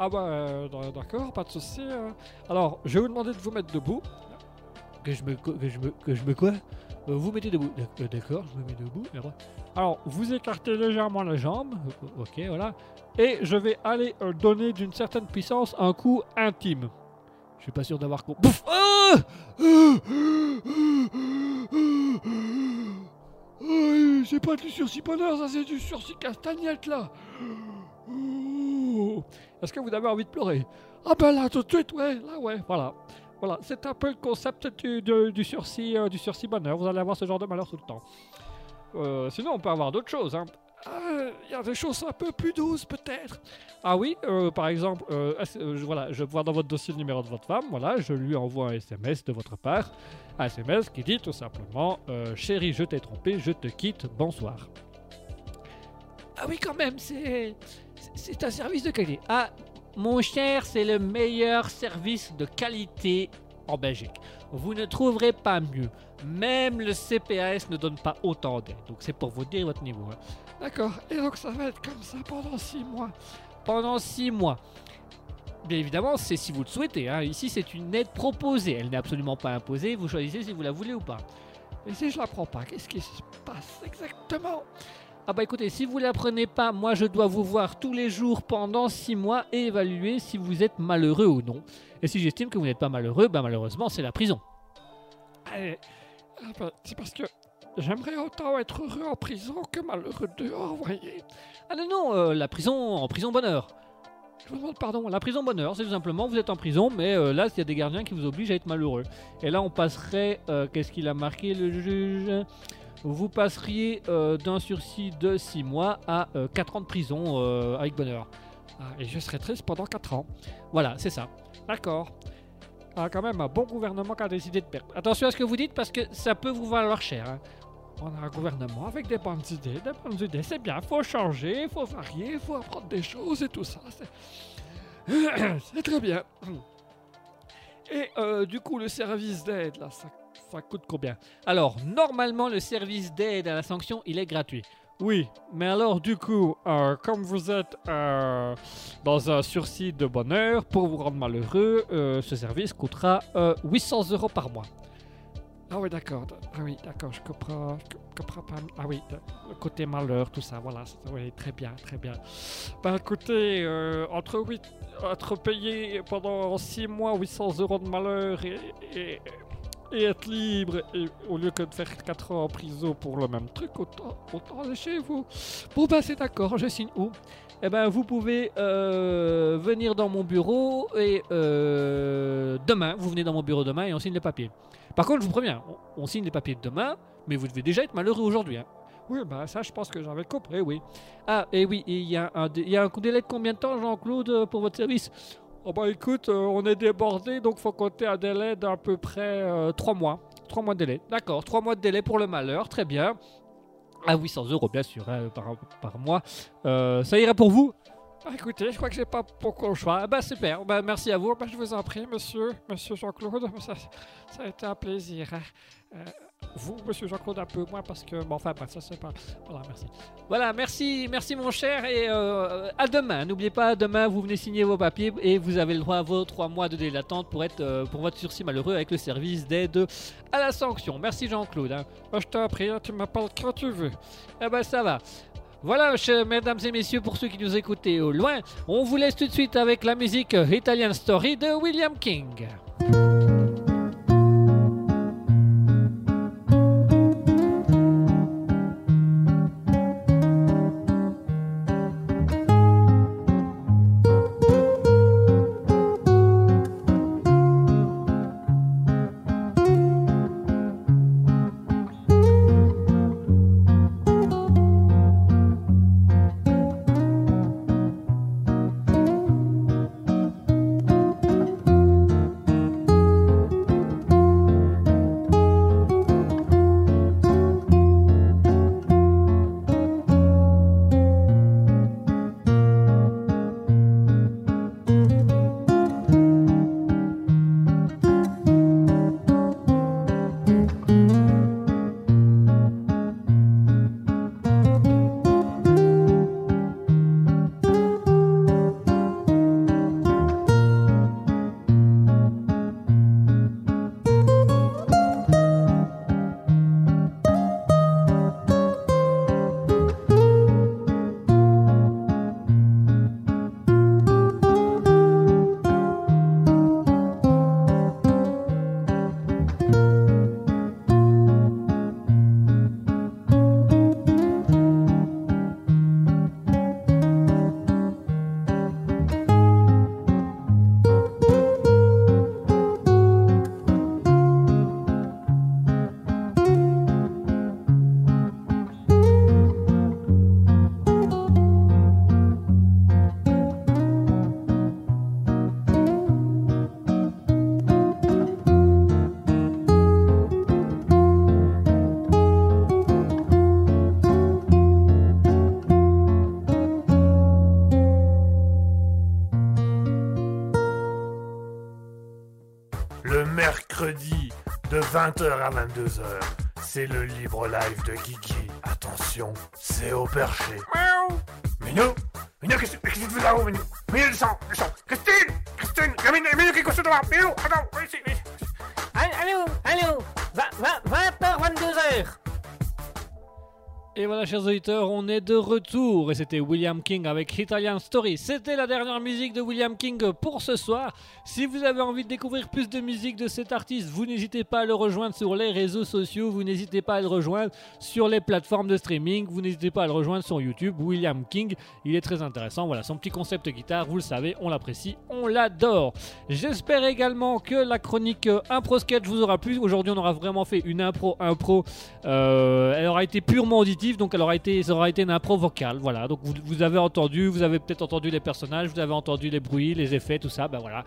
Ah bah d'accord, pas de souci. Alors, je vais vous demander de vous mettre debout. Que je me, que que je me quoi? Euh, Vous mettez debout. Euh, D'accord, je me mets debout. Alors, vous écartez légèrement les jambes. euh, Ok, voilà. Et je vais aller donner d'une certaine puissance un coup intime. Je suis pas sûr d'avoir compris. Ah c'est pas du sursis bonheur, ça c'est du sursis castagnette là. Est-ce que vous avez envie de pleurer? Ah ben là, tout de suite, ouais, là, ouais, voilà. Voilà, c'est un peu le concept du, du- du sursis, euh, du sursis bonheur. Vous allez avoir ce genre de malheur tout le temps. Euh, sinon, on peut avoir d'autres choses. hein. Ah, Il y a des choses un peu plus douces, peut-être. Ah oui, euh, par exemple, euh, euh, je- voilà, je vois dans votre dossier le numéro de votre femme. Voilà, je lui envoie un SMS de votre part. Un SMS qui dit tout simplement euh, Chérie, je t'ai trompé, je te quitte, bonsoir. Ah oui, quand même, c'est. C'est un service de qualité. Ah, mon cher, c'est le meilleur service de qualité en Belgique. Vous ne trouverez pas mieux. Même le CPAS ne donne pas autant d'aide. Donc c'est pour vous dire votre niveau. hein. D'accord, et donc ça va être comme ça pendant six mois. Pendant 6 mois. Bien évidemment, c'est si vous le souhaitez. hein. Ici, c'est une aide proposée. Elle n'est absolument pas imposée. Vous choisissez si vous la voulez ou pas. Et si je la prends pas, qu'est-ce qui se passe exactement? Ah bah écoutez, si vous la prenez pas, moi je dois vous voir tous les jours pendant 6 mois et évaluer si vous êtes malheureux ou non. Et si j'estime que vous n'êtes pas malheureux, bah malheureusement c'est la prison. Eh, ah ben, C'est parce que j'aimerais autant être heureux en prison que malheureux dehors, voyez. Ah non non, euh, la prison en prison bonheur. Je vous demande pardon, La prison bonheur, c'est tout simplement vous êtes en prison, mais euh, là il y a des gardiens qui vous obligent à être malheureux. Et là on passerait, euh, qu'est-ce qu'il a marqué le juge? Vous passeriez euh, d'un sursis de 6 mois à 4 ans de prison euh, avec bonheur. Ah, et je serai triste pendant 4 ans. Voilà, c'est ça. D'accord. Ah, quand même, un bon gouvernement qui a décidé de perdre. Attention à ce que vous dites parce que ça peut vous valoir cher. hein. On a un gouvernement avec des bonnes idées, des bonnes idées. C'est bien, faut changer, faut varier, faut apprendre des choses et tout ça. C'est, *coughs* très bien. Et euh, du coup, le service d'aide, là, ça, ça coûte combien? Alors, normalement, le service d'aide à la sanction, il est gratuit. Oui, mais alors du coup, euh, comme vous êtes euh, dans un sursis de bonheur, pour vous rendre malheureux, euh, ce service coûtera euh, 800 euros par mois. Ah oui, d'accord. Ah oui, d'accord, je comprends. Je co- comprends pas. Ah oui, le côté malheur, tout ça, voilà. Oui, très bien, très bien. Bah écoutez, euh, entre, huit, entre payer pendant 6 mois 800 euros de malheur et, et être libre, et, au lieu que de faire 4 ans en prison pour le même truc, autant, autant aller chez vous. Bon bah c'est d'accord, je signe où? Eh ben, vous pouvez euh, venir dans mon bureau et euh, demain, vous venez dans mon bureau demain et on signe les papiers. Par contre, je vous préviens, on, signe les papiers demain, mais vous devez déjà être malheureux aujourd'hui. hein. Oui, bah ça je pense que j'avais compris, oui. Ah, et oui, il y, a un dé- il y a un délai de combien de temps, Jean-Claude, pour votre service? Oh bah écoute, euh, on est débordé, donc faut compter un délai d'à peu près 3 mois. 3 mois de délai. D'accord, trois mois de délai pour le malheur, très bien. À 800 euros, bien sûr, hein, par, par mois. Euh, ça irait pour vous? Bah écoutez, je crois que j'ai pas beaucoup le choix. Ah bah super, bah merci à vous. Bah, je vous en prie, monsieur, monsieur Jean-Claude, *laughs* ça, a été un plaisir. hein. Vous, monsieur Jean-Claude, un peu moins parce que, bon, enfin, ça c'est pas. Voilà, merci. Voilà, merci, merci mon cher et euh, à demain. N'oubliez pas, demain vous venez signer vos papiers et vous avez le droit à vos trois mois de délai d'attente pour être euh, pour votre sursis malheureux avec le service d'aide à la sanction. Merci Jean-Claude. hein. Bah, je t'en hein, tu m'appelles quand tu veux. Eh ben ça va. Voilà, mesdames et messieurs, pour ceux qui nous écoutaient au loin, on vous laisse tout de suite avec la musique Italian Story de William King. 20h à 22h. C'est le libre live de Guigui. Attention, c'est au perché. Miaou. Minou Minou, qu'est-ce que tu fais là-haut, Minou Minou, descends, descends. Christine Christine Minou, Minou, qu'est-ce que tu devant Minou, attends, ici, ici Allô, allô 20h, 22h Et voilà, chers auditeurs, on est de retour. Et c'était William King avec Italian Story. C'était la dernière musique de William King pour ce soir. Si vous avez envie de découvrir plus de musique de cet artiste, vous n'hésitez pas à le rejoindre sur les réseaux sociaux. Vous n'hésitez pas à le rejoindre sur les plateformes de streaming. Vous n'hésitez pas à le rejoindre sur YouTube. William King, il est très intéressant. Voilà, son petit concept guitare, vous le savez, on l'apprécie, on l'adore. J'espère également que la chronique euh, impro sketch vous aura plu. Aujourd'hui, on aura vraiment fait une impro impro. Euh, elle aura été purement auditive, donc elle été, ça aura été une impro vocale. Voilà, donc vous, vous avez entendu, vous avez peut-être entendu les personnages, vous avez entendu les bruits, les effets, tout ça. Ben voilà.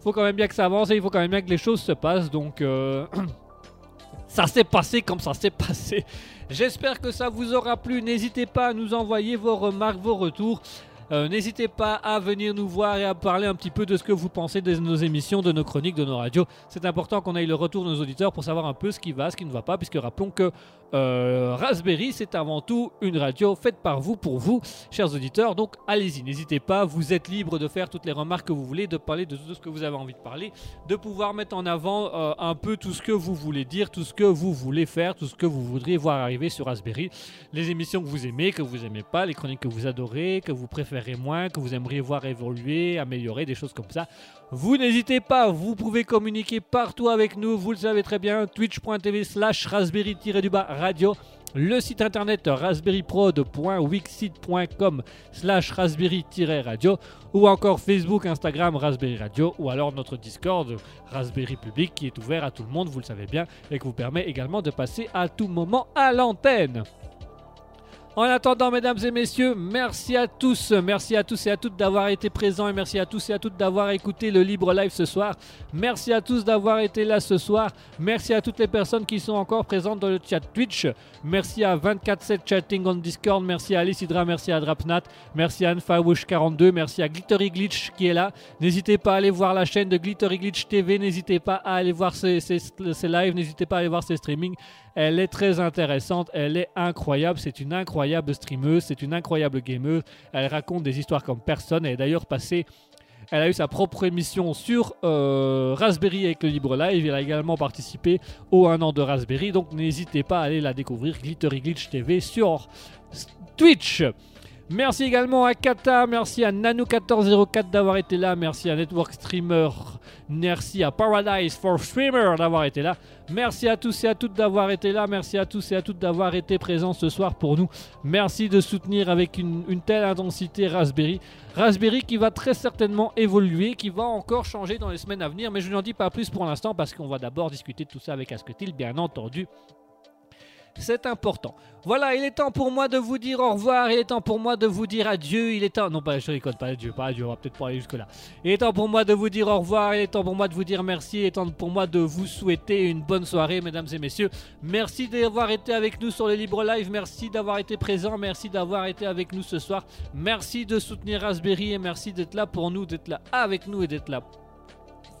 Faut quand même bien que ça avance et il faut quand même bien que les choses se passent. Donc euh, *clears throat* ça s'est passé comme ça s'est passé. J'espère que ça vous aura plu. N'hésitez pas à nous envoyer vos remarques, vos retours. Euh, N'hésitez pas à venir nous voir et à parler un petit peu de ce que vous pensez de nos émissions, de nos chroniques, de nos radios. C'est important qu'on ait le retour de nos auditeurs pour savoir un peu ce qui va, ce qui ne va pas, puisque rappelons que euh, Raspberry, c'est avant tout une radio faite par vous, pour vous, chers auditeurs. Donc allez-y, n'hésitez pas, vous êtes libre de faire toutes les remarques que vous voulez, de parler de tout ce que vous avez envie de parler, de pouvoir mettre en avant euh, un peu tout ce que vous voulez dire, tout ce que vous voulez faire, tout ce que vous voudriez voir arriver sur Raspberry. Les émissions que vous aimez, que vous aimez pas, les chroniques que vous adorez, que vous préférez moins, que vous aimeriez voir évoluer, améliorer, des choses comme ça. Vous n'hésitez pas, vous pouvez communiquer partout avec nous, vous le savez très bien, twitch.tv slash raspberry-du-bas radio, le site internet raspberryprod.wixit.com slash raspberry-radio ou encore Facebook, Instagram, Raspberry Radio ou alors notre Discord Raspberry Public qui est ouvert à tout le monde, vous le savez bien, et qui vous permet également de passer à tout moment à l'antenne. En attendant, mesdames et messieurs, merci à tous, merci à tous et à toutes d'avoir été présents et merci à tous et à toutes d'avoir écouté le Libre Live ce soir. Merci à tous d'avoir été là ce soir. Merci à toutes les personnes qui sont encore présentes dans le chat Twitch. Merci à 24-7 Chatting on Discord. Merci à Alice Hydra, merci à Drapnat, merci à Anfawush42, merci à Glittery Glitch qui est là. N'hésitez pas à aller voir la chaîne de Glittery Glitch TV. N'hésitez pas à aller voir ses, ses- ses lives. N'hésitez pas à aller voir ses streamings. Elle est très intéressante, elle est incroyable, c'est une incroyable streameuse, c'est une incroyable gameuse. Elle raconte des histoires comme personne. Elle est d'ailleurs passée, elle a eu sa propre émission sur euh, Raspberry avec le Libre Live. Elle a également participé au 1 an de Raspberry, donc n'hésitez pas à aller la découvrir, Glittery Glitch TV sur Twitch. Merci également à Kata, merci à Nano1404 d'avoir été là, merci à Network Streamer, merci à Paradise for Streamer d'avoir été là, merci à tous et à toutes d'avoir été là, merci à tous et à toutes d'avoir été présents ce soir pour nous, merci de soutenir avec une, une telle intensité Raspberry. Raspberry qui va très certainement évoluer, qui va encore changer dans les semaines à venir, mais je n'en dis pas plus pour l'instant parce qu'on va d'abord discuter de tout ça avec Asketil, bien entendu. C'est important. Voilà, il est temps pour moi de vous dire au revoir, il est temps pour moi de vous dire adieu, il est temps... Non, pas, je rigole, pas adieu, pas adieu, on va peut-être pas aller jusque-là. Il est temps pour moi de vous dire au revoir, il est temps pour moi de vous dire merci, il est temps pour moi de vous souhaiter une bonne soirée, mesdames et messieurs. Merci d'avoir été avec nous sur le Libre Live, merci d'avoir été présent, merci d'avoir été avec nous ce soir. Merci de soutenir Raspberry et merci d'être là pour nous, d'être là avec nous et d'être là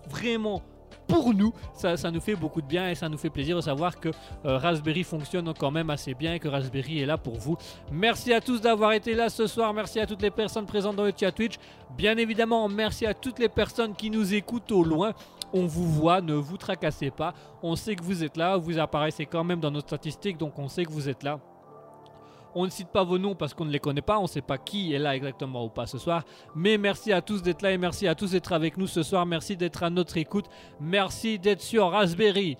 vraiment pour nous. Ça, nous fait beaucoup de bien et ça nous fait plaisir de savoir que euh, Raspberry fonctionne quand même assez bien et que Raspberry est là pour vous. Merci à tous d'avoir été là ce soir. Merci à toutes les personnes présentes dans le chat Twitch. Bien évidemment, merci à toutes les personnes qui nous écoutent au loin. On vous voit, ne vous tracassez pas. On sait que vous êtes là, vous apparaissez quand même dans nos statistiques, donc on sait que vous êtes là. On ne cite pas vos noms parce qu'on ne les connaît pas, on ne sait pas qui est là exactement ou pas ce soir. Mais merci à tous d'être là et merci à tous d'être avec nous ce soir. Merci d'être à notre écoute. Merci d'être sur Raspberry.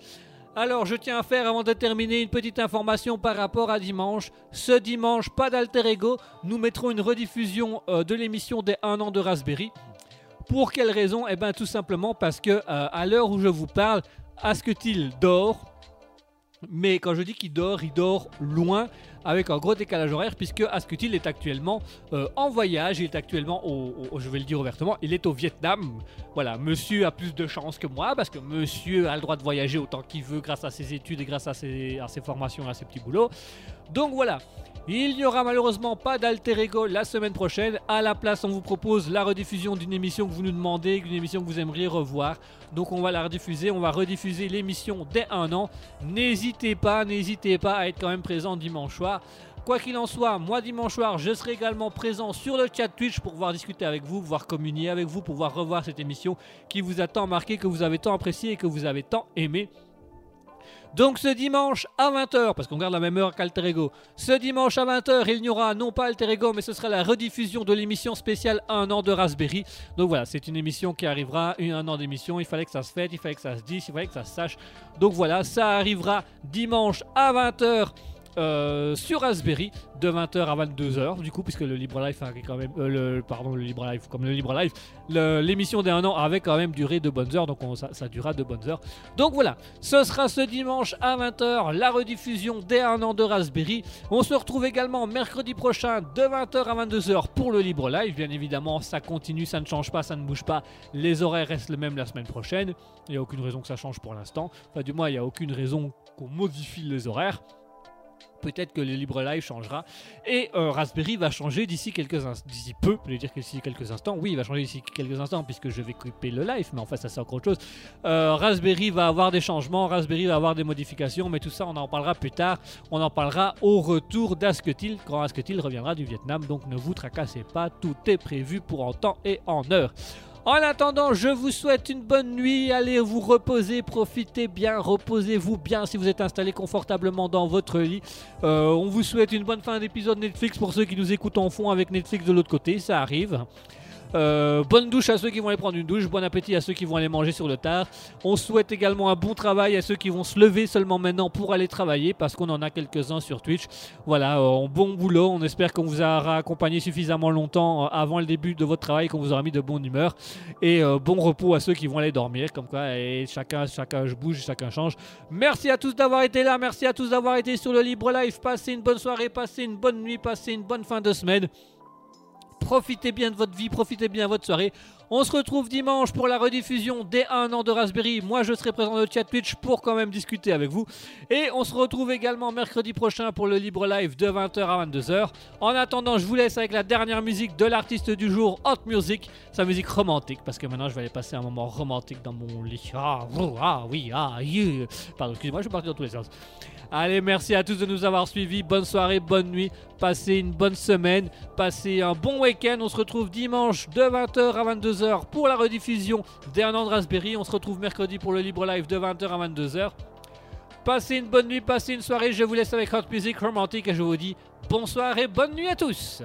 Alors, je tiens à faire avant de terminer une petite information par rapport à dimanche. Ce dimanche, pas d'alter ego. Nous mettrons une rediffusion euh, de l'émission des 1 an de Raspberry. Pour quelle raison? Eh bien, tout simplement parce que euh, à l'heure où je vous parle, Asketil dort? Mais quand je dis qu'il dort, il dort loin avec un gros décalage horaire puisque Asketil est actuellement euh, en voyage, il est actuellement au, je vais le dire ouvertement, il est au Vietnam. Voilà, monsieur a plus de chance que moi parce que monsieur a le droit de voyager autant qu'il veut grâce à ses études et grâce à ses, à ses formations et à ses petits boulots. Donc voilà, il n'y aura malheureusement pas d'alter ego la semaine prochaine. À la place, on vous propose la rediffusion d'une émission que vous nous demandez, d'une émission que vous aimeriez revoir. Donc on va la rediffuser, on va rediffuser l'émission dès un an. N'hésitez pas, n'hésitez pas à être quand même présent dimanche soir. Quoi qu'il en soit, moi dimanche soir, je serai également présent sur le chat Twitch pour pouvoir discuter avec vous, pouvoir communier avec vous, pouvoir revoir cette émission qui vous a tant marqué, que vous avez tant apprécié et que vous avez tant aimé. Donc ce dimanche à 20h, parce qu'on garde la même heure qu'Alter Ego, ce dimanche à 20h, il n'y aura non pas Alter Ego, mais ce sera la rediffusion de l'émission spéciale 1 an de Raspberry. Donc voilà, c'est une émission qui arrivera, un an d'émission, il fallait que ça se fête, il fallait que ça se dise, il fallait que ça se sache. Donc voilà, ça arrivera dimanche à 20h. Euh, sur Raspberry de 20h à 22h du coup puisque le Libre Life a quand même euh, le pardon le Libre Life comme le Libre Life le- l'émission des 1 an avait quand même duré de bonnes heures donc on- ça, durera de bonnes heures donc voilà ce sera ce dimanche à 20h, la rediffusion dès un an de Raspberry. On se retrouve également mercredi prochain de 20h à 22h pour le Libre Live. Bien évidemment, ça continue, ça ne change pas, ça ne bouge pas. Les horaires restent les mêmes la semaine prochaine. Il n'y a aucune raison que ça change pour l'instant. Enfin, du moins, il n'y a aucune raison qu'on modifie les horaires. Peut-être que le Libre Live changera. Et euh, Raspberry va changer d'ici quelques instants. D'ici peu, je vais dire que d'ici quelques instants. Oui, il va changer d'ici quelques instants puisque je vais couper le live. Mais en fait, ça c'est encore autre chose. Euh, Raspberry va avoir des changements, Raspberry va avoir des modifications, mais tout ça on en parlera plus tard. On en parlera au retour d'Asketil quand Asketil reviendra du Vietnam. Donc ne vous tracassez pas, tout est prévu pour en temps et en heure. En attendant, je vous souhaite une bonne nuit. Allez vous reposer, profitez bien, reposez-vous bien si vous êtes installé confortablement dans votre lit. Euh, on vous souhaite une bonne fin d'épisode Netflix pour ceux qui nous écoutent en fond avec Netflix de l'autre côté, ça arrive. Euh, bonne douche à ceux qui vont aller prendre une douche, bon appétit à ceux qui vont aller manger sur le tard. On souhaite également un bon travail à ceux qui vont se lever seulement maintenant pour aller travailler parce qu'on en a quelques-uns sur Twitch. Voilà, euh, bon boulot. On espère qu'on vous aura accompagné suffisamment longtemps euh, avant le début de votre travail, qu'on vous aura mis de bonne humeur. Et bon repos à ceux qui vont aller dormir, comme quoi, et chacun, chacun bouge, chacun change. Merci à tous d'avoir été là, merci à tous d'avoir été sur le Libre Live. Passez une bonne soirée, passez une bonne nuit, passez une bonne fin de semaine. Profitez bien de votre vie, profitez bien de votre soirée. On se retrouve dimanche pour la rediffusion des 1 an de Raspberry. Moi, je serai présent dans le chat Twitch pour quand même discuter avec vous. Et on se retrouve également mercredi prochain pour le Libre Live de 20h à 22h. En attendant, je vous laisse avec la dernière musique de l'artiste du jour, Hot Music. Sa musique romantique, parce que maintenant, je vais aller passer un moment romantique dans mon lit. Ah, ah oui, ah, yeah. Pardon, excusez-moi, je suis parti dans tous les sens. Allez, merci à tous de nous avoir suivis. Bonne soirée, bonne nuit. Passez une bonne semaine. Passez un bon week-end. On se retrouve dimanche de 20h à 22h pour la rediffusion d'un an de Raspberry. On se retrouve mercredi pour le Libre Live de 20h à 22h. Passez une bonne nuit, passez une soirée. Je vous laisse avec Hot Music Romantique et je vous dis bonsoir et bonne nuit à tous.